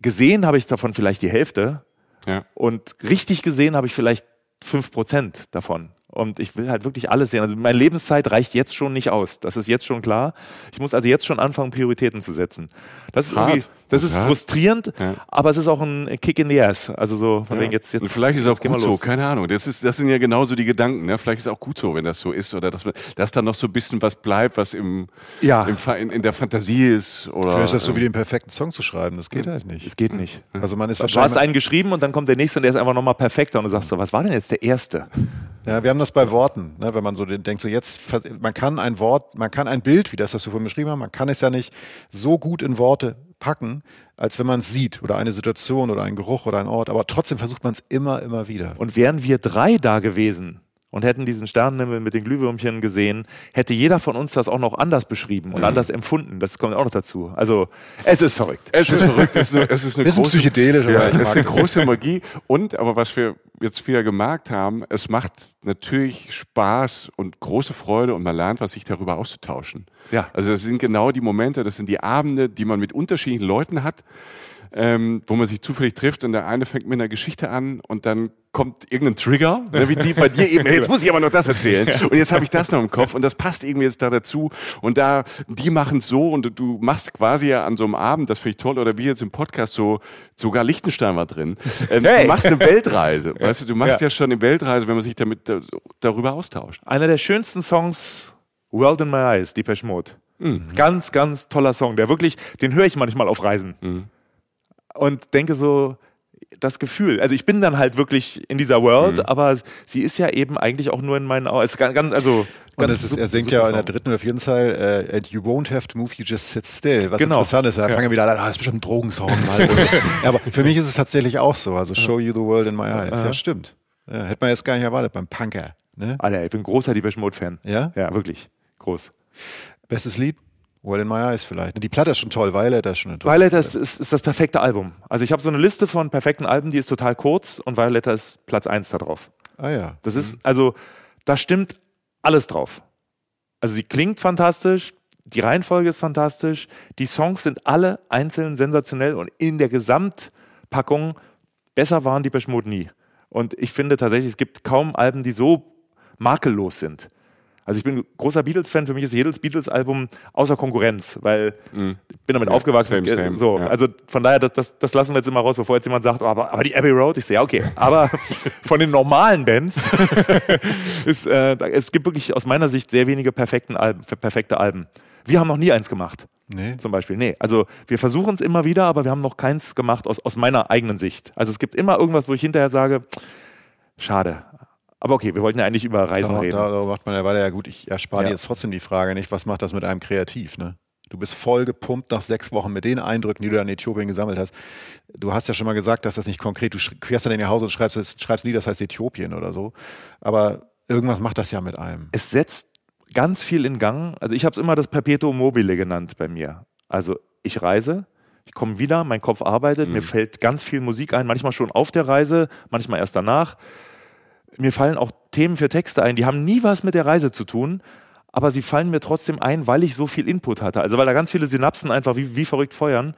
gesehen habe ich davon vielleicht die Hälfte Ja. und richtig gesehen habe ich vielleicht 5% davon. Und ich will halt wirklich alles sehen. Also meine Lebenszeit reicht jetzt schon nicht aus. Das ist jetzt schon klar. Ich muss also jetzt schon anfangen, Prioritäten zu setzen. Das ist, Hart. das ist frustrierend, Ja. aber es ist auch ein Kick in the ass. Also so von Ja. wegen jetzt, jetzt. und vielleicht ist es auch gut so, keine Ahnung. Das, ist, das sind ja genauso die Gedanken. Ne? Vielleicht ist es auch gut so, wenn das so ist. Oder dass, dass da noch so ein bisschen was bleibt, was im, Ja. im, in, in der Fantasie ist. Oder, Vielleicht ist das so wie den perfekten Song zu schreiben. Das geht halt nicht. Es geht nicht. Also man ist Du hast wahrscheinlich. einen geschrieben und dann kommt der nächste und der ist einfach nochmal perfekter und du sagst so, was war denn jetzt der erste? Ja, wir haben das bei Worten, ne, wenn man so den- denkt, so jetzt, man kann ein Wort, man kann ein Bild, wie das, was wir vorhin beschrieben haben, man kann es ja nicht so gut in Worte packen, als wenn man es sieht oder eine Situation oder einen Geruch oder einen Ort, aber trotzdem versucht man es immer, immer wieder. Und wären wir drei da gewesen und hätten diesen Sternenhimmel mit den Glühwürmchen gesehen, hätte jeder von uns das auch noch anders beschrieben und anders empfunden. Das kommt auch noch dazu. Also es ist verrückt. Es ist verrückt, es ist eine, es ist eine große, psychedelisch, aber ja, es ist eine große Magie. Und, aber was wir jetzt wieder gemerkt haben, es macht natürlich Spaß und große Freude und man lernt, was sich darüber auszutauschen. Ja. Also das sind genau die Momente, das sind die Abende, die man mit unterschiedlichen Leuten hat, ähm, wo man sich zufällig trifft und der eine fängt mit einer Geschichte an und dann kommt irgendein Trigger, ne, wie die bei dir eben, jetzt muss ich aber noch das erzählen und jetzt habe ich das noch im Kopf und das passt irgendwie jetzt da dazu und da, die machen es so und du machst quasi ja an so einem Abend, das finde ich toll, oder wie jetzt im Podcast so, sogar Liechtenstein war drin, ähm, Hey. du machst eine Weltreise, weißt du, du machst Ja. ja. schon eine Weltreise, wenn man sich damit da, darüber austauscht. Einer der schönsten Songs, World in My Eyes, Depeche Mode. Ganz, ganz toller Song, der wirklich, den höre ich manchmal auf Reisen. Und denke so, das Gefühl, also ich bin dann halt wirklich in dieser World, aber sie ist ja eben eigentlich auch nur in meinen Augen. Ist ganz, also Und es ist, er singt ja in der dritten oder vierten Zeile, äh, and you won't have to move, you just sit still. Was Genau. interessant ist, da Ja. fangen wir wieder an, ah, das ist bestimmt ein Drogensong. Mal. ja, aber für mich ist es tatsächlich auch so. Also show you the world in my eyes. Ja, stimmt. Ja, hätte man jetzt gar nicht erwartet beim Punker. Ne? Alter, ich bin großer Depeche Mode-Fan. Ja? Ja, wirklich. Groß. Bestes Lied? World in my eyes vielleicht. Die Platte ist schon toll, Violet ist schon eine tolle Violetta ist, ist, ist das perfekte Album. Also ich habe so eine Liste von perfekten Alben, die ist total kurz und Violetta ist Platz 1 da drauf. Ah ja. Das ist, also, da stimmt alles drauf. Also sie klingt fantastisch, die Reihenfolge ist fantastisch, die Songs sind alle einzeln sensationell und in der Gesamtpackung besser waren die Mode nie. Und ich finde tatsächlich, es gibt kaum Alben, die so makellos sind. Also ich bin großer Beatles-Fan, für mich ist jedes Beatles-Album außer Konkurrenz, weil ich bin damit aufgewachsen. same, same, so, ja. also von daher, das, das, das lassen wir jetzt immer raus, bevor jetzt jemand sagt, oh, aber, aber die Abbey Road, ich sehe, ja, okay. Aber von den normalen Bands ist, äh, es gibt wirklich aus meiner Sicht sehr wenige perfekten Alben, perfekte Alben. Wir haben noch nie eins gemacht. Nee. Zum Beispiel. Nee. Also wir versuchen es immer wieder, aber wir haben noch keins gemacht aus, aus meiner eigenen Sicht. Also es gibt immer irgendwas, wo ich hinterher sage, schade. Aber okay, wir wollten ja eigentlich über Reisen Da, reden. da, da macht man ja weiter. Ja gut, ich erspare Ja. dir jetzt trotzdem die Frage nicht, was macht das mit einem kreativ, ne? Du bist voll gepumpt nach sechs Wochen mit den Eindrücken, die du in Äthiopien gesammelt hast. Du hast ja schon mal gesagt, dass das nicht konkret, du fährst dann in ihr Haus und schreibst, schreibst Lied, das heißt Äthiopien oder so. Aber irgendwas macht das ja mit einem. es setzt ganz viel in Gang. Also ich habe es immer das Perpetuum mobile genannt bei mir. Also ich reise, ich komme wieder, mein Kopf arbeitet, mir fällt ganz viel Musik ein, manchmal schon auf der Reise, manchmal erst danach. Mir fallen auch Themen für Texte ein, die haben nie was mit der Reise zu tun, aber sie fallen mir trotzdem ein, weil ich so viel Input hatte. Also weil da ganz viele Synapsen einfach wie, wie verrückt feuern.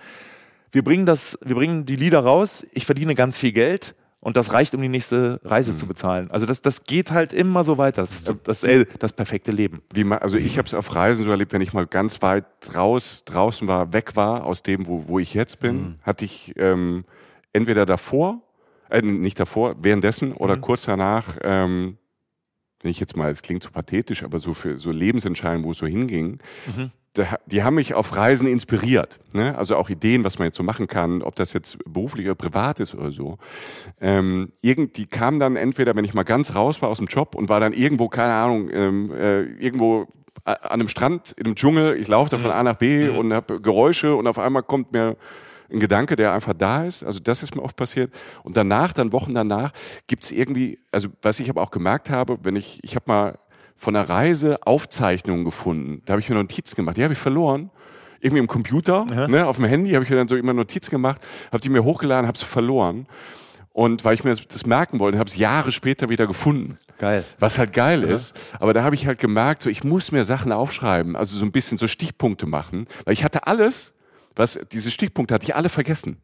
Wir bringen, das, wir bringen die Lieder raus, ich verdiene ganz viel Geld Und das reicht, um die nächste Reise Mhm. zu bezahlen. Also das, das geht halt immer so weiter. Das ist das, ey, das perfekte Leben. Wie also ich habe es auf Reisen so erlebt, wenn ich mal ganz weit raus, draußen war, weg war aus dem, wo, wo ich jetzt bin, hatte ich ähm, entweder davor, äh, nicht davor, währenddessen oder kurz danach, ähm, wenn ich jetzt mal, es klingt so pathetisch, aber so für so Lebensentscheidungen, wo es so hinging, da, die haben mich auf Reisen inspiriert. Ne? Also auch Ideen, was man jetzt so machen kann, ob das jetzt beruflich oder privat ist oder so. Ähm, irgend, die kamen dann entweder, wenn ich mal ganz raus war aus dem Job und war dann irgendwo, keine Ahnung, ähm, äh, irgendwo a- an einem Strand, in einem Dschungel, ich laufe da von A nach B und habe Geräusche und auf einmal kommt mir ein Gedanke, der einfach da ist. Also das ist mir oft passiert. Und danach, dann Wochen danach, gibt's irgendwie, also was ich aber auch gemerkt habe, wenn ich, ich habe mal von einer Reise Aufzeichnungen gefunden. Da habe ich mir Notizen gemacht. Die habe ich verloren. Irgendwie im Computer, ne, auf dem Handy habe ich mir dann so immer Notizen gemacht, habe die mir hochgeladen, habe sie verloren. Und weil ich mir das, das merken wollte, habe es Jahre später wieder gefunden. Geil. Was halt geil ist. Aber da habe ich halt gemerkt, so ich muss mir Sachen aufschreiben, also so ein bisschen so Stichpunkte machen, weil ich hatte alles, was diese Stichpunkte hatte ich alle vergessen.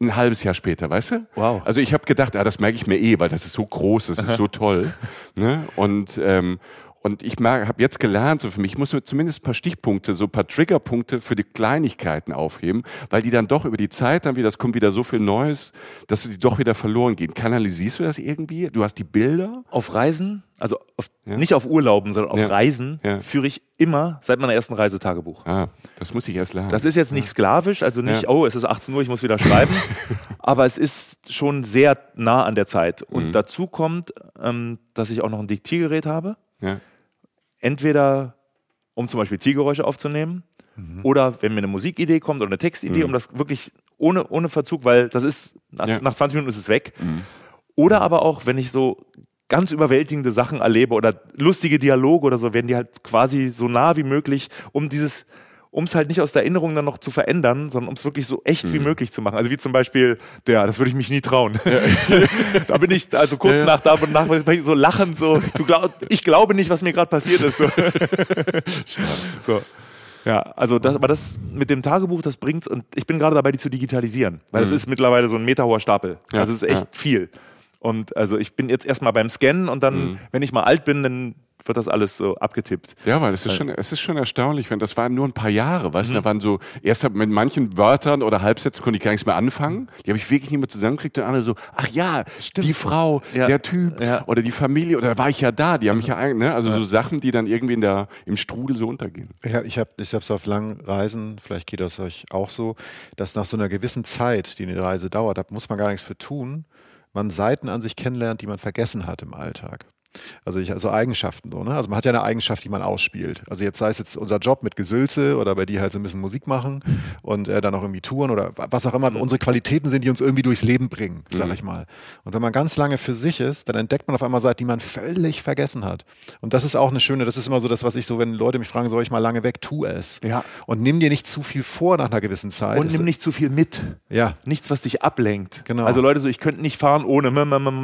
Ein halbes Jahr später, weißt du? Wow. Also ich habe gedacht, ah, das merke ich mir eh, weil das ist so groß, das ist so toll. Ne? Und ähm, und ich habe jetzt gelernt, so für mich, ich muss mir zumindest ein paar Stichpunkte, so ein paar Triggerpunkte für die Kleinigkeiten aufheben, weil die dann doch über die Zeit dann wieder, es kommt wieder so viel Neues, dass die doch wieder verloren gehen. Kanalisierst du das irgendwie? Du hast die Bilder? Auf Reisen, also auf, Ja. nicht auf Urlauben, sondern auf Ja. Reisen, Ja. führe ich immer seit meiner ersten Reise Tagebuch. Ah, das muss ich erst lernen. Das ist jetzt nicht sklavisch, also nicht, oh, es ist 18 Uhr, ich muss wieder schreiben, aber es ist schon sehr nah an der Zeit. Und Mhm. dazu kommt, ähm, dass ich auch noch ein Diktiergerät habe. ja. Entweder um zum Beispiel Zielgeräusche aufzunehmen oder wenn mir eine Musikidee kommt oder eine Textidee, um das wirklich ohne, ohne Verzug, weil das ist, nach, Ja. nach 20 Minuten ist es weg. Oder aber auch, wenn ich so ganz überwältigende Sachen erlebe oder lustige Dialoge oder so, werden die halt quasi so nah wie möglich, um dieses, um es halt nicht aus der Erinnerung dann noch zu verändern, sondern um es wirklich so echt wie möglich zu machen. Also wie zum Beispiel, der, das würde ich mich nie trauen. da bin ich, also kurz Ja, ja. nach da und nach so lachend, so, du glaub, ich glaube nicht, was mir gerade passiert ist. So. so. Ja, also das, aber das mit dem Tagebuch, das bringt und ich bin gerade dabei, die zu digitalisieren, weil das ist mittlerweile so ein meterhoher Stapel. Ja, Also es ist echt ja. viel. Und also ich bin jetzt erstmal beim Scannen und dann, wenn ich mal alt bin, dann wird das alles so abgetippt. Ja, weil es ist schon, es ist schon erstaunlich, wenn das waren nur ein paar Jahre, weißt du, da waren so, erst mit manchen Wörtern oder Halbsätzen konnte ich gar nichts mehr anfangen. Die habe ich wirklich nicht mehr zusammengekriegt und andere so, ach ja, die Frau, Ja. der Typ Ja. oder die Familie oder da war ich ja da, die haben mich ja, ne, also so Sachen, die dann irgendwie in der, im Strudel so untergehen. Ich habe ich hab, ich hab's auf langen Reisen, vielleicht geht das euch auch so, dass nach so einer gewissen Zeit, die eine Reise dauert, da muss man gar nichts für tun, man Seiten an sich kennenlernt, die man vergessen hat im Alltag. Also, ich, also Eigenschaften so, ne? Also man hat ja eine Eigenschaft, die man ausspielt. Also jetzt sei es jetzt unser Job mit Gesülze oder bei dir halt so ein bisschen Musik machen und äh, dann auch irgendwie Touren oder wa- was auch immer unsere Qualitäten sind, die uns irgendwie durchs Leben bringen, sag ich mal. Und wenn man ganz lange für sich ist, dann entdeckt man auf einmal Seiten, die man völlig vergessen hat. Und das ist auch eine schöne, das ist immer so das, was ich so, wenn Leute mich fragen, soll ich mal lange weg, tu es. Ja. Und nimm dir nicht zu viel vor nach einer gewissen Zeit. Und nimm nicht zu viel mit. Ja, Nichts, was dich ablenkt. Genau. Also Leute, so ich könnte nicht fahren ohne,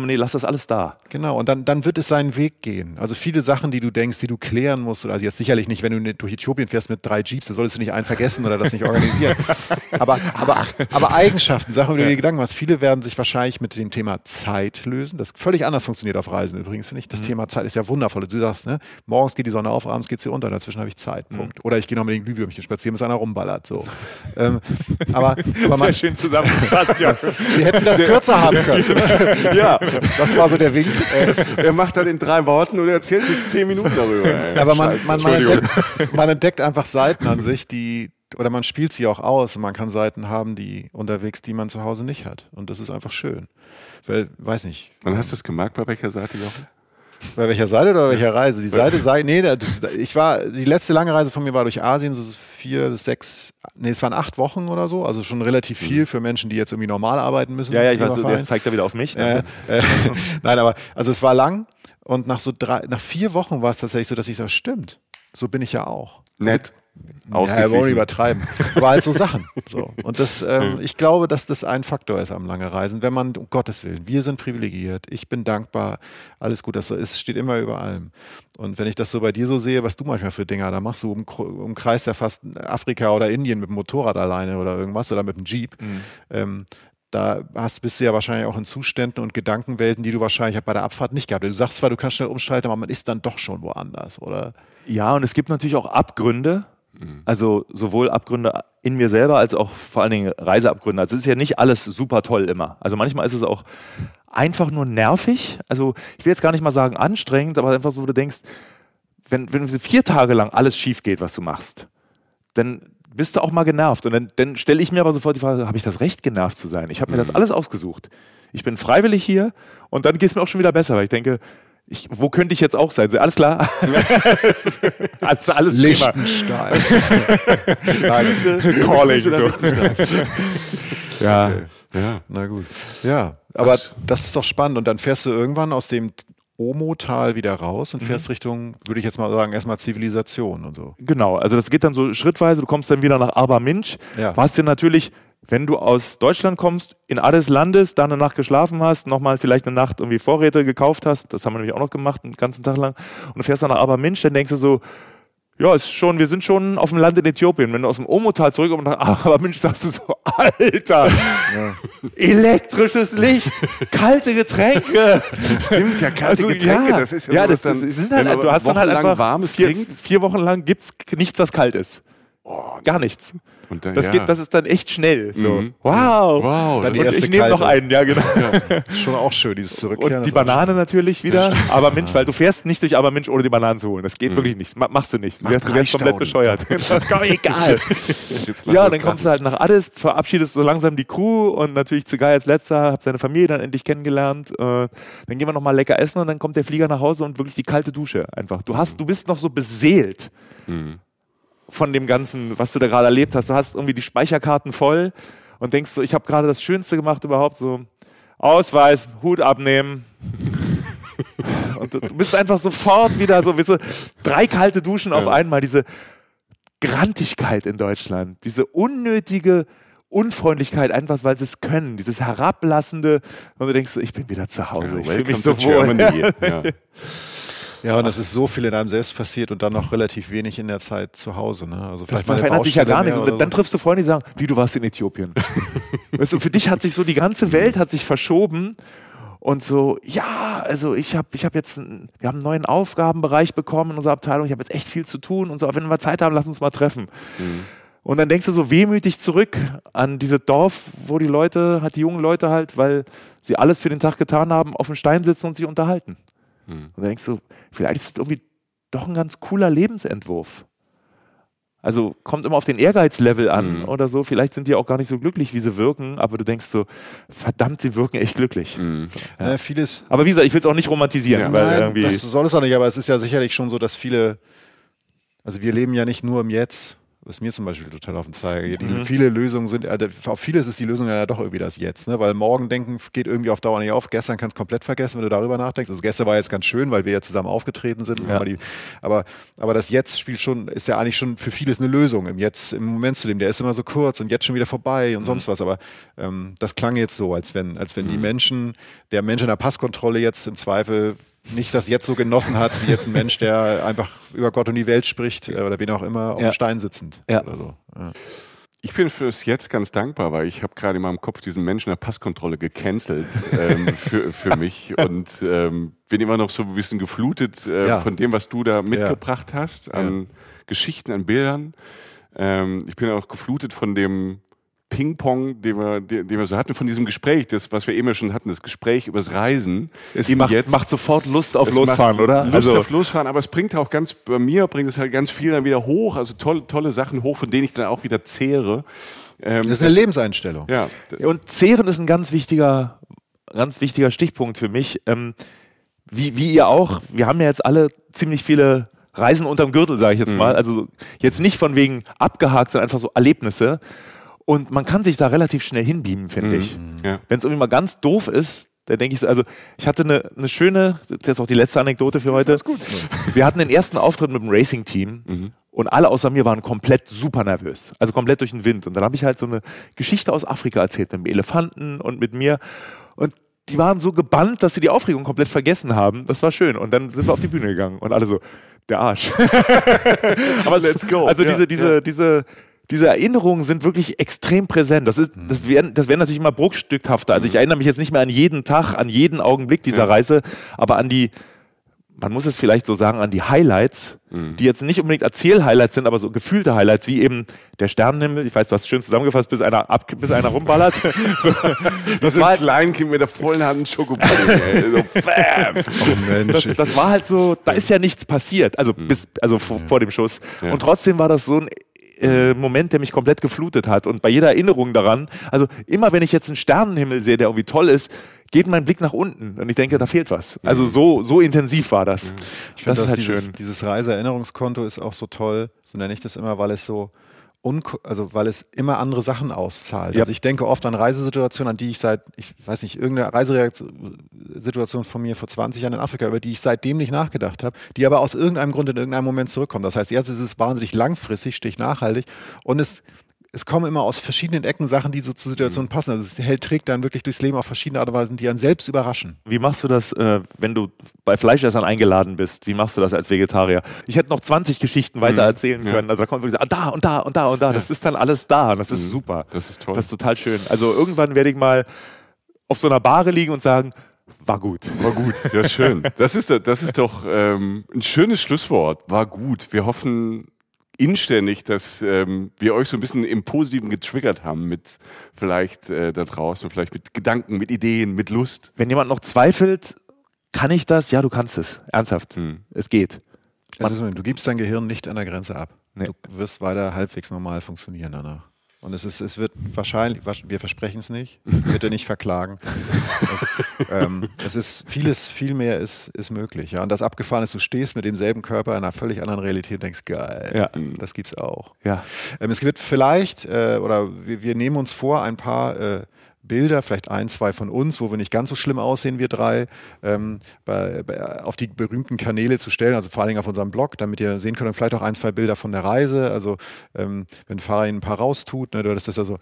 nee, lass das alles da. Genau, und dann, dann wird es seinen Weg gehen. Also viele Sachen, die du denkst, die du klären musst, oder also jetzt sicherlich nicht, wenn du durch Äthiopien fährst mit drei Jeeps, da solltest du nicht einen vergessen oder das nicht organisieren. aber, aber, aber Eigenschaften, Sachen, über die du dir Gedanken machst. Viele werden sich wahrscheinlich mit dem Thema Zeit lösen, das völlig anders funktioniert auf Reisen übrigens, finde ich. Das Thema Zeit ist ja wundervoll. Du sagst, ne, morgens geht die Sonne auf, abends geht sie unter, dazwischen habe ich Zeit, Punkt. Oder ich gehe noch mit den Glühwürmchen spazieren, bis einer rumballert, so. ähm, aber, aber man, Sehr schön zusammengefasst, ja. wir hätten das kürzer haben können. Ja, Das war so der Wink. Äh, er macht das in drei Worten und erzählt jetzt zehn Minuten darüber. ey. Aber man, Scheiße, man, man, entdeckt, man entdeckt einfach Seiten an sich, die, oder man spielt sie auch aus und man kann Seiten haben, die unterwegs, die man zu Hause nicht hat. Und das ist einfach schön. Weil, weiß nicht, Wann hast du das gemerkt, bei welcher Seite, Jochen? bei welcher Seite oder bei welcher Reise? Die Seite sei, nee, ich war, die letzte lange Reise von mir war durch Asien, ist vier, sechs, nee, es waren acht Wochen oder so, also schon relativ viel für Menschen, die jetzt irgendwie normal arbeiten müssen. Ja, ja, ich weiß, jetzt zeigt er wieder auf mich. Äh, äh, nein, aber also es war lang und nach so drei, nach vier Wochen war es tatsächlich so, dass ich sage, stimmt, so bin ich ja auch. Nett. Ja, wir wollen übertreiben. Aber halt so Sachen. So. Und das, ähm, ich glaube, dass das ein Faktor ist am lange Reisen, wenn man, um Gottes Willen, wir sind privilegiert, ich bin dankbar, alles gut, das so ist, steht immer über allem. Und wenn ich das so bei dir so sehe, was du manchmal für Dinger da machst, du um, umkreist ja fast Afrika oder Indien mit dem Motorrad alleine oder irgendwas oder mit dem Jeep, ähm, da hast, bist du ja wahrscheinlich auch in Zuständen und Gedankenwelten, die du wahrscheinlich bei der Abfahrt nicht gehabt hast. Du sagst zwar, du kannst schnell umschalten, aber man ist dann doch schon woanders, oder? Ja, und es gibt natürlich auch Abgründe. Also sowohl Abgründe in mir selber als auch vor allen Dingen Reiseabgründe. Also es ist ja nicht alles super toll immer. Also manchmal ist es auch einfach nur nervig. Also ich will jetzt gar nicht mal sagen anstrengend, aber einfach so, wo du denkst, wenn, wenn vier Tage lang alles schief geht, was du machst, dann bist du auch mal genervt. Und dann, dann stelle ich mir aber sofort die Frage, habe ich das Recht, genervt zu sein? Ich habe mir das alles ausgesucht. Ich bin freiwillig hier und dann geht es mir auch schon wieder besser, weil ich denke, ich, wo könnte ich jetzt auch sein? Alles klar? alles, alles Liechtenstein. Calling. So. ja. Ja. Na gut. Ja, aber das ist doch spannend. Und dann fährst du irgendwann aus dem Omo-Tal wieder raus und fährst Richtung, würde ich jetzt mal sagen, erstmal Zivilisation und so. Genau, also das geht dann so schrittweise. Du kommst dann wieder nach Arba-Minch. Ja. Was dir natürlich, wenn du aus Deutschland kommst, in Addis landest, da eine Nacht geschlafen hast, nochmal vielleicht eine Nacht irgendwie Vorräte gekauft hast, das haben wir nämlich auch noch gemacht, den ganzen Tag lang, und du fährst dann nach Arba-Minch, dann denkst du so, ja, ist schon, wir sind schon auf dem Land in Äthiopien. Wenn du aus dem Omo-Tal zurückkommst und nach Arba-Minch sagst du so, Alter, elektrisches Licht, kalte Getränke. Stimmt, ja, kalte Also, Getränke, ja. das ist ja, ja so, das, das sind halt, wenn man du hast dann halt einfach warmes vier, vier Wochen lang gibt's nichts, was kalt ist. Gar nichts. Und dann, Das, ja. geht, das ist dann echt schnell. So. Mhm. Wow. Wow. Dann die Und erste ich nehme noch einen, ja genau. Ist schon auch schön, dieses Zurückkehren. Und die Banane natürlich wieder. Aber Mensch, weil du fährst nicht durch Aber Mensch, ohne die Bananen zu holen. Das geht wirklich nicht. Ma- Machst du nicht. Du wärst, du wärst komplett bescheuert. Komm, egal. Ja, dann kommst du halt nach Addis, verabschiedest so langsam die Crew und natürlich Zigai als letzter, hab seine Familie dann endlich kennengelernt. Äh, dann gehen wir nochmal lecker essen und dann kommt der Flieger nach Hause und wirklich die kalte Dusche einfach. Du hast, du bist noch so beseelt von dem Ganzen, was du da gerade erlebt hast. Du hast irgendwie die Speicherkarten voll und denkst so, ich habe gerade das Schönste gemacht überhaupt, so Ausweis, Hut abnehmen. Und du, bist einfach sofort wieder so, weißt du, drei kalte Duschen auf einmal, diese Grantigkeit in Deutschland, diese unnötige Unfreundlichkeit, einfach weil sie es können, dieses Herablassende und du denkst, so, ich bin wieder zu Hause, ich fühle mich so wohl. Ja. Ja, und es ist so viel in einem selbst passiert und dann noch relativ wenig in der Zeit zu Hause. Ne? Also Das vielleicht eine verändert sich ja gar nichts. mehr Und oder dann so. triffst du Freunde, die sagen, wie du warst in Äthiopien. weißt du, für dich hat sich so die ganze Welt hat sich verschoben und so, ja, also ich habe ich hab jetzt, einen, wir haben einen neuen Aufgabenbereich bekommen in unserer Abteilung, ich habe jetzt echt viel zu tun und so, aber wenn wir Zeit haben, lass uns mal treffen. Und dann denkst du so wehmütig zurück an dieses Dorf, wo die Leute, halt die jungen Leute halt, weil sie alles für den Tag getan haben, auf dem Stein sitzen und sich unterhalten. Und dann denkst du, vielleicht ist es irgendwie doch ein ganz cooler Lebensentwurf. Also kommt immer auf den Ehrgeizlevel an Mhm. oder so. Vielleicht sind die auch gar nicht so glücklich, wie sie wirken, aber du denkst so, verdammt, sie wirken echt glücklich. Mhm. Naja, vieles, Aber wie gesagt, ich will es auch nicht romantisieren, Ja. weil Nein, irgendwie. das soll es auch nicht, aber es ist ja sicherlich schon so, dass viele, also wir leben ja nicht nur im Jetzt, was mir zum Beispiel total auf den Zeiger geht. Mhm. Viele Lösungen sind, auf vieles ist die Lösung ja doch irgendwie das Jetzt, ne? weil morgen denken geht irgendwie auf Dauer nicht auf. Gestern kannst du komplett vergessen, wenn du darüber nachdenkst. Also gestern war jetzt ganz schön, weil wir ja zusammen aufgetreten sind. Ja. Aber, die, aber, aber das Jetzt spielt schon, ist ja eigentlich schon für vieles eine Lösung. Im Jetzt, im Moment zu leben, der ist immer so kurz und jetzt schon wieder vorbei und sonst was. Aber ähm, das klang jetzt so, als wenn, als wenn die Menschen, der Mensch in der Passkontrolle jetzt im Zweifel nicht das jetzt so genossen hat, wie jetzt ein Mensch, der einfach über Gott und die Welt spricht äh, oder wen auch immer, auf Ja. dem Stein sitzend Ja. oder so. Ja. Ich bin fürs Jetzt ganz dankbar, weil ich habe gerade in meinem Kopf diesen Menschen der Passkontrolle gecancelt ähm, für, für mich und ähm, bin immer noch so ein bisschen geflutet äh, Ja. von dem, was du da mitgebracht hast, an Geschichten, an Bildern. Ähm, ich bin auch geflutet von dem Ping-Pong, den wir, den, den wir so hatten, von diesem Gespräch, das, was wir eben ja schon hatten, das Gespräch übers Reisen. es macht, Jetzt. macht sofort Lust auf Losfahren, macht oder? Lust also, auf Losfahren, aber es bringt auch ganz, bei mir bringt es halt ganz viel dann wieder hoch, also tolle, tolle Sachen hoch, von denen ich dann auch wieder zehre. Ähm, Das ist eine Lebenseinstellung. ja, Und Zehren ist ein ganz wichtiger, ganz wichtiger Stichpunkt für mich. Ähm, wie, wie ihr auch, wir haben ja jetzt alle ziemlich viele Reisen unterm Gürtel, sage ich jetzt mal. Also jetzt nicht von wegen abgehakt, sondern einfach so Erlebnisse. Und man kann sich da relativ schnell hinbeamen, finde ich. ja. Wenn es irgendwie mal ganz doof ist, dann denke ich so, also ich hatte eine, eine schöne, das ist auch die letzte Anekdote für heute. gut. Wir hatten den ersten Auftritt mit dem Racing-Team und alle außer mir waren komplett super nervös. Also komplett durch den Wind. Und dann habe ich halt so eine Geschichte aus Afrika erzählt mit dem Elefanten und mit mir. Und die waren so gebannt, dass sie die Aufregung komplett vergessen haben. Das war schön. Und dann sind wir auf die Bühne gegangen und alle so, der Arsch. Aber Let's go. Also Ja, diese, diese, ja. diese, diese Erinnerungen sind wirklich extrem präsent. Das ist, das wäre das wär natürlich immer bruchstückhafter. Also ich erinnere mich jetzt nicht mehr an jeden Tag, an jeden Augenblick dieser Ja. Reise, aber an die, man muss es vielleicht so sagen, an die Highlights, die jetzt nicht unbedingt Erzähl-Highlights sind, aber so gefühlte Highlights, wie eben der Sternenhimmel. Ich weiß, du hast es schön zusammengefasst, bis einer ab, bis einer rumballert. so, Das war ein halt- Kleinkind mit der vollen Hand ey. so. Oh Mensch. das, das war halt so, da ist ja nichts passiert, also Mhm. bis, also vor, vor dem Schuss. Und trotzdem war das so ein äh, Moment, der mich komplett geflutet hat. Und bei jeder Erinnerung daran, also immer wenn ich jetzt einen Sternenhimmel sehe, der irgendwie toll ist, geht mein Blick nach unten und ich denke, da fehlt was. Also so, so intensiv war das. Ich das finde, ist halt dieses, schön. dieses Reiseerinnerungskonto ist auch so toll, so nenne ich das immer, weil es so also weil es immer andere Sachen auszahlt. Ja. Also ich denke oft an Reisesituationen, an die ich seit, ich weiß nicht, irgendeine Reisereaktion von mir vor 20 Jahren in Afrika, über die ich seitdem nicht nachgedacht habe, die aber aus irgendeinem Grund in irgendeinem Moment zurückkommen. Das heißt, jetzt ist es wahnsinnig langfristig, stich nachhaltig und es es kommen immer aus verschiedenen Ecken Sachen, die so zur Situation passen. Also es hält, trägt dann wirklich durchs Leben auf verschiedene Art und Weise, die einen selbst überraschen. Wie machst du das, äh, wenn du bei Fleischessern eingeladen bist? Wie machst du das als Vegetarier? Ich hätte noch 20 Geschichten weiter erzählen können. Also da kommt wirklich, ah, da und da und da und da. Das ist dann alles da und das ist super. Das ist toll. Das ist total schön. Also irgendwann werde ich mal auf so einer Bahre liegen und sagen, war gut. War gut. Ja, schön. Das ist, das ist doch ähm, ein schönes Schlusswort. War gut. Wir hoffen inständig, dass ähm, wir euch so ein bisschen im Positiven getriggert haben mit vielleicht äh, da draußen, vielleicht mit Gedanken, mit Ideen, mit Lust. Wenn jemand noch zweifelt, kann ich das? Ja, du kannst es. Ernsthaft. Hm. Es geht. Es ist, du gibst dein Gehirn nicht an der Grenze ab. Nee. Du wirst weiter halbwegs normal funktionieren danach. Und es, ist, es wird wahrscheinlich, wir versprechen es nicht, bitte nicht verklagen. Es, ähm, es ist vieles, viel mehr ist, ist möglich. Ja? Und das Abgefahren ist, du stehst mit demselben Körper in einer völlig anderen Realität und denkst, geil, Ja. das gibt's auch. Ja. Ähm, es wird vielleicht, äh, oder wir, wir nehmen uns vor, ein paar äh, Bilder, vielleicht ein, zwei von uns, wo wir nicht ganz so schlimm aussehen, wir drei, ähm, bei, bei, auf die berühmten Kanäle zu stellen, also vor allen Dingen auf unserem Blog, damit ihr sehen könnt, und vielleicht auch ein, zwei Bilder von der Reise. Also ähm, wenn Farin ein paar raustut, ne, du hattest das ja so.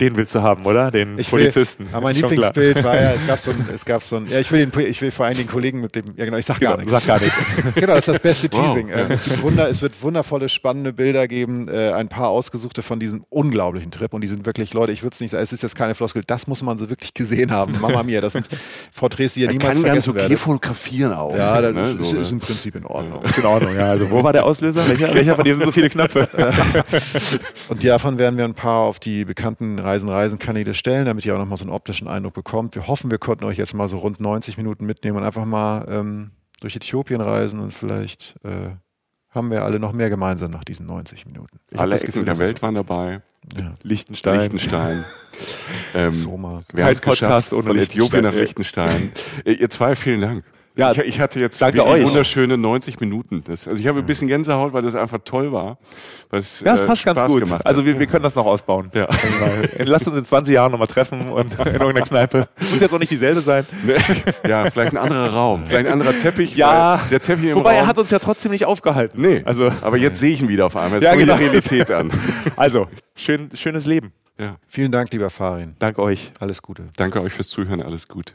Den willst du haben, oder? Den Ich Polizisten. Will, aber mein Schon klar. Lieblingsbild war ja, es gab so ein, es gab so ein, ja, ich will den, ich will vor allem den Kollegen mit dem, ja genau, ich sag gar Genau, nichts. sag gar nichts. Genau, das ist das beste Wow. Teasing. Ähm, es, gibt Wunder, es wird wundervolle, spannende Bilder geben, äh, ein paar ausgesuchte von diesem unglaublichen Trip und die sind wirklich, Leute, ich würde es nicht sagen, es ist jetzt keine Floskel, das muss man so wirklich gesehen haben. Mama mia, das sind Porträts, die Man niemals kann ganz vergessen okay werdet. fotografieren auch. Ja, das ne? ist, So, ist, ist ne? im Prinzip in Ordnung. Ist in Ordnung, ja. Also wo war der Auslöser? Welcher, welcher von dir sind so viele Knöpfe? Und davon werden wir ein paar auf die bekannten Reisen-Reisen-Kanäle stellen, damit ihr auch nochmal so einen optischen Eindruck bekommt. Wir hoffen, wir konnten euch jetzt mal so rund 90 Minuten mitnehmen und einfach mal ähm, durch Äthiopien reisen und vielleicht äh, haben wir alle noch mehr gemeinsam nach diesen 90 Minuten. Ich Alle Ecken Gefühl, der Welt waren dabei. Ja. Liechtenstein. Liechtenstein. ähm, Soma. wir haben es geschafft von Äthiopien nach Liechtenstein. Liechtenstein. Äh, Ihr zwei, vielen Dank. Ja, ich, ich hatte jetzt danke wirklich euch. wunderschöne 90 Minuten. Das, also ich habe ein bisschen Gänsehaut, weil das einfach toll war. Weil es, Ja, es äh, passt ganz Spaß gut. Also wir, wir können das noch ausbauen. Ja. Lasst uns in 20 Jahren nochmal treffen und in irgendeiner Kneipe. Muss jetzt auch nicht dieselbe sein. Ja, vielleicht ein anderer Raum, vielleicht ein anderer Teppich. Ja, weil der Teppich im Wobei Raum, er hat uns ja trotzdem nicht aufgehalten. Nee, Also, aber jetzt sehe ich ihn wieder auf einmal. Jetzt Ja, genau. die Realität an. also schön, schönes Leben. Ja. Vielen Dank, lieber Farin. Danke euch. Alles Gute. Danke euch fürs Zuhören. Alles gut.